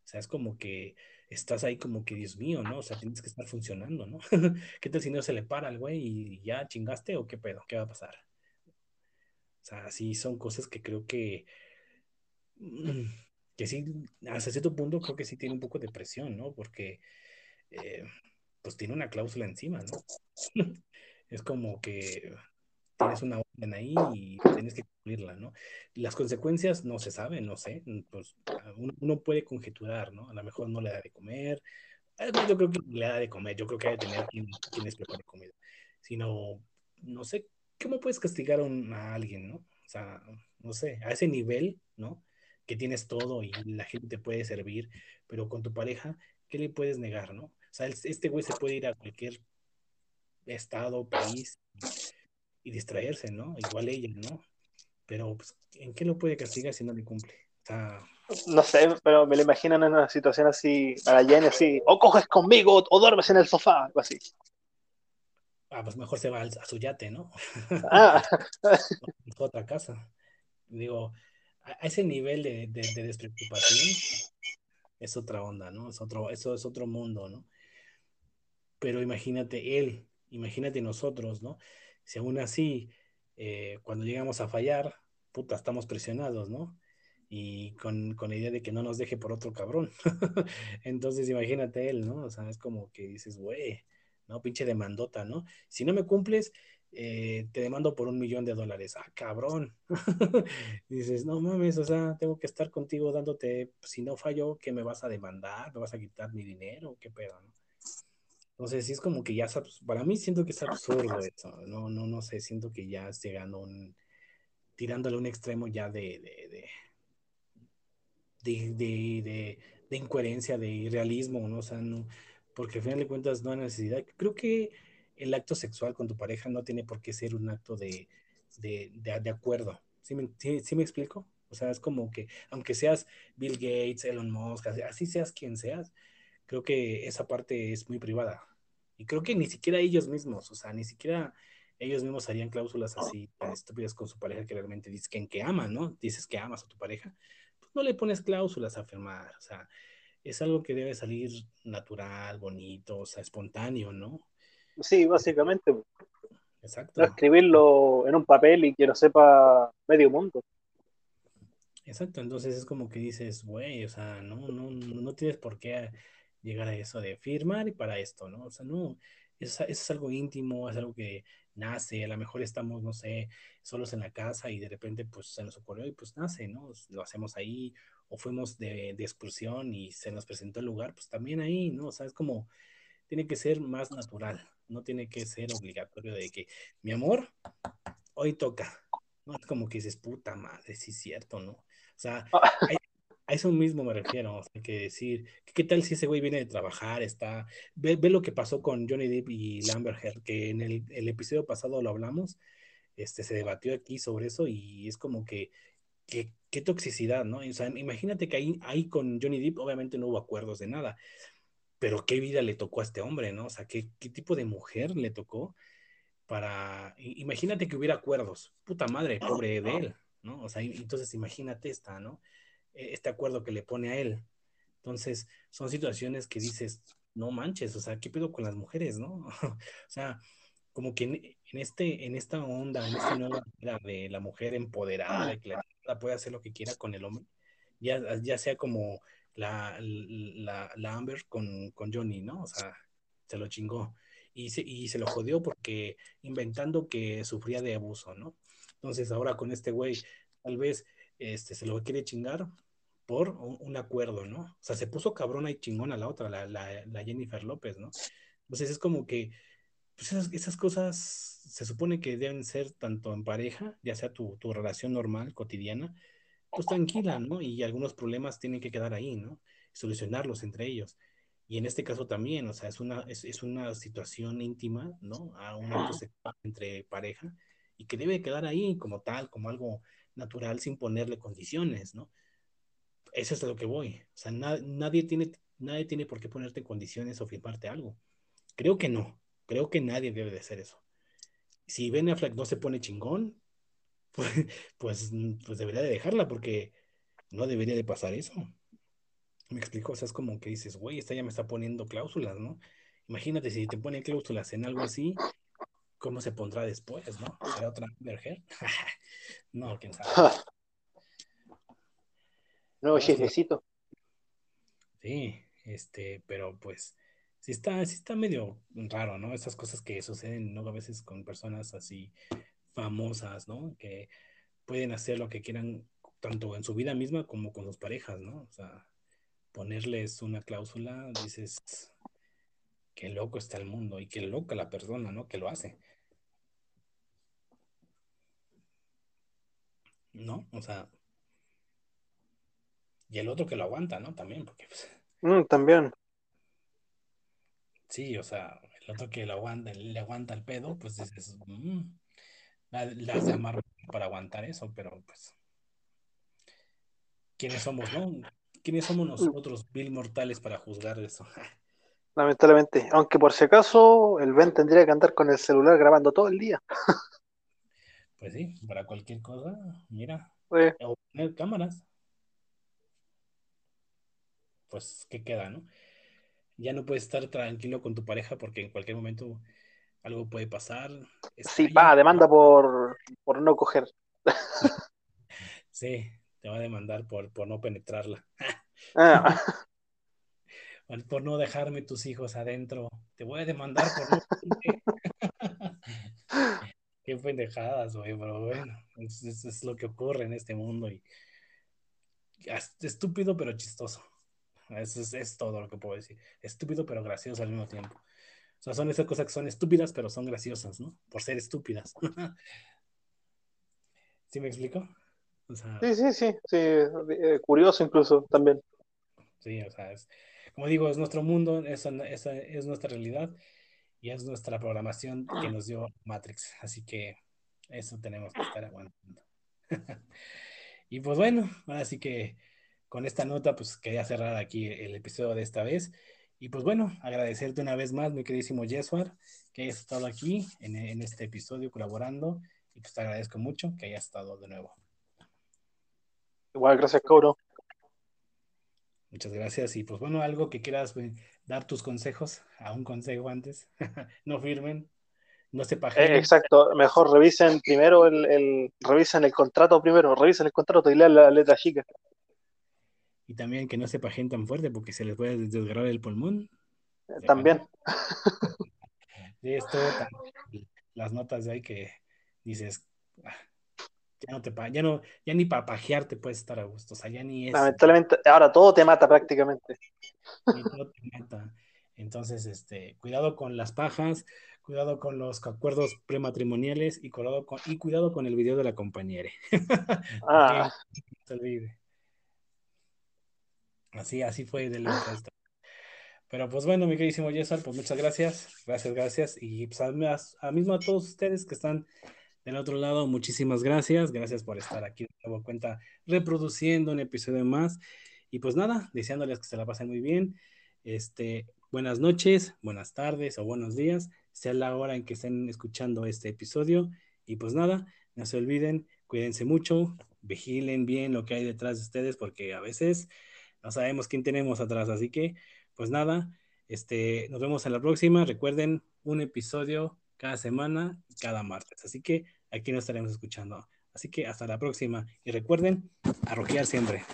O sea, es como que estás ahí como que, Dios mío, ¿no? O sea, tienes que estar funcionando, ¿no? ¿Qué tal si no se le para al güey y ya chingaste o qué pedo? ¿Qué va a pasar? O sea, sí son cosas que creo que, mm, que sí, hasta cierto punto creo que sí tiene un poco de presión, ¿no? Porque, eh, pues tiene una cláusula encima, ¿no? es como que tienes una orden ahí y tienes que cumplirla, ¿no? Las consecuencias no se saben, no sé, pues uno, puede conjeturar, ¿no? A lo mejor no le da de comer, yo creo que le da de comer, yo creo que hay que tener quien, quien les prepare comida, sino, no sé, ¿cómo puedes castigar a, alguien, ¿no? O sea, no sé, a ese nivel, ¿no? Que tienes todo y la gente te puede servir, pero con tu pareja, ¿qué le puedes negar, ¿no? O sea, este güey se puede ir a cualquier estado, país, y distraerse, ¿no? Igual ella, ¿no? Pero, pues, ¿en qué lo puede castigar si no le cumple? No sé, pero me lo imaginan en una situación así, a la Jenny así, o coges conmigo o duermes en el sofá, algo así. Ah, pues mejor se va a su yate, ¿no? Ah. a otra casa. Digo, a ese nivel de, de, despreocupación es otra onda, ¿no? Es otro, eso es otro mundo, ¿no? Pero imagínate él, imagínate nosotros, ¿no? Si aún así, eh, cuando llegamos a fallar, puta, estamos presionados, ¿no? Y con, la idea de que no nos deje por otro cabrón. Entonces, imagínate él, ¿no? O sea, es como que dices, güey, ¿no? Pinche demandota, ¿no? Si no me cumples, eh, te demando por un millón de dólares. Ah, cabrón. dices, no mames, o sea, tengo que estar contigo dándote, si no fallo, ¿qué me vas a demandar? ¿Me vas a quitar mi dinero? ¿Qué pedo, no? Entonces, sí es como que ya, para mí siento que es absurdo eso, no, no, no sé, siento que ya es llegando un, tirándole un extremo ya de, de, de, de, incoherencia, de irrealismo, ¿no? O sea, no, porque al final de cuentas no hay necesidad. Creo que el acto sexual con tu pareja no tiene por qué ser un acto de, de, acuerdo. ¿Sí me, sí, me explico? O sea, es como que, aunque seas Bill Gates, Elon Musk, así seas quien seas, creo que esa parte es muy privada. Y creo que ni siquiera ellos mismos, o sea, ni siquiera ellos mismos harían cláusulas así tan estúpidas con su pareja que realmente dicen que aman, ¿no? Dices que amas a tu pareja, pues no le pones cláusulas a firmar, o sea, es algo que debe salir natural, bonito, o sea, espontáneo, ¿no? Sí, básicamente. Exacto. No escribirlo en un papel y que lo sepa medio mundo. Exacto, entonces es como que dices, güey, o sea, no, no, no tienes por qué llegar a eso de firmar y para esto, ¿no? O sea, no, es, es algo íntimo, es algo que nace, a lo mejor estamos, no sé, solos en la casa y de repente pues se nos ocurrió y pues nace, ¿no? Lo hacemos ahí, o fuimos de, de excursión y se nos presentó el lugar, pues también ahí, ¿no? O sea, es como, tiene que ser más natural, no tiene que ser obligatorio de que, mi amor, hoy toca, ¿no? Es como que dices, puta madre, sí es cierto, ¿no? O sea, a eso mismo me refiero, o sea, que decir, ¿qué tal si ese güey viene de trabajar, está, ve, ve lo que pasó con Johnny Depp y Lambert Heard, que en el, el, episodio pasado lo hablamos, este, se debatió aquí sobre eso y es como que, que qué toxicidad, ¿no? O sea, imagínate que ahí, ahí con Johnny Depp obviamente no hubo acuerdos de nada, pero qué vida le tocó a este hombre, ¿no? O sea, qué, qué tipo de mujer le tocó para, imagínate que hubiera acuerdos, puta madre, pobre de él, ¿no? O sea, entonces imagínate esta, ¿no? E, este acuerdo que le pone a él. Entonces, son situaciones que dices, no manches, o sea, ¿qué pedo con las mujeres, no? o sea, como que en, este, en esta onda, en esta nueva vida de la mujer empoderada, de que la, puede hacer lo que quiera con el hombre, ya, ya sea como la, la, la Amber con, con, Johnny, ¿no? O sea, se lo chingó. Y se, y se lo jodió porque inventando que sufría de abuso, ¿no? Entonces ahora con este güey, tal vez este, se lo quiere chingar por un, acuerdo, ¿no? O sea, se puso cabrona y chingona la otra, la, la, la Jennifer López, ¿no? Entonces es como que pues esas, esas, cosas se supone que deben ser tanto en pareja, ya sea tu, tu, relación normal, cotidiana, pues tranquila, ¿no? Y algunos problemas tienen que quedar ahí, ¿no? Solucionarlos entre ellos. Y en este caso también, o sea, es una, es, es una situación íntima, ¿no? A un acto sexual entre pareja y que debe quedar ahí como tal, como algo natural sin ponerle condiciones, ¿no? Eso es a lo que voy. O sea, na nadie, tiene, nadie tiene por qué ponerte condiciones o firmarte algo. Creo que no. Creo que nadie debe de hacer eso. Si Ben Affleck no se pone chingón, pues, pues, pues debería de dejarla porque no debería de pasar eso. Me explico, o sea, es como que dices, güey, esta ya me está poniendo cláusulas, ¿no? Imagínate si te pone cláusulas en algo así, ¿cómo se pondrá después, no? ¿Será otra mujer? no, quién sabe. Nuevo chismecito. Sí, este, pero pues sí está, sí está medio raro, ¿no? Esas cosas que suceden, ¿no? A veces con personas así famosas, ¿no? Que pueden hacer lo que quieran, tanto en su vida misma como con sus parejas, ¿no? O sea, ponerles una cláusula, dices, qué loco está el mundo y qué loca la persona, ¿no? Que lo hace. ¿No? O sea, y el otro que lo aguanta, ¿no? También, porque... Pues, mm, también. Sí, o sea, el otro que lo aguanta, le aguanta el pedo, pues dices, mmm, las de amar para aguantar eso, pero pues... ¿Quiénes somos, no? ¿Quiénes somos nosotros, mil mortales, para juzgar eso? Lamentablemente, aunque por si acaso el Ben tendría que andar con el celular grabando todo el día. Pues sí, para cualquier cosa, mira. O poner cámaras pues, ¿qué queda, no? Ya no puedes estar tranquilo con tu pareja porque en cualquier momento algo puede pasar. Sí, va, demanda por, por no coger. Sí, te va a demandar por, por no penetrarla. Ah. por no dejarme tus hijos adentro. Te voy a demandar por no. Qué pendejadas, güey, pero bueno, eso es, lo que ocurre en este mundo y estúpido pero chistoso. Eso es, todo lo que puedo decir. Estúpido, pero gracioso al mismo tiempo. O sea, son esas cosas que son estúpidas, pero son graciosas, ¿no? Por ser estúpidas. ¿Sí me explico? sí, sí, sí, sí. Eh, curioso incluso también. Sí, o sea, es, como digo, es nuestro mundo, esa, es nuestra realidad y es nuestra programación que nos dio Matrix. Así que eso tenemos que estar aguantando. y pues bueno, ahora sí que con esta nota, pues quería cerrar aquí el episodio de esta vez. Y pues bueno, agradecerte una vez más, mi queridísimo Jesuar, que hayas estado aquí en, este episodio colaborando. Y pues te agradezco mucho que hayas estado de nuevo. Igual, gracias, Coro. Muchas gracias. Y pues bueno, algo que quieras eh, dar tus consejos, a un consejo antes. no firmen, no se paguen. Eh, exacto, mejor revisen primero el, revisen el contrato primero, revisen el contrato y lean la letra chica y también que no se pajen tan fuerte porque se les puede desgarrar el pulmón. También. Sí, esto las notas de ahí que dices, ah, ya no te ya no, ya ni para pajearte puedes estar a gusto, o sea, ya ni es. Lamentablemente, ahora todo te mata prácticamente. todo te mata. Entonces, este, cuidado con las pajas, cuidado con los acuerdos prematrimoniales y cuidado con, y cuidado con el video de la compañera. Ah. no se olvide. Así, así fue de loca esto. Pero pues bueno, mi queridísimo Jessar, pues muchas gracias, gracias, gracias. Y pues a, mismo a todos ustedes que están del otro lado, muchísimas gracias. Gracias por estar aquí de nuevo cuenta reproduciendo un episodio más. Y pues nada, deseándoles que se la pasen muy bien. Este, buenas noches, buenas tardes o buenos días, sea la hora en que estén escuchando este episodio. Y pues nada, no se olviden, cuídense mucho, vigilen bien lo que hay detrás de ustedes porque a veces no sabemos quién tenemos atrás. Así que pues nada, este, nos vemos en la próxima. Recuerden, un episodio cada semana, cada martes. Así que aquí nos estaremos escuchando. Así que hasta la próxima. Y recuerden, arrojear siempre.